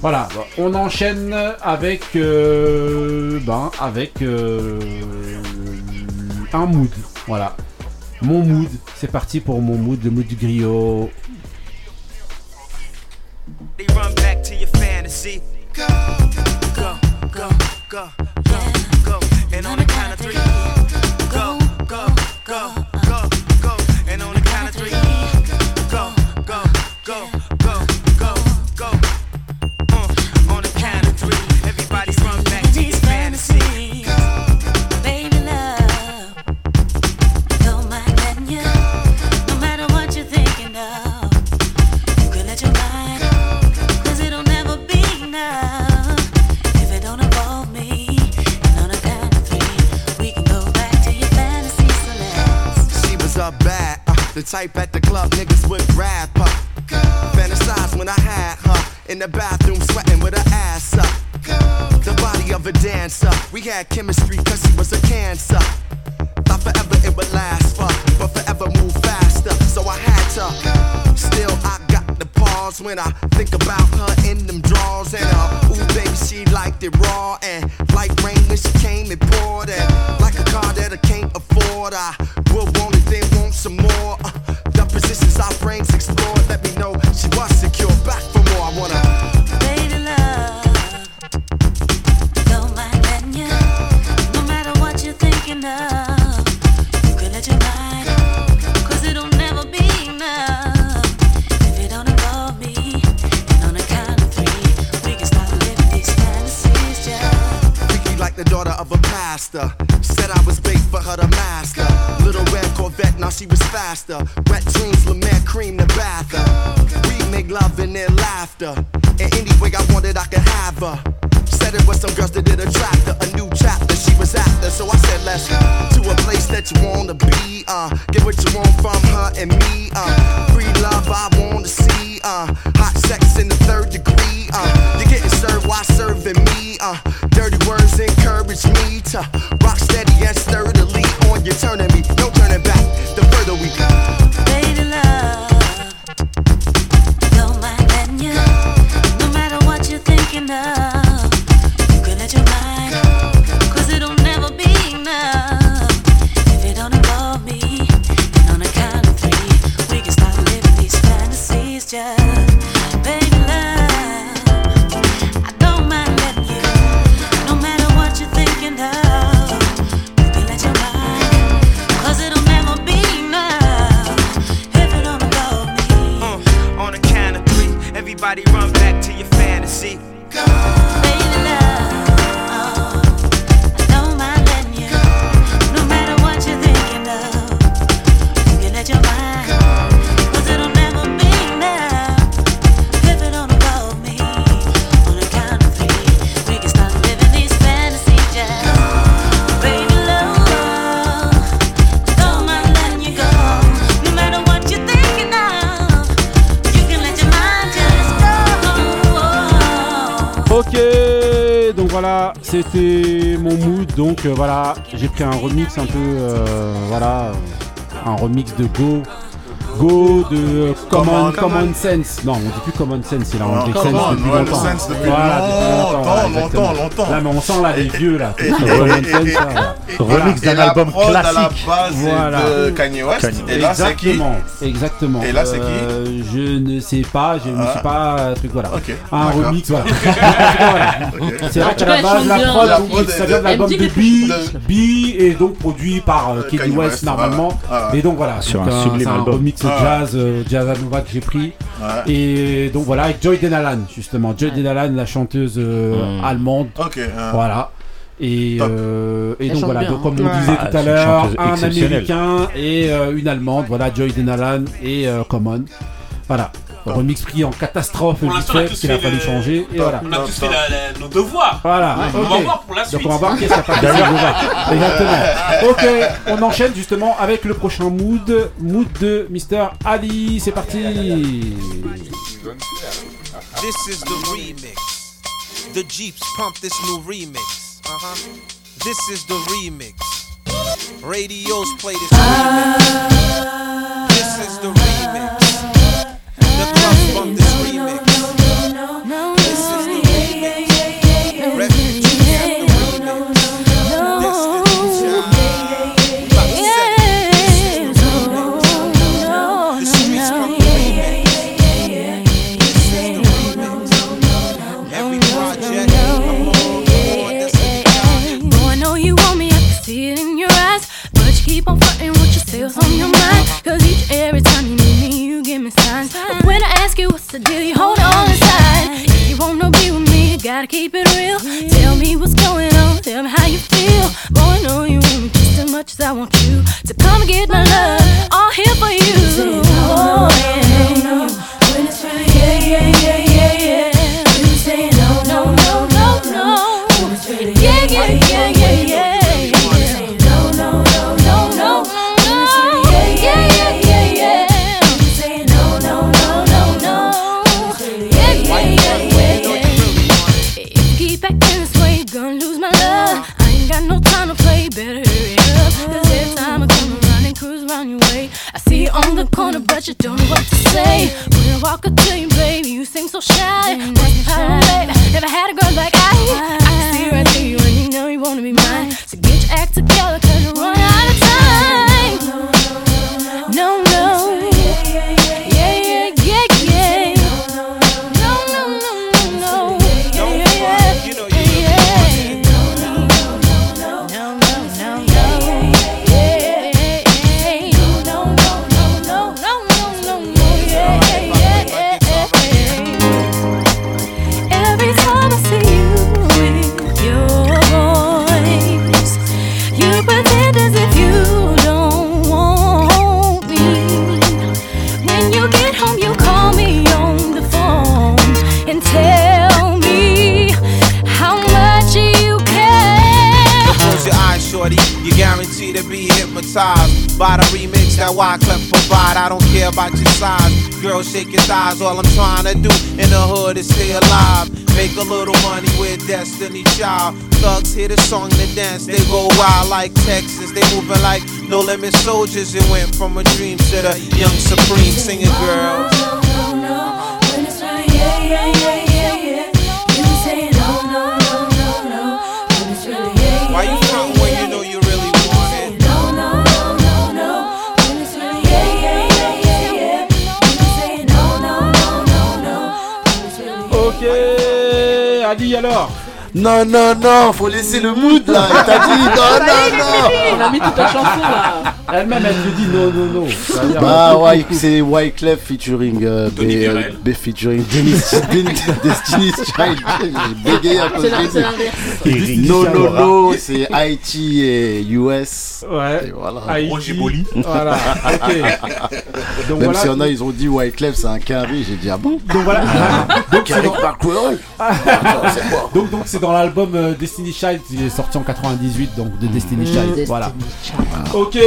Voilà, on enchaîne avec euh, ben avec euh, un mood. Voilà. Mon mood, c'est parti pour mon mood, le mood du griot. They run back to your fantasy. Go, go, go, go, go, go. Go, type at the club niggas would grab her. Fantasize when I had her in the bathroom sweating with her ass up. The body of a dancer, we had chemistry cause she was a cancer. Thought forever it would last for, but forever move faster, so I had to. Still, I got the pause when I think about her in them drawers. And uh, ooh, baby, she liked it raw and like rain when she came and poured. And like a car that I can't afford, I will want it, then want some more. Uh, the positions our brains explored, let me know she was secure. Back for more, I wanna. Baby love, don't mind letting you. No matter what you're thinking of, you can let your mind. Cause it'll never be enough if it don't involve me. And on a count of three, we can start living these fantasies just. Freaky like the daughter of a pastor. Said I was bait for her to master. Little red Corvette, now she was faster. Wet dreams, lament, cream the bather. We make love and then laughter. And any way I wanted, I could have her. Said it some girls that did attract her. A new chapter she was after. So I said, let's go to a place that you wanna be. Uh, get what you want from her and me. Uh, free love I wanna see. Uh, hot sex in the third degree. Uh, you're getting served while serving me. Uh, dirty words encourage me to rock steady and sturdily on your turn me. No turning back. The further we go. Baby love, don't mind letting you. No matter what you're thinking of, c'était mon mood. Donc euh, voilà, j'ai pris un remix un peu, euh, voilà, un remix de Go. Go de euh, Common, Common. common Sense. Non, on dit plus Common Sense, il a enlevé Sense depuis ouais, longtemps. Sense depuis Voilà, longtemps, longtemps. Là, mais on sent là les vieux là. et- et- Sense, et- là, voilà. à la base de Kanye West. Et là, c'est qui Exactement, exactement. Et là, c'est qui Euh, Je ne sais pas, je ne Ah. sais pas, euh, truc voilà. Un remix, voilà. C'est vrai qu'à la base, la prod, ça est- vient de l'album de B, B, et donc produit par Kanye West normalement. Ah. Et donc voilà, Sur un un- sublime c'est un album. remix Ah. jazz, euh, jazz à Nova que j'ai pris. Ouais. Et donc voilà, avec Joy Denalan justement. Joy Denalan, la chanteuse euh, Hmm. allemande. Ok. Voilà. Et, euh, et donc voilà, bien, donc comme hein. on disait tout Ah, à l'heure, un américain et euh, une allemande, voilà, Joy Denalan et euh, Common. Voilà. Remix pris en catastrophe Pour vite fait parce qu'il a fallu changer et voilà. On a tous fait la- la- nos devoirs. Voilà, Ouais, On ok. va voir pour la suite. Donc on va voir qu'est-ce qu'il y a pas de Exactement. Ok, on enchaîne justement avec le prochain mood, mood de Mr. Ali. C'est parti. This is the remix. The Jeeps pump this new remix. Uh-huh. This is the remix. Radios play this remix. This is the remix. You what's the deal, you hold on inside. If you wanna be with me, you gotta keep it real. Tell me what's going on, tell me how you feel. Boy, I know you want me just as much as I want you. To come and get my love, all here for you. Oh, corner, but you don't know what to say. When I walk up to you, baby, you seem so shy. Mm, How late. Never had a girl like I. I can see right through you, and you know you wanna be mine. So get your act together, cause hypnotized by the remix that Wyclef provide. I don't care about your size. Girl, shake your thighs. All I'm trying to do in the hood is stay alive. Make a little money with Destiny Child. Thugs hear the song and dance, they go wild like Texas. They moving like no limit soldiers. It went from a dream to the young supreme singing girls. Alors Non, non, non, faut laisser le mood là. Il t'a dit non, non, non. On a mis toute la chanson là. Elle-même, elle te dit non, non, non. Bah ouais, c'est Wyclef featuring euh, B, euh, B featuring Destiny's Child. J'ai bégayé à cause C'est la- de c'est lui. l'inverse. Et No No No, c'est Haïti et US. Ouais. Et voilà. Haïti. Roger Boli. Voilà, ok. Donc Même voilà. s'il y en a, ils ont dit Wyclef c'est un carré, j'ai dit ah bon Donc voilà. donc c'est dans... donc c'est dans l'album euh, Destiny Child, il est sorti en 98 donc de Destiny Child. Destiny voilà. Child. Ok,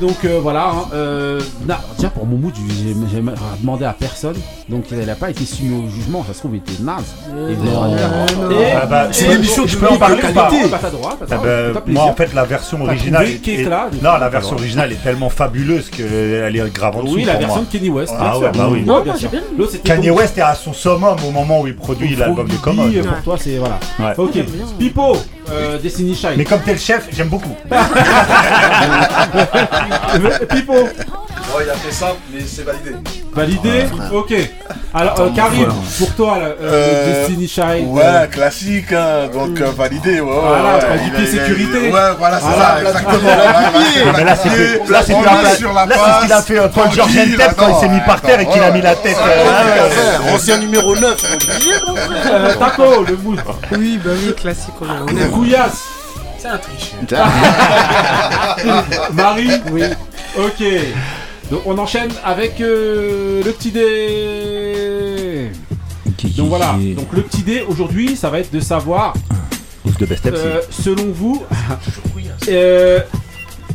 donc euh, voilà. hein, euh, na- tiens, pour mon mood, j'ai j'ai demandé à personne, donc il n'a pas été soumis au jugement. Ça se trouve, il était naze. Et- Ah bah, et- c'est une émission je de peux en parler ou pas Ah bah, Ah bah, fais-toi plaisir. moi en fait la version T'as originale trouvé est, qui est est- là, non la version originale est tellement fabuleuse qu'elle est grave en dessous Oui, la pour version moi. de Kanye West, bien ah sûr. ouais bah oui Non, bien sûr. L'autre, c'était Kanye West est à son summum au moment où il produit l'album de Common pour toi, c'est voilà. Ouais. Ok, Pipo, euh, Destiny Child. mais comme t'es le chef j'aime beaucoup Pipo, Ouais, il a fait simple, mais c'est validé. validé Ok. Alors, euh, Karim, voilà. pour toi, là, euh, Euh, Destiny Child. Ouais, euh, classique, hein, donc euh, validé. Ouais, Voilà, ouais, il pied a- il sécurité. Ouais, voilà, c'est Voilà, ça, la- exactement. la- la- Ouais, la- ouais, la- mais là pied, là c'est ce qu'il a fait euh, Paul George Tep quand il s'est mis par terre et qu'il a mis la tête Ouais, ouais, Ancien numéro 9. euh, Taco, le mood. Oui, bah oui, classique. Couillasse. C'est un tricheur. Marie Oui. Ok. Donc on enchaîne avec euh, le petit dé. Donc voilà. Donc le petit dé aujourd'hui, ça va être de savoir, de Best MC. euh, selon vous, euh,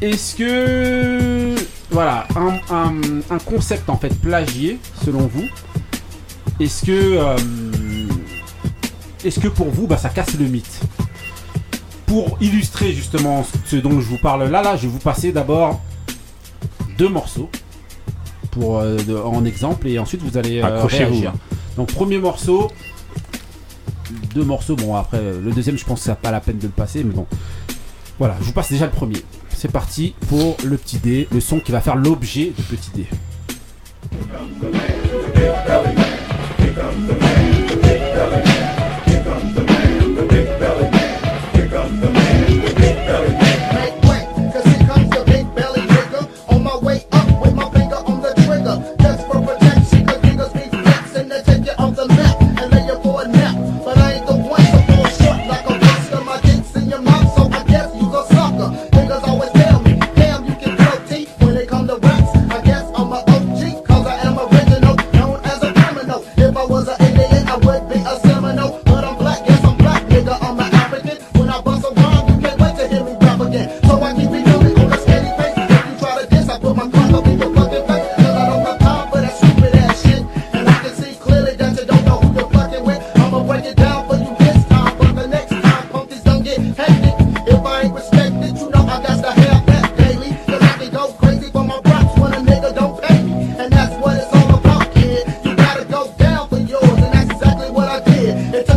est-ce que voilà un, un- un concept en fait plagié, selon vous, est-ce que euh, est-ce que pour vous, bah, ça casse le mythe? Pour illustrer justement ce dont je vous parle là, là, je vais vous passer d'abord deux morceaux pour, euh, de- en exemple et ensuite vous allez euh, Accrochez-vous. réagir. Donc premier morceau, deux morceaux. Bon après euh, le deuxième, je pense que ça n'a pas la peine de le passer, mais bon. Voilà, je vous passe déjà le premier. C'est parti pour le petit dé, le son qui va faire l'objet du petit dé.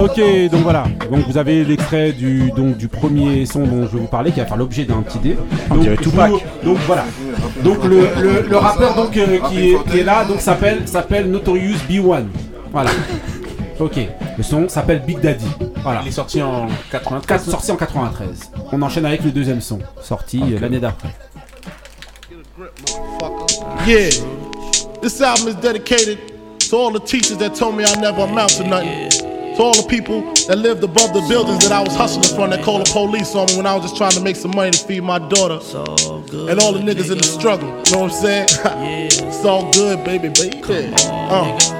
Ok, donc voilà. Donc vous avez l'extrait du donc du premier son dont je vais vous parler qui va faire l'objet d'un petit dé. On Donc, dirait je Tupac. vous- donc voilà. Donc le, le, le rappeur donc euh, qui, est, qui est là donc s'appelle s'appelle Notorious B1. Voilà. Ok. Le son s'appelle Big Daddy. Voilà. Il est sorti en 93. Quatre- sorti en 93. On enchaîne avec le deuxième son, sorti euh, l'année d'après. Yeah, this album is dedicated to all the teachers that told me I never amount to nothing. To all the people that lived above the buildings that I was hustling from that called the police on me when I was just trying to make some money to feed my daughter. And all the niggas in the struggle, you know what I'm saying? it's all good, baby, baby. Come Uh.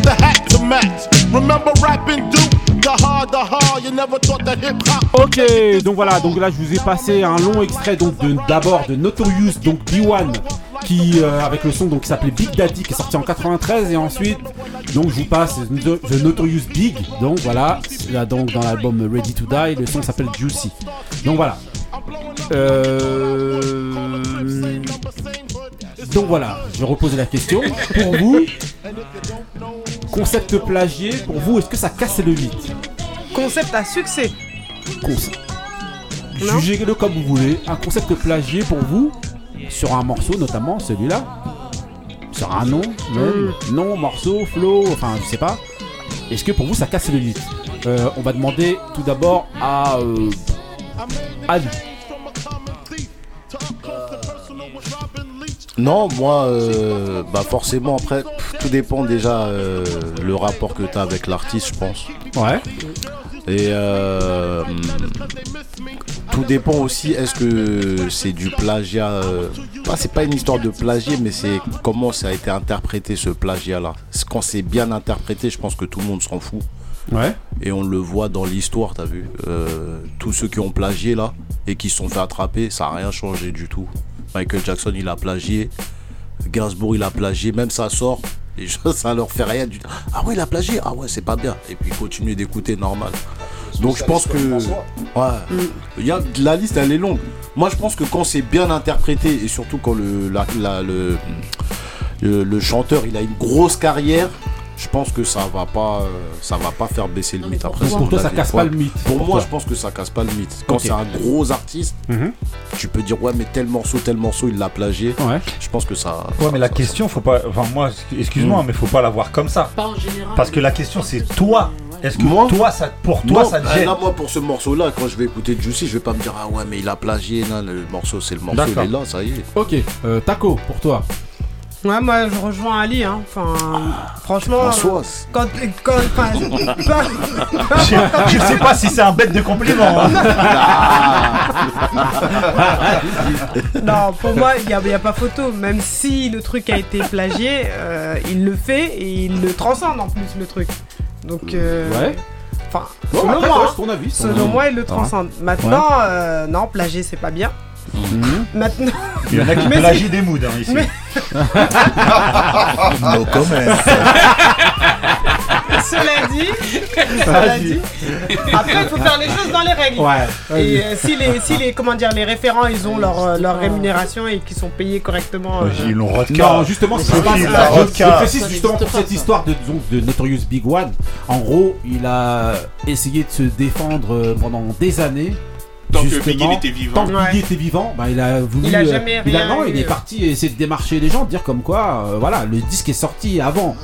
with the hat to match. Remember rapping Duke? Ok, donc voilà, donc là je vous ai passé un long extrait donc d'abord de Notorious, donc B1, qui euh, avec le son donc qui s'appelait Big Daddy, qui est sorti en 93, et ensuite donc je vous passe The The Notorious Big, donc voilà, là donc dans l'album Ready to Die, le son s'appelle Juicy. Donc voilà. Euh... Donc voilà, je vais reposer la question. Pour vous, concept plagié, pour vous, est-ce que ça casse le mythe Concept à succès. Concept. Jugez-le comme vous voulez. Un concept plagié pour vous, sur un morceau notamment, celui-là, sur un nom, même, nom, morceau, flow, enfin je sais pas. Est-ce que pour vous ça casse le mythe Euh, On va demander tout d'abord à euh, Ali. Non, moi, euh, bah forcément, après, pff, tout dépend déjà euh, le rapport que tu as avec l'artiste, je pense. Ouais. Et euh, tout dépend aussi, est-ce que c'est du plagiat bah, C'est pas une histoire de plagiat, mais c'est comment ça a été interprété ce plagiat-là. Quand c'est bien interprété, je pense que tout le monde s'en fout. Ouais. Et on le voit dans l'histoire, t'as vu Tous ceux qui ont plagié là et qui se sont fait attraper, ça n'a rien changé du tout. Michael Jackson, il a plagié. Gainsbourg, il a plagié. Même ça sort. Et je- ça leur fait rien du tout. Ah ouais, il a plagié. Ah ouais, c'est pas bien. Et puis continuer d'écouter normal. Donc je pense que. Ouais. Y a, la liste, elle est longue. Moi, je pense que quand c'est bien interprété et surtout quand le, le chanteur il a une grosse carrière, je pense que ça va pas, ça va pas faire baisser le mythe. Après, Pour toi, ça casse pas le mythe, Pour, moi, je pense que ça casse pas le mythe. Quand c'est un gros artiste, Mhm. tu peux dire ouais, mais tel morceau, tel morceau, il l'a plagié. Je pense que ça. Ouais, mais la question, faut pas. Enfin, moi, excuse-moi, Mm. mais faut pas la voir comme ça. Pas en général. Parce que la question, c'est toi. Est-ce que Moi toi, ça, pour toi, Non, ça te ah, gêne là, moi, pour ce morceau-là, quand je vais écouter Juicy, je vais pas me dire ah ouais, mais il a plagié. Non, le morceau, c'est le morceau, il D'accord. est là, ça y est. Ok, euh, Taco, pour toi. Ouais, moi je rejoins Ali, hein. Enfin, franchement. François, Quand. quand enfin, pas- je, je sais pas si c'est un bête de compliment. hein. non, pour moi, il n'y a, y a pas photo. Même si le truc a été plagié, euh, il le fait et il le transcende en plus, le truc. Donc. euh, Ouais. Enfin, Bon, selon après, moi, ouais, hein. c'est ton avis, ton selon avis. moi, il le transcende. Maintenant, euh, non, plagier, c'est pas bien. Maintenant. Il y en a qui plagient c'est- des moods hein, ici. Mais- No. Cela dit, cela dit, après il faut faire les choses dans les règles. Ouais. Et euh, si les, si les, comment dire, les référents, ils ont leur, euh, leur rémunération et qu'ils sont payés correctement. euh, Ils l'ont Non, justement, ce qui se passe, Gilles, je, je précise Ça justement pour pas, cette ça. histoire de, de Notorious Big One. En gros, il a essayé de se défendre euh, pendant des années. Tant que justement, Biggie était vivant. Tant que Ouais. Biggie était vivant, bah, il a voulu. Il a euh, jamais il a- rien non, il est parti essayer de démarcher les gens, dire comme quoi, euh, voilà, le disque est sorti avant.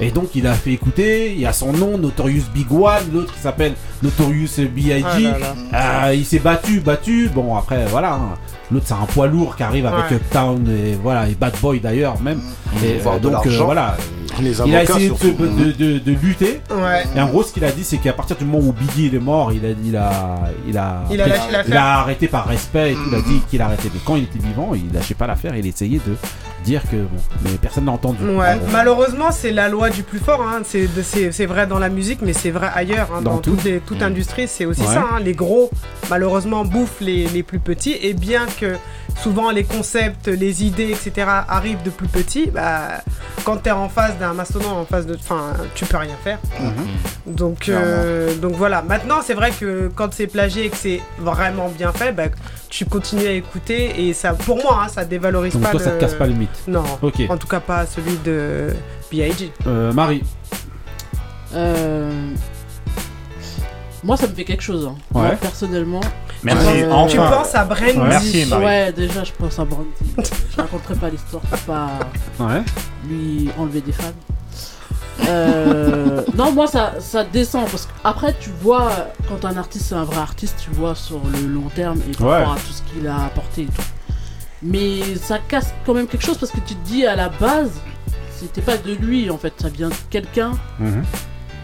Et donc il a fait écouter, il y a son nom, Notorious Big One, l'autre qui s'appelle Notorious B.I.G. Ah. Euh, il s'est battu, battu. Bon après voilà, hein. l'autre c'est un poids lourd qui arrive avec Ouais. Uptown et voilà et Bad Boy d'ailleurs même. Et euh, donc euh, voilà, Les il a essayé de, de, de- de lutter. Ouais. Et en gros, ce qu'il a dit, c'est qu'à partir du moment où Biggie il est mort, il a, il a, il a, Il a lâché l'affaire. il a arrêté par respect et tout. Il a dit qu'il arrêtait. Mais quand il était vivant, il lâchait pas l'affaire. Il essayait de dire que bon, mais personne n'a entendu. Ouais, malheureusement, c'est la loi du plus fort. Hein. C'est, vrai dans la musique, mais c'est vrai ailleurs. hein. Dans Dans, tout. toutes les- toute industrie, c'est aussi Ouais. ça. hein. Les gros, malheureusement, bouffent les, les plus petits. Et bien que souvent les concepts, les idées, etc. arrivent de plus petits, bah, quand t'es en face d'un mastodonte, en face de. Enfin, tu peux rien faire. Mhm. Donc, euh, donc voilà. Maintenant, c'est vrai que quand c'est plagié et que c'est vraiment bien fait, bah, tu continues à écouter et ça, pour moi, hein, ça dévalorise Donc pas. toi, ça le- te casse pas le mythe. Non. Ok. En tout cas, pas celui de B.I.G. Euh, Marie. Euh, Moi, ça me fait quelque chose. hein. Ouais. Moi, personnellement. Merci, Euh, enfin. Tu penses à Brandy Ouais. Merci, Marie. Ouais, déjà, je pense à Brandy. je raconterai pas l'histoire pour pas Ouais. lui enlever des fans. Euh, non, moi ça, ça descend parce qu'après tu vois, quand un artiste c'est un vrai artiste, tu vois sur le long terme et par Ouais. rapport à tout ce qu'il a apporté et tout. Mais ça casse quand même quelque chose parce que tu te dis à la base, c'était pas de lui en fait, ça vient de quelqu'un. Mhm.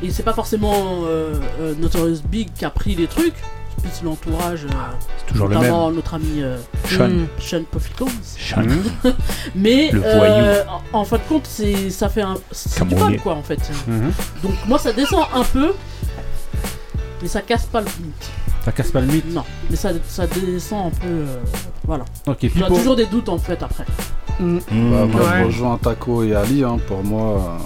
Et c'est pas forcément euh, euh, Notorious Big qui a pris les trucs, c'est plus l'entourage. euh, toujours le notamment même. notre ami euh, Sean. hmm, Sean. Sean. Mais Le en, en fin de compte, c'est ça fait un c'est du fun quoi en fait. Mhm. Donc moi ça descend un peu, mais ça casse pas le mythe. Ça casse pas le mythe Non, mais ça, ça descend un peu. euh, voilà. Ok, as Pipo. toujours des doutes en fait après. Bah, moi, je rejoins Taco et Ali. hein. Pour moi,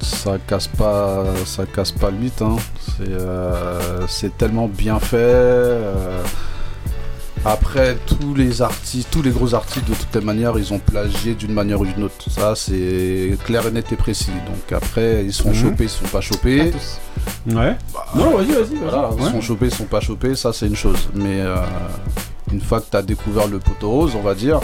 ça casse pas, ça casse pas le mythe. hein. C'est, euh, c'est tellement bien fait. euh. Après, tous les artistes, tous les gros artistes, de toutes les manières, ils ont plagié d'une manière ou d'une autre. Ça, c'est clair et net et précis. Donc après, ils sont Mhm. chopés, ils sont pas chopés. Ouais. non, vas-y, vas-y. vas-y. Voilà, ils sont chopés, ils sont pas chopés, ça c'est une chose. Mais euh, une fois que tu as découvert le poteau rose, on va dire,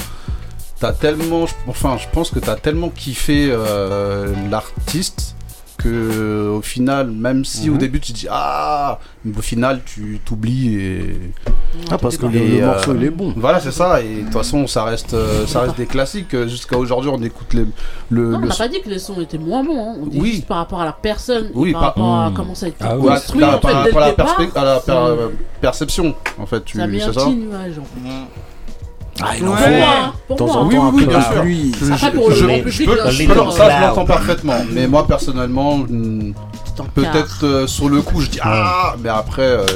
t'as tellement, enfin, je pense que tu as tellement kiffé euh, l'artiste que au final, même si au Mhm. début tu dis ah, au final tu t'oublies et Ah, parce que le- et, le morceau, il est bon. Voilà, c'est ça. Et de toute façon, ça reste, euh, ça reste des classiques. Jusqu'à aujourd'hui, on écoute les, le, Non, on le n'a pas dit que les sons étaient moins bons. hein. On dit Oui. juste par rapport à la personne, et Oui, par par- rapport à Hmm. comment ça a été Ah oui. construit Par- en fait par- dès par le la départ. perspe- à la per- c'est- euh, perception, en fait, tu Ça a mis un c'est ça petit nuage en fait. Ah, il Pour en moi, faut. hein, pour De temps moi, en temps, un peu de pluie. Après, Je- pour le je- grand je public, peux- bien je sûr, peux- Ça, je l'entends parfaitement. Mais moi, personnellement, hmm, peut-être euh, sur le coup, je dis ah, mais après, euh,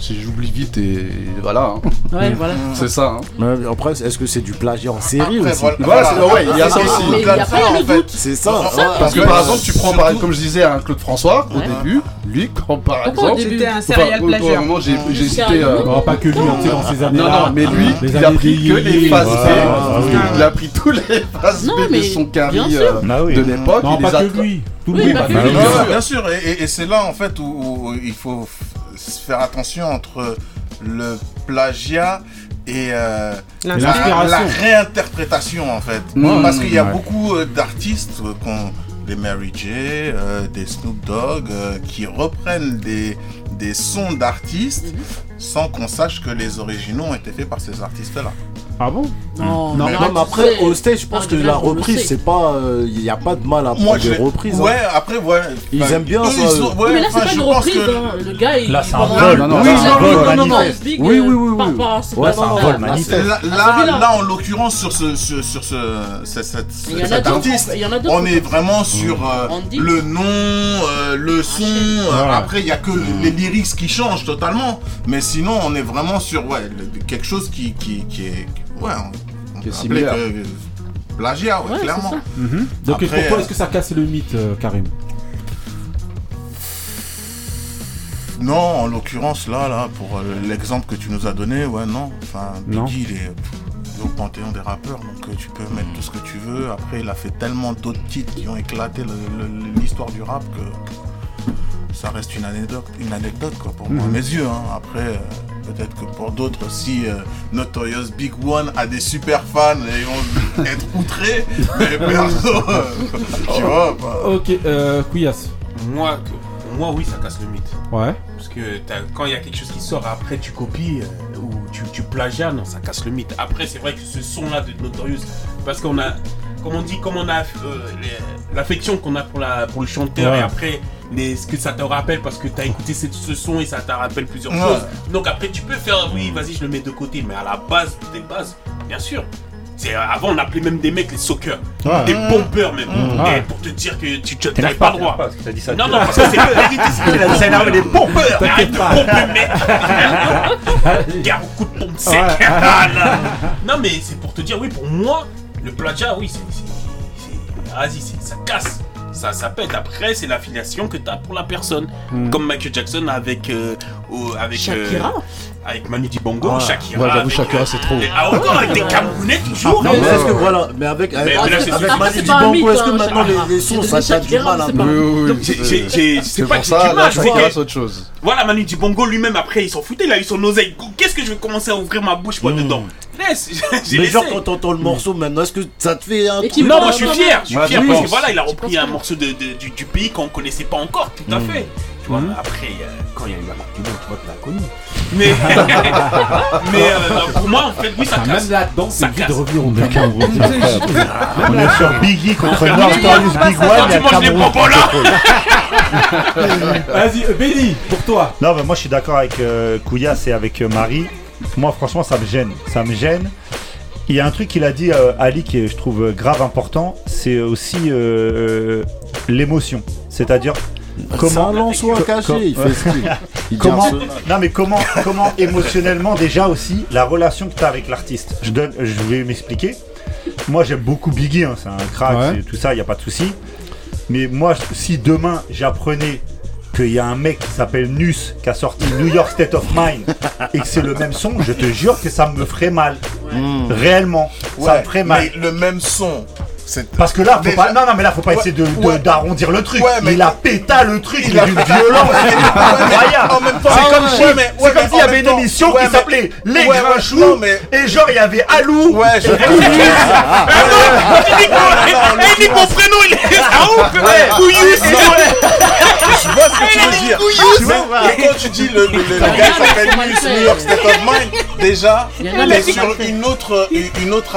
j'oublie vite et voilà. hein. Ouais, voilà. C'est ça. hein. Mais après, est-ce que c'est du plagiat en série Après, aussi voilà, ouais, il y a ça aussi. Mais il y a pas le doute. C'est ça. Parce ouais. Parce que par exemple, tu prends par comme je disais un Claude François au début, lui quand par Pourquoi au exemple, début C'était un enfin, serial moment, j'ai cité euh, Non, pas que lui, hein, dans ces non années-là. non, mais lui, il a pris que les phases B, voilà. il a pris tous les phases B de son sûr. euh, de l'époque, Non, il les pas a que lui. Oui, Bah, bien sûr. sûr, bien sûr. Et, c'est là, en fait, où, où il faut faire attention entre le plagiat et euh, la, réinterprétation, en fait. Mmh, Parce qu'il y a ouais. beaucoup euh, d'artistes, euh, qu'on- des Mary J, euh, des Snoop Dogg, euh, qui reprennent des, des sons d'artistes sans qu'on sache que les originaux ont été faits par ces artistes-là. Ah bon Non, Non, mais après, au stage, je pense que la reprise, c'est pas. Il n'y a pas de mal à Moi, prendre des reprises. hein. Ouais, après, ouais. Ils aiment bien eux, ça, ils eux. sont- ouais, mais là, c'est pas je une pense reprise. que- hein. Le gars, il. Là, c'est un vol. Non, non, Oui, manifeste. Notorious Big, Oui, euh, oui, oui, Ouais, c'est un là. vol manifeste. Là, en l'occurrence, sur ce, sur, cet d'autres, artiste, il y en a d'autres. on est vraiment sur euh, Andy. le nom, euh, le son. euh. Après, il y a que les lyrics qui changent totalement, mais sinon, on est vraiment sur ouais le- quelque chose qui, qui, qui est, ouais, on, on Qui est similaire. que- plagiat, ouais, clairement. Mhm. Donc, Après, pour toi, euh, est-ce que ça casse le mythe, euh, Karim Non, en l'occurrence, là, là, pour euh, l'exemple que tu nous as donné, ouais, non. Enfin. Biggie, il est au panthéon des rappeurs, donc euh, tu peux mettre tout ce que tu veux. Après, il a fait tellement d'autres titres qui ont éclaté l'histoire du rap que ça reste une anecdote, une anecdote quoi, pour moi, Mhm. mes yeux. hein. Après, euh, peut-être que pour d'autres, si euh, Notorious Big One a des super fans, ils vont être outrés, mais perso, euh, tu vois. bah, Ok, euh, Couillasse. Moi, moi, oui, ça casse le mythe. Ouais. Parce que quand il y a quelque chose qui sort, après tu copies euh, ou tu, tu plagias, non, ça casse le mythe. Après, c'est vrai que ce son-là de Notorious, parce qu'on a, comme on dit, comme on a euh, l'affection qu'on a pour, la, pour le chanteur Ouais. et après les, ce que ça te rappelle parce que t'as écouté ce, ce son et ça te rappelle plusieurs Ouais. choses. Donc après, tu peux faire, oui, vas-y, je le mets de côté, mais à la base des bases, bien sûr. C'est, avant, on appelait même des mecs les sockers, Ouais. des pompeurs même. Mmh. Et pour te dire que tu tu- t'avais pas droit. pas, parce que t'as dit ça Non, non, parce que c'est la vérité. c'est Il a dit ça énerve des pompeurs. Arrête de pomper, mec. Gare au coup de pompe sec. Ouais. Ah, non, mais c'est pour te dire, oui, pour moi, le plagiat, oui, c'est. c'est- c'est- Vas-y, c'est- ça casse. Ça, ça pète. Après, c'est l'affiliation que tu as pour la personne. Mm. Comme Michael Jackson avec. euh, avec Shakira. Avec Manu Dibango, Ouais. Shakira. Ouais, j'avoue, Shakira, c'est trop. Ah, encore avec des Camerounais toujours. Mais est-ce que voilà, mais avec. Manu un mythe, est-ce que hein, maintenant les, les sons ça tape du mal un c'est peu c'est pour ça, là, c'est Shakira, que- c'est autre chose. Voilà, Manu Dibongo lui-même, après, il s'en foutait, il a eu son oseille. Qu'est-ce que je vais commencer à ouvrir ma bouche, moi, dedans? Laisse, Mais genre quand t'entends le morceau maintenant, est-ce que ça te fait un truc Non, moi je suis fier, je suis fier parce que voilà, il a repris un morceau de, de- du, du pays qu'on connaissait pas encore, tout à fait. Tu vois. Après, euh, quand il y a eu la marque du monde, tu vois, tu l'as connu. Mais, mais euh, pour moi, en fait, oui, ça Enfin, casse. même là-dedans, c'est ça obligé de casse. revenir au Le Cameroun. Cameroun. On est sur Biggie contre Frère, Notorious a- Big One. Quand il y a tu manges des Cameroun bonbons là. Vas-y, euh, Benny, pour toi. Non, mais moi je suis d'accord avec euh, Kouyas et avec euh, Marie. Moi, franchement, ça me gêne. Ça me gêne. Il y a un truc qu'il a dit, euh, Ali, qui est, je trouve euh, grave important, c'est aussi euh, euh, l'émotion. C'est-à-dire. Comment caché, co- il fait ce qu'il- il dit comment, non mais comment, comment émotionnellement déjà aussi la relation que tu as avec l'artiste. Je donne, je vais m'expliquer. Moi j'aime beaucoup Biggie, hein, c'est un crack, Ouais. tout ça, il y a pas de souci. Mais moi, si demain j'apprenais qu'il y a un mec qui s'appelle Nus qui a sorti New York State of Mind et que c'est le même son, je te jure que ça me ferait mal. Réellement, ça me ferait mal. mais le même son. C'est- Parce que là, faut Déjà- pas, non, non, mais là, faut pas Ouais, essayer de, de- ouais. d'arrondir le truc. Ouais, mais- il a péta le truc, il, Il a d'une violence incroyable. temps- c'est Ah comme ouais, si, c'est comme s'il y avait une émission ouais, qui mais- s'appelait Les mais- et genre il y avait Alou. Ouais, je et Kouyous. Il dit mon prénom, il est à ouf, Ouais. Kouyous. Je vois ce que tu veux dire. Tu vois, et quand tu dis le, le, le- le gars s'appelle New York State of Mind, déjà, Il il qui sur une autre, Il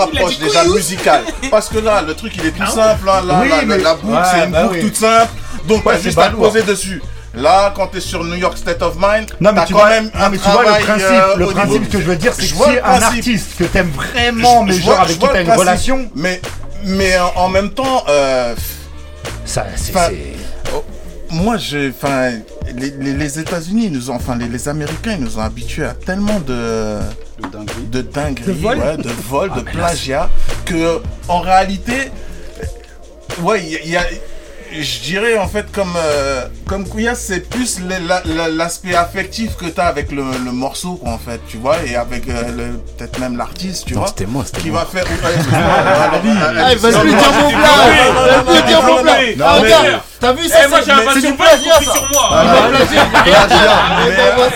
approche déjà musicale. Parce que là, le truc il est tout simple. Là, là, Oui, la, mais- la boucle, Ouais, c'est une bah boucle oui. toute simple. Donc, Ouais, t'as juste à te poser dessus. Là, quand t'es sur New York State of Mind, Non mais tu quand vois, même ah, mais tu vois le principe, euh, le principe que je veux dire, c'est que si un artiste que t'aimes vraiment, mais genre avec qui t'as une relation, Mais, mais en, même temps, euh, ça, c'est, oh, moi, enfin, les, les- les États-Unis, ils nous ont, enfin, les, les Américains, ils nous ont habitués à tellement de, de dingueries, De vol. ouais, de vol, Ah, de plagiat, que en réalité, ouais, il y a- il y a- je dirais en fait comme euh, comme Kouya, c'est plus l'aspect affectif que tu as avec le, le morceau quoi, en fait, tu vois, et avec euh, le- peut-être même l'artiste, tu Non, vois, c'était moi, c'était qui moi. va faire. ouais, excuse-moi, alors, Ah, il va non, se lui non, dire non, mon non, blague. non, non, Il va non, se lui non, dire mon non, Ah, regarde, T'as vu ça Eh, moi, c'est- du plagiat sur moi. Il va plagier.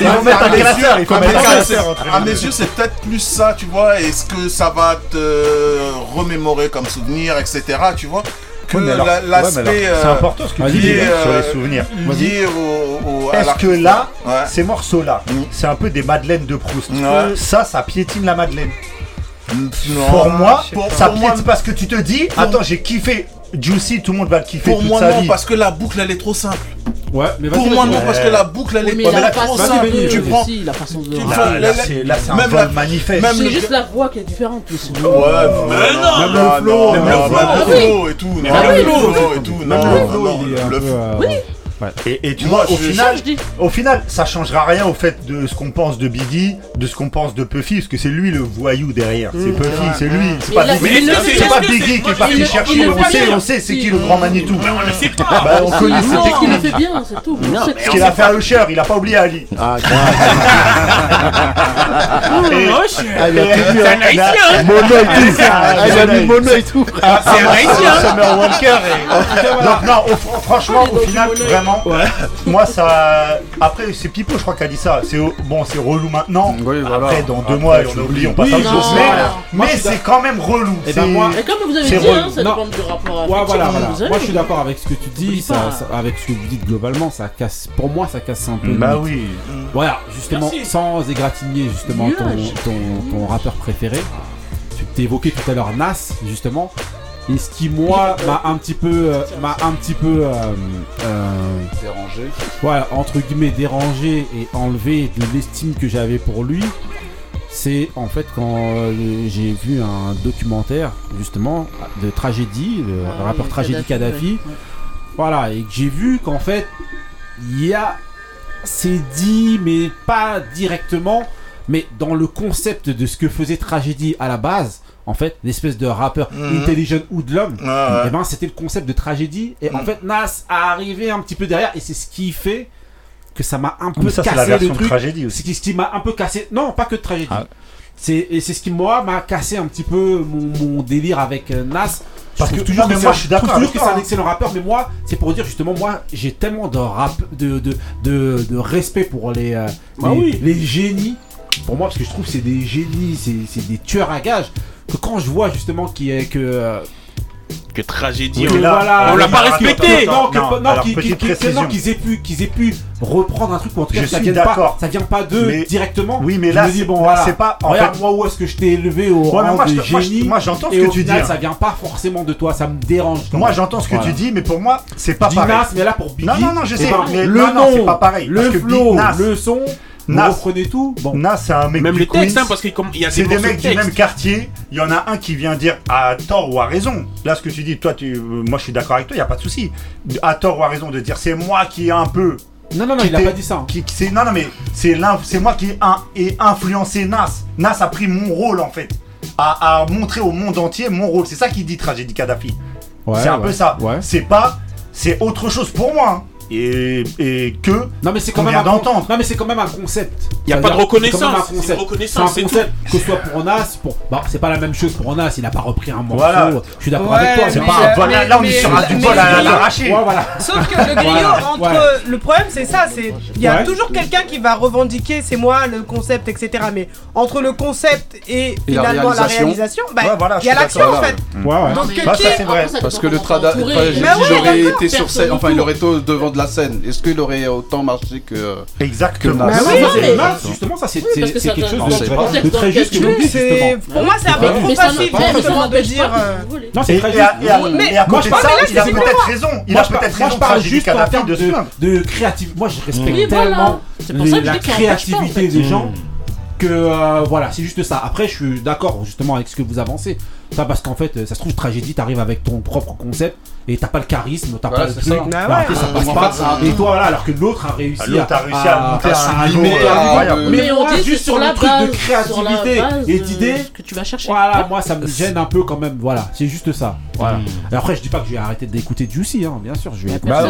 Ils vont mettre un À mes classeur, yeux- il faut mettre mes un classeur À mes yeux, c'est peut-être plus ça, tu vois. Est-ce que ça va te remémorer comme souvenir, etc. Tu vois que la- mais l'aspect alors, c'est euh, important ce que tu dis hein, sur euh, les souvenirs. lié au, au- à Est-ce que là, Ouais. ces morceaux-là, c'est un peu des madeleines de Proust Ouais. Ça, ça piétine la madeleine. Non. Pour moi, Pour- ça pour moi- piétine parce que tu te dis, attends, j'ai kiffé Juicy, tout le monde va le kiffer Pour toute moi, sa non, vie. parce que la boucle, elle est trop simple. Ouais, mais Pour moi, vas-y. non, parce que la boucle, elle est mais trop la elle est trop façon simple. de- Tu prends. aussi, la façon de. tu Là, prends- là, la- c'est- là, c'est un même vol manifeste. même C'est le- juste la voix qui est différente aussi. Ouais, mais non, non, même le flow, non, même le non, flow. même le flow et tout, non, oui. le flow et tout, Même non, le non, le flow. euh, Oui. Ouais. Et, et tu Moi, vois, au je- final, je dis. au final, ça changera rien au fait de ce qu'on pense de Biggie, de ce qu'on pense de Puffy, parce que c'est lui le voyou derrière. C'est Mm. Puffy, c'est lui. C'est pas Biggie, c'est pas Biggie qui est parti chercher. On fait sait, bien. on sait, c'est qui le grand Manitou. On le sait pas. Bah, on connaît, Non, c'était qui il le fait bien, c'est tout. Ce qu'il a fait à Usher, il a pas oublié Ali. Ah, Moche. Ah, C'est hein. un haïtien. Il a- Mono et tout. Ah, il a mis mono et tout. Ah, C'est un haïtien. Summer Walker. et- Donc non, franchement, au final, vraiment, moi ça. Après, c'est Pipo, je crois, qui a dit ça. C'est bon, c'est relou maintenant. Oui, voilà. Après, dans deux Après, mois, on oublie, on passe à autre chose. Mais, c'est quand même relou. Eh ben, moi- Et comme vous avez dit, hein, ça Non. dépend du rapport Ouais, affectif voilà, avez. Moi, je suis d'accord avec ce que tu dis. Ça, avec ce que vous dites globalement, ça casse. Pour moi, ça casse un peu. Bah oui. Voilà, justement, Merci. sans égratigner justement ton, ton, ton rappeur préféré. Tu t'es évoqué tout à l'heure Nas, justement. Et ce qui moi m'a un petit peu, euh, m'a un petit peu, euh, euh, Dérangé. voilà, entre guillemets dérangé et enlevé de l'estime que j'avais pour lui, c'est en fait quand j'ai vu un documentaire justement de tragédie, le Ah rappeur tragédie Kadhafi, Kadhafi. ouais. Voilà, et que j'ai vu qu'en fait, il y a. C'est dit, mais pas directement, mais dans le concept de ce que faisait Tragédie à la base, en fait, l'espèce de rappeur Mhm. intelligent hoodlum, Ouais, ouais. et ben c'était le concept de Tragédie, et en Mhm. fait, Nas a arrivé un petit peu derrière, et c'est ce qui fait que ça m'a un peu Mais ça, c'est cassé la version le de truc. tragédie aussi. C'est ce qui m'a un peu cassé. Non, pas que de Tragédie. Ah. C'est, et c'est ce qui, moi, m'a cassé un petit peu mon, mon délire avec euh, Nas. Parce que- toujours que moi, je suis un- d'accord que c'est un hein. excellent rappeur, mais moi, c'est pour dire justement, moi, j'ai tellement de rap, de, de, de, de respect pour les, euh, Ah les, oui. les génies. Pour moi, parce que je trouve que c'est des génies, c'est, c'est des tueurs à gages quand je vois justement qui est que euh, que tragédie. Oui, hein. on voilà, l'a pas respecté. Non, qu'ils aient pu, qu'ils aient pu reprendre un truc ou en tout cas ça vient pas, ça vient pas d'eux directement. Oui, mais je là, c'est bon, voilà, pas. En regarde fait... moi où est-ce que je t'ai élevé au voilà, rang moi, de génie. Moi, j'entends ce que tu dis. Ça vient pas forcément de toi, ça me dérange. Moi, j'entends ce que tu dis, mais pour moi, c'est pas pareil. mais là pour Biggie. Non, non, non, je eh sais. Ben, le nom, c'est pas pareil. Le flow, le son. Nas, vous reprenez tout. Nas, c'est un mec Même les Queens. textes, hein, parce qu'il y a des, des mecs du même quartier. Il y en a un qui vient dire à tort ou à raison. Là, ce que tu dis, toi, tu, euh, moi, je suis d'accord avec toi, il n'y a pas de souci. À tort ou à raison de dire c'est moi qui ai un peu. Non, non, non, il a pas dit ça. Non, non, mais c'est moi qui ai, influencé Nas. Nas a pris mon rôle, en fait. À, à montrer au monde entier mon rôle. C'est ça qu'il dit, Tragédie Kadhafi. C'est un peu ça. C'est pas. C'est autre chose pour moi. Hein et, et que. Non, mais c'est quand, qu même. Non, mais c'est quand même un concept. Il n'y a pas de reconnaissance. C'est un concept. Que ce soit pour Onas, pour... Bon, c'est pas la même chose pour Onas, il a pas repris un morceau. Voilà. Je suis d'accord ouais, avec toi. C'est pas. Là, là, on est sur un du vol à l'arraché. Sauf que le griot, entre. Le problème, c'est ça. Il y a toujours quelqu'un qui va revendiquer c'est moi le concept, etc. Mais entre le concept et finalement la réalisation, bah, il y a l'action en fait. Donc, bah, qui. Parce que le Trada. J'aurais été sur scène. Enfin, il aurait été devant la scène, est-ce qu'il aurait autant marché que. Exactement. Que bah oui, Justement, ça, c'est quelque chose de, très juste Pour moi, c'est un peu trop facile, justement, de dire. Euh, non, c'est très juste. Mais à côté de ça, il a peut-être raison. Il a peut-être raison. Je parle juste en termes de créativité. Moi, je respecte tellement la créativité des gens que euh, voilà, c'est juste ça. Après, je suis d'accord justement avec ce que vous avancez. Parce qu'en fait, euh, ça se trouve, tragédie, t'arrives avec ton propre concept et t'as pas le charisme, t'as pas le truc, bah bah, ça, ah, ça passe pas. Et toi, voilà, alors que l'autre a réussi ah, à, réussi à, monter à, à, euh, Mais, on dit juste sur le truc de créativité et euh, d'idées que tu vas chercher. Voilà, moi, ça me gêne un peu quand même. Voilà, c'est juste ça. Voilà. Hmm. Après, je dis pas que je vais arrêter d'écouter Juicy, hein, bien sûr, je vais bah,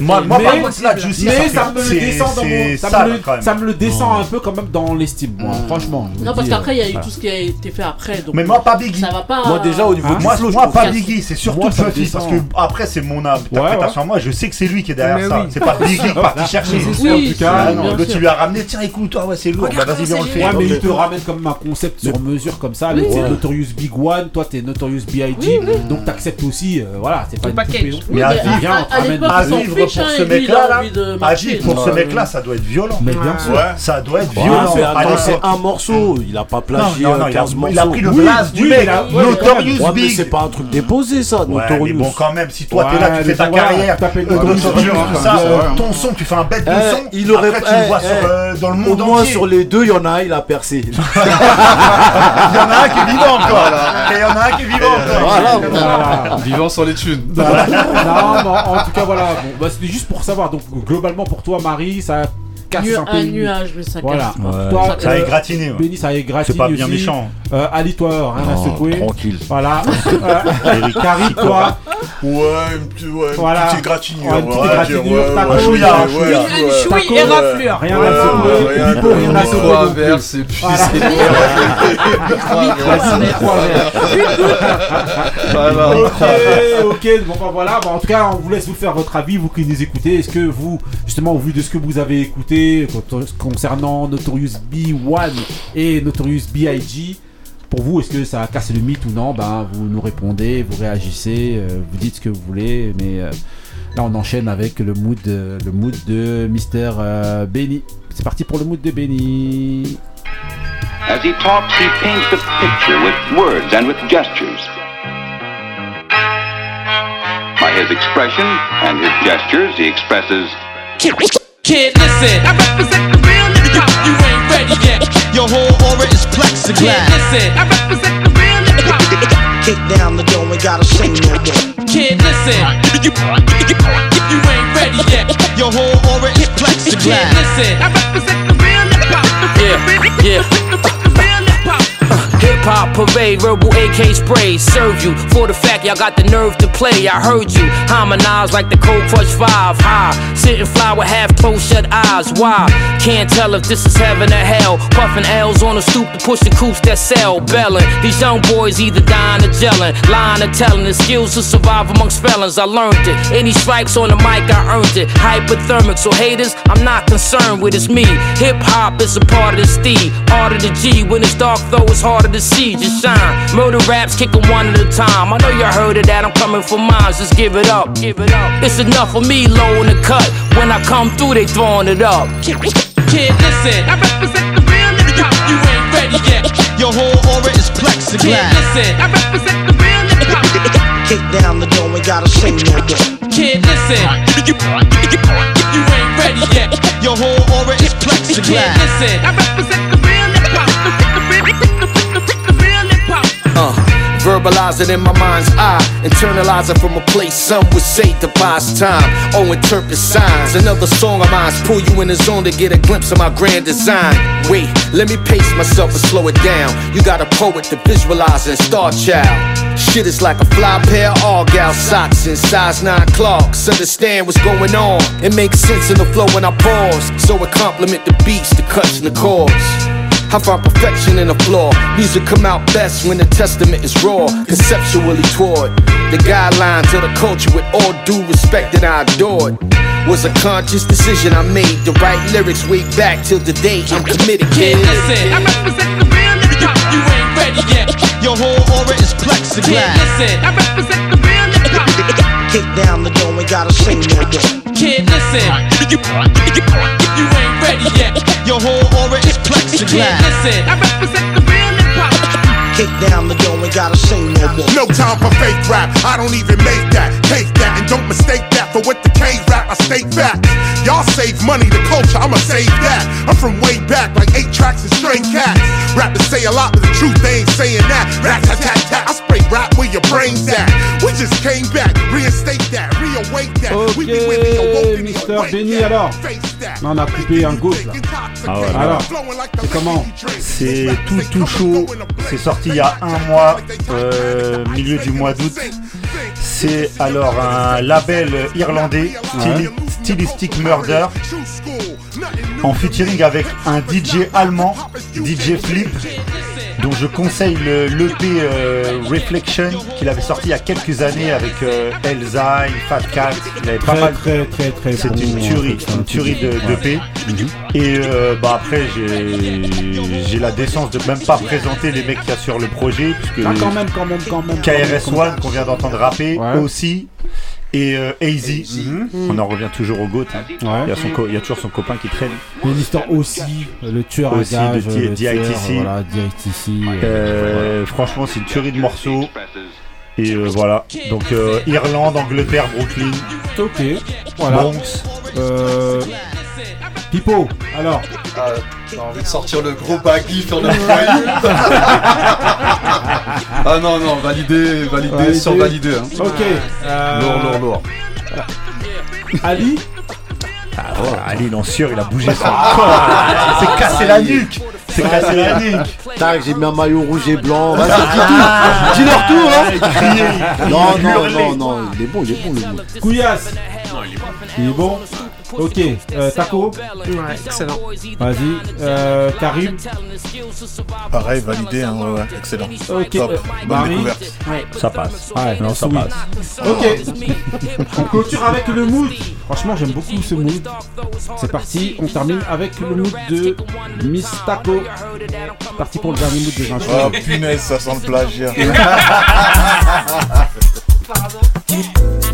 Moi, moi, par contre, Juicy, mais ça me le descend dans mon, ça me le descend un peu quand même dans l'estime, hmm. franchement. Non, parce qu'après, il y a eu tout ce qui a été fait après. Mais moi, pas Biggie. Ça va pas moi, ah. déjà, au niveau hein du moi, moi, pas Biggie, c'est surtout moi, Petit, parce que après, c'est mon interprétation à moi, je sais que c'est lui qui est derrière ça. C'est pas Biggie parti chercher. En tout cas, l'autre, lui a ramené, tiens, écoute, ouais, c'est lourd, bah, vas-y, viens, on le fait. Ouais, mais il te ramène comme un concept sur mesure comme ça. C'est Notorious Big One, toi, t'es Notorious B.I.G. Donc, t'acceptes aussi, euh, voilà, c'est pas une Mais à vivre pour ce mec-là, à vivre pour ce mec-là, ça doit être violent. Mais bien sûr. Ça doit être violent. C'est un morceau, il a pas plagié 15 morceaux. Il a pris le place du mec. Notorious ouais, C'est pas un truc déposé ça, ouais, bon, quand même, si toi t'es là, tu fais ta carrière, euh, ton son, tu fais un bête de eh, son. Il aurait tu le eh, vois eh, euh, dans le monde. Au moins sur les deux, il y en a un, il a percé. Il y en a un qui est vivant encore. Il y en a un qui est vivant Vivant sans les thunes. Non, en tout cas, voilà. Bah, c'était juste pour savoir. Donc, globalement, pour toi, Marie, ça casse un, un nuage, mais ça voilà. casse. Ouais. Toi, ça euh, est gratiné. Benny, ça est gratiné. C'est pas bien méchant. Euh, Ali, toi, rien hein, non, à secouer. Tranquille. Voilà. Euh, Carrie, toi. Ouais, une petite, ouais, voilà. petite gratinure. Une petite gratinure. Taco, il chouille et raflure. Euh, rien à secouer. Nico, rien à secouer. Trois verres, c'est plus. Ok, ok. Bon, bah voilà. Bah, en tout cas, on vous laisse vous faire votre avis, vous qui nous écoutez. Est-ce que vous, justement, au vu de ce que vous avez écouté, concernant Notorious B1 et Notorious B.I.G. Pour vous, est-ce que ça casse le mythe ou non? Ben, Vous nous répondez, vous réagissez, euh, vous dites ce que vous voulez, mais euh, là on enchaîne avec le mood, euh, le mood de Mister euh, Benny. C'est parti pour le mood de Benny. As he talks, he paints the picture with words and with gestures. By his expression and his gestures, he expresses Kid, listen. I represent the real hip hop. You ain't ready yet. Your whole aura is plexiglass. Kid, listen. I represent the real hip hop. Kick down the door and gotta sing no more. Kid, listen. You ain't ready yet. Your whole aura is plexiglass. Kid, listen. I represent the real hip hop. Yeah, yeah. Uh, hip hop parade, verbal AK spray. Serve you for the fact y'all got the nerve to play. I heard you harmonize like the Cold Crush 5. High, sitting fly with half closed shut eyes. Why? Can't tell if this is heaven or hell. Puffing L's on the stoop to push the coops that sell. Belling, these young boys either dying or gelling. Lying or telling the skills to survive amongst felons. I learned it. Any strikes on the mic, I earned it. Hypothermic, so haters, I'm not concerned with it's me. Hip hop is a part of this D. part of the G. When it's dark, though, it's harder to see. Just shine. Murder raps, kick 'em one at a time. I know y'all heard of that, I'm coming for mine, just give it up. Give it up. It's enough for me, low in the cut. When I come through, they throwing it up. Kid, listen, I represent the real hip hop. You ain't ready yet. Your whole aura is plexiglass. Kid, plexiglass. listen, I represent the real hip hop. Kick down the door, ain't gotta say no more. Kid, listen, you, you ain't ready yet. Your whole aura is plexiglass. Kid, plexiglass. listen, I represent the real hip hop. The, the, the, the, the, the, Uh, verbalize it in my mind's eye. Internalize it from a place some would say pass time. Oh, interpret signs. Another song of mine's pull you in the zone to get a glimpse of my grand design. Wait, let me pace myself and slow it down. You got a poet to visualize and star child. Shit is like a fly pair of Argyle socks and size 9 clocks. Understand what's going on. It makes sense in the flow when I pause. So it complement the beats, the cuts, and the chords. I find perfection in the flaw. Music come out best when the testament is raw, conceptually toward the guidelines of the culture with all due respect that I adored. Was a conscious decision I made to write lyrics way back till the day I'm committed. Kid, Kid, listen, I represent the real hip hop. You ain't ready yet. Your whole aura is plexiglass. Kid, plexiglass. listen, I represent the real hip hop. Kick down the door, ain't gotta say no more. Kid, listen, you, you, you ain't ready yet. Your whole aura is Kid, plexiglass. listen, I represent the real hip hop. Kick down the door, ain't gotta say no more. No time for fake rap. I don't even make that. Take that and don't mistake that for what the K rap. I state facts. Y'all save money, the culture, I'ma save that. I'm from way back, like eight tracks and straight cats. Rappers say a lot, but the truth they ain't saying that. Rat tat tat tat. I spray rap where your brains at. We just came back, reinstate that, reawake that. We be where the awoken Ok, Mister Benny, alors Non, on a coupé un gauche là. Ah ouais, alors, c'est comment C'est tout tout chaud. C'est sorti il y a un mois, euh, milieu du mois d'août. C'est alors un label irlandais, Styli- Stylistic Murder, en featuring avec un DJ allemand, DJ Flip, dont je conseille le- l'EP euh, Reflection qu'il avait sorti il y a quelques années avec euh, Elza, Fat Cat. Il avait pas Très, mal. très, très, très C'est bon, une en tuerie, une tuerie de, d'EP. Ouais. Et euh, bah après j'ai la décence de même pas présenter les mecs qu'il y a sur le projet puisque Ah, quand même, quand même, quand même. quand même, KRS quand même. One qu'on vient d'entendre rapper Ouais. aussi et euh, AZ. Mhm. On en revient toujours au GOAT. hein. Ouais. Il, y a son co- il y a toujours son copain qui traîne. Mais l'histoire aussi, le tueur Aussi à gage, de le DITC. Voilà, DITC. euh, Euh, Franchement, c'est une tuerie de morceaux. Et euh, voilà. Donc euh, Irlande, Angleterre, Brooklyn. Ok, voilà. Bronx. Pipo, alors Ah, T'as envie de sortir le gros baggy sur le foyer Ah non, non, validé, validé, Validé. survalidé. Hein. Ok. euh, Lourd, lourd, lourd. Ali Ah ouais, Ali, non sûr, il a bougé son corps. Il s'est cassé la nuque. C'est cassé la nuque. Tac, j'ai mis un maillot rouge et blanc. Vas-y, Ah, dis tout. Dis leur tour, il criait, il hein. Non, non, non, non. Il est bon, il est bon, le mot. Couillasse Non, il est bon. Il est bon Ok, euh, Taco Ouais, excellent. Vas-y, euh, Karim Pareil, validé, hein, ouais, ouais, excellent. Ok, Top, euh, bonne Marie découverte. Ça passe. Ouais, Non, ça oui. passe. Ok, on clôture avec le mood. Franchement, j'aime beaucoup ce mood. C'est parti, on termine avec le mood de Miss Taco. Parti pour le dernier mood de Jean Oh punaise, ça sent le plagiat.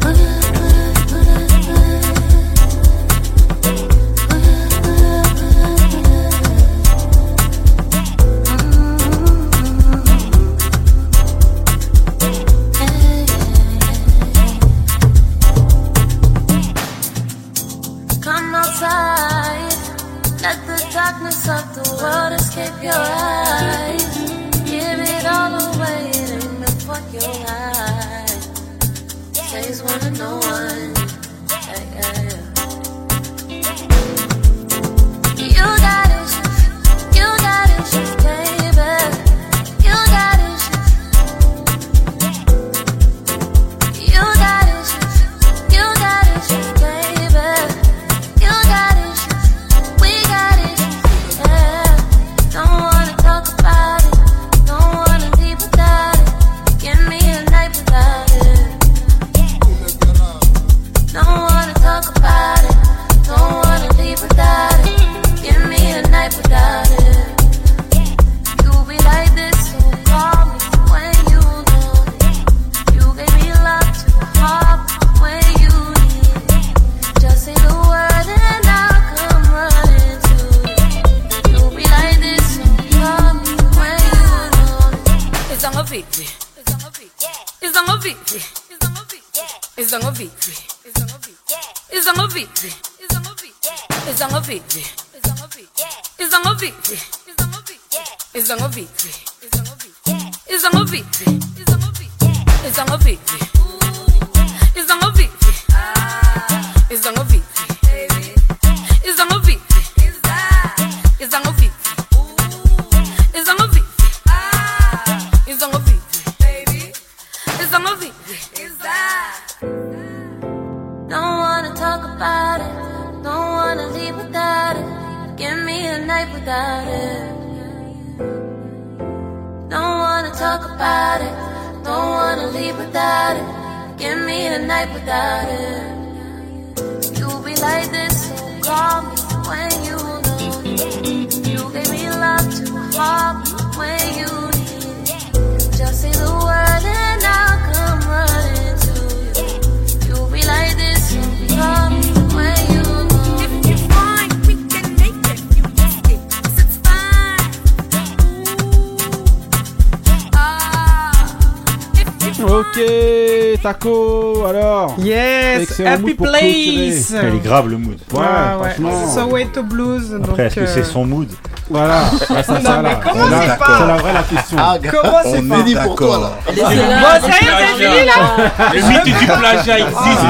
Elle est grave le mood. Ouais, Ah ouais. Soweto Blues. Après, est-ce que euh, c'est son mood Voilà, Ah, ça, Non, ça, mais là. comment c'est c'est pas la vraie la question. Ah, Comment c'est on pas est dit pour toi là. Bon, ça y est, c'est fini là Le mythe du plagiat existe.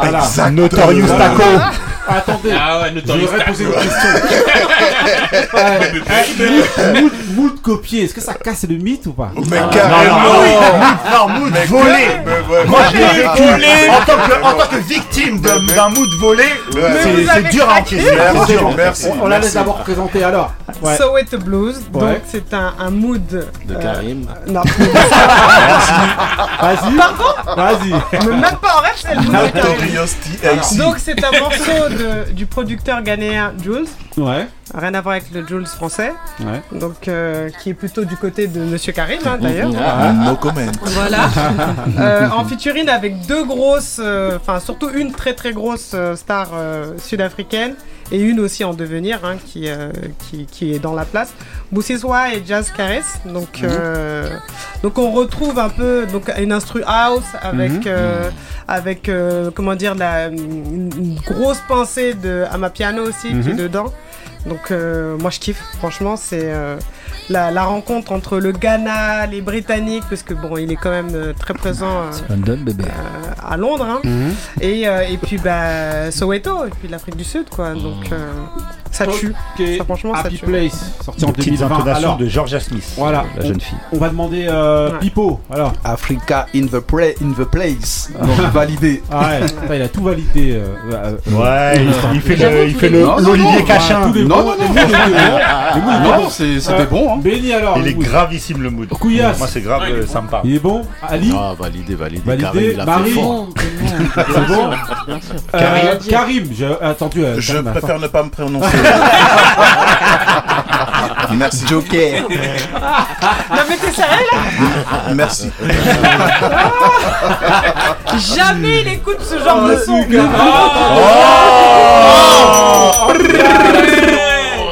Voilà. Notorious. Taco. Attendez, Ah ouais, je voudrais poser une question. Mood, mood copié, est-ce que ça casse le mythe ou pas? Mais Non, carrément non, mood volé. Moi, je l'ai mais vécu volé. en tant que, victime d'un mood volé. C'est dur à encaisser. Merci. On, la laisse d'abord présenter alors. Ouais. Soweto Blues, donc c'est un, un mood De euh, Karim. Non, Vas-y. Vas-y. mais même pas en rêve, c'est le mood de Karim. Donc c'est un morceau de- du producteur ghanéen Jules, Ouais. Rien à voir avec le Jules français, Ouais. donc euh, qui est plutôt du côté de Monsieur Karim hein, d'ailleurs. Ah, No comment. Voilà. Euh, en featuring avec deux grosses, euh, enfin surtout une très très grosse euh, star euh, sud-africaine et une aussi en devenir hein, qui, euh, qui, qui est dans la place. Boussiswa et Jazz Caress. Donc, euh, donc on retrouve un peu donc, une instru house avec, Mhm. euh, avec euh, comment dire, la, une, une grosse pincée de Amapiano aussi qui est Mhm. dedans. Donc euh, moi je kiffe, franchement c'est euh, la, la rencontre entre le Ghana, les Britanniques, parce que bon il est quand même euh, très présent euh, London, bébé. euh, à Londres, hein. Mhm. et, euh, et puis bah, Soweto, et puis l'Afrique du Sud quoi, donc euh, ça tue. Ça, franchement, ça Happy tue. Place, sorti en Des petites 2020. intonations Alors, de Georgia Smith. voilà. La jeune fille. On va demander euh, Ouais. Pipo. Alors. Africa in the, play, in the place. Donc validé. Ah ouais, il a tout validé. euh, Ouais, il, il fait le, il fait le- mots. l'Olivier Cachin. Non, non, non, Non, bons. c'est- c'était Euh, bon. Hein. Béni alors. Il est mood. gravissime le mood. Couillasse. Moi, c'est grave, Ouais, il est euh, bon. ça me parle. Il est bon. Ali. Ah, validé, validé. Validé. Marie. C'est bon. bien sûr. Euh, Karim. Karim, j'ai attendu. euh, Je Karim, attends. préfère ne pas me prononcer. Merci. Joker. Non mais t'es sérieux là Merci. Jamais il écoute ce genre de son. Le mood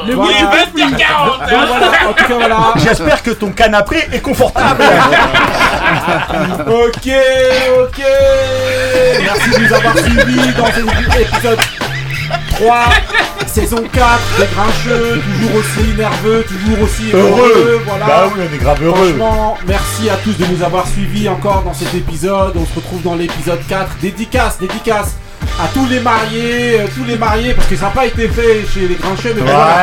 du peuple. Voilà, En tout cas, voilà. J'espère que ton canapé est confortable. Ok, ok. Merci de nous avoir suivis dans cet épisode 3, saison 4, des grincheux, toujours aussi nerveux, toujours aussi heureux. Heureux. voilà. Bah oui, on est grave heureux. Franchement, merci à tous de nous avoir suivis encore dans cet épisode. On se retrouve dans l'épisode 4. Dédicace, dédicace à tous les mariés, euh, tous les mariés, parce que ça n'a pas été fait chez les grincheux, mais voilà.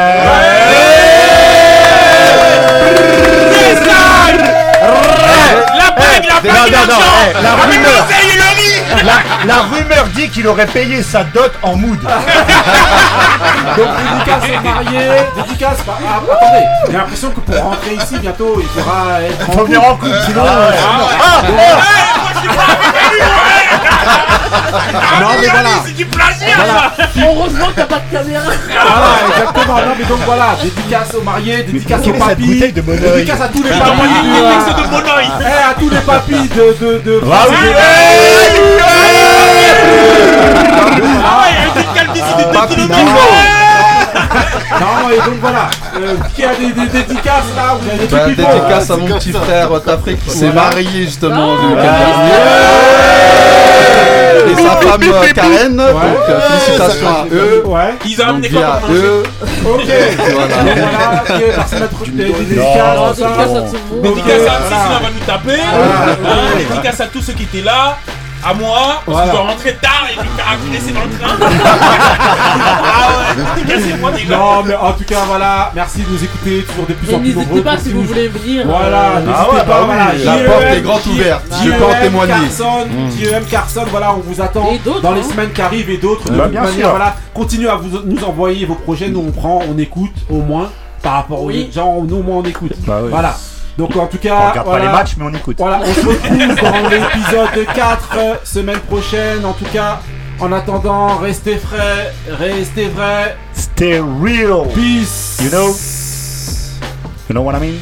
La bague, la bague, l'argent la rumeur, le riz. La, la rumeur dit qu'il aurait payé sa dot en mood. Donc dédicace aux mariés, dédicace. bah, ah, attendez, j'ai l'impression que pour rentrer ici bientôt, il faudra être Faut venir en couple, sinon. euh, Ah, Non mais voilà. C'est du plagiat Voilà. Heureusement que t'as pas de caméra. Voilà, exactement. Non, mais donc voilà, dédicace aux mariés, dédicace aux papis, dédicace à tous les papis. euh, de eh, à tous les papis de. de, de Ah oui, Ah ouais, il y a une petite calvitie de 2 Papi km Bingo. Non, et donc voilà. Euh, qui a des, des dédicaces là Vous avez des Bah, à mon petit frère euh, Tafrik qui s'est marié justement Ah, le week-end ouais. dernier. Et sa femme Karen, donc euh, félicitations à eux. Ils ont amené quoi eux. Ok. Voilà. Dédicace à tous ceux qui étaient là. À moi, parce Voilà. que je dois rentrer tard et puis faire agresser dans le train. ah ouais, dédicacez-moi des gars. Non, mais en tout cas, voilà. Merci de nous écouter. Toujours de plus Et en plus nombreux. n'hésitez pas si vous voulez venir. Voilà, euh, n'hésitez Ah ouais, pas. bah voilà. oui, la porte est grande ouverte. Je peux en témoigner. Carson, JEM Carson, voilà, on vous attend dans les hein. semaines qui arrivent et d'autres. De Bah, toute manière, voilà, continuez à vous, nous envoyer vos projets. Nous, on prend, on écoute au moins par rapport aux gens. Nous, au moins, on écoute. Bah oui. Voilà. Donc, en tout On cas, regarde voilà. pas les matchs, mais on écoute. Voilà, on se retrouve dans l'épisode 4 euh, semaine prochaine. En tout cas, en attendant, restez frais, restez vrais. Stay real. Peace. You know? You know what I mean?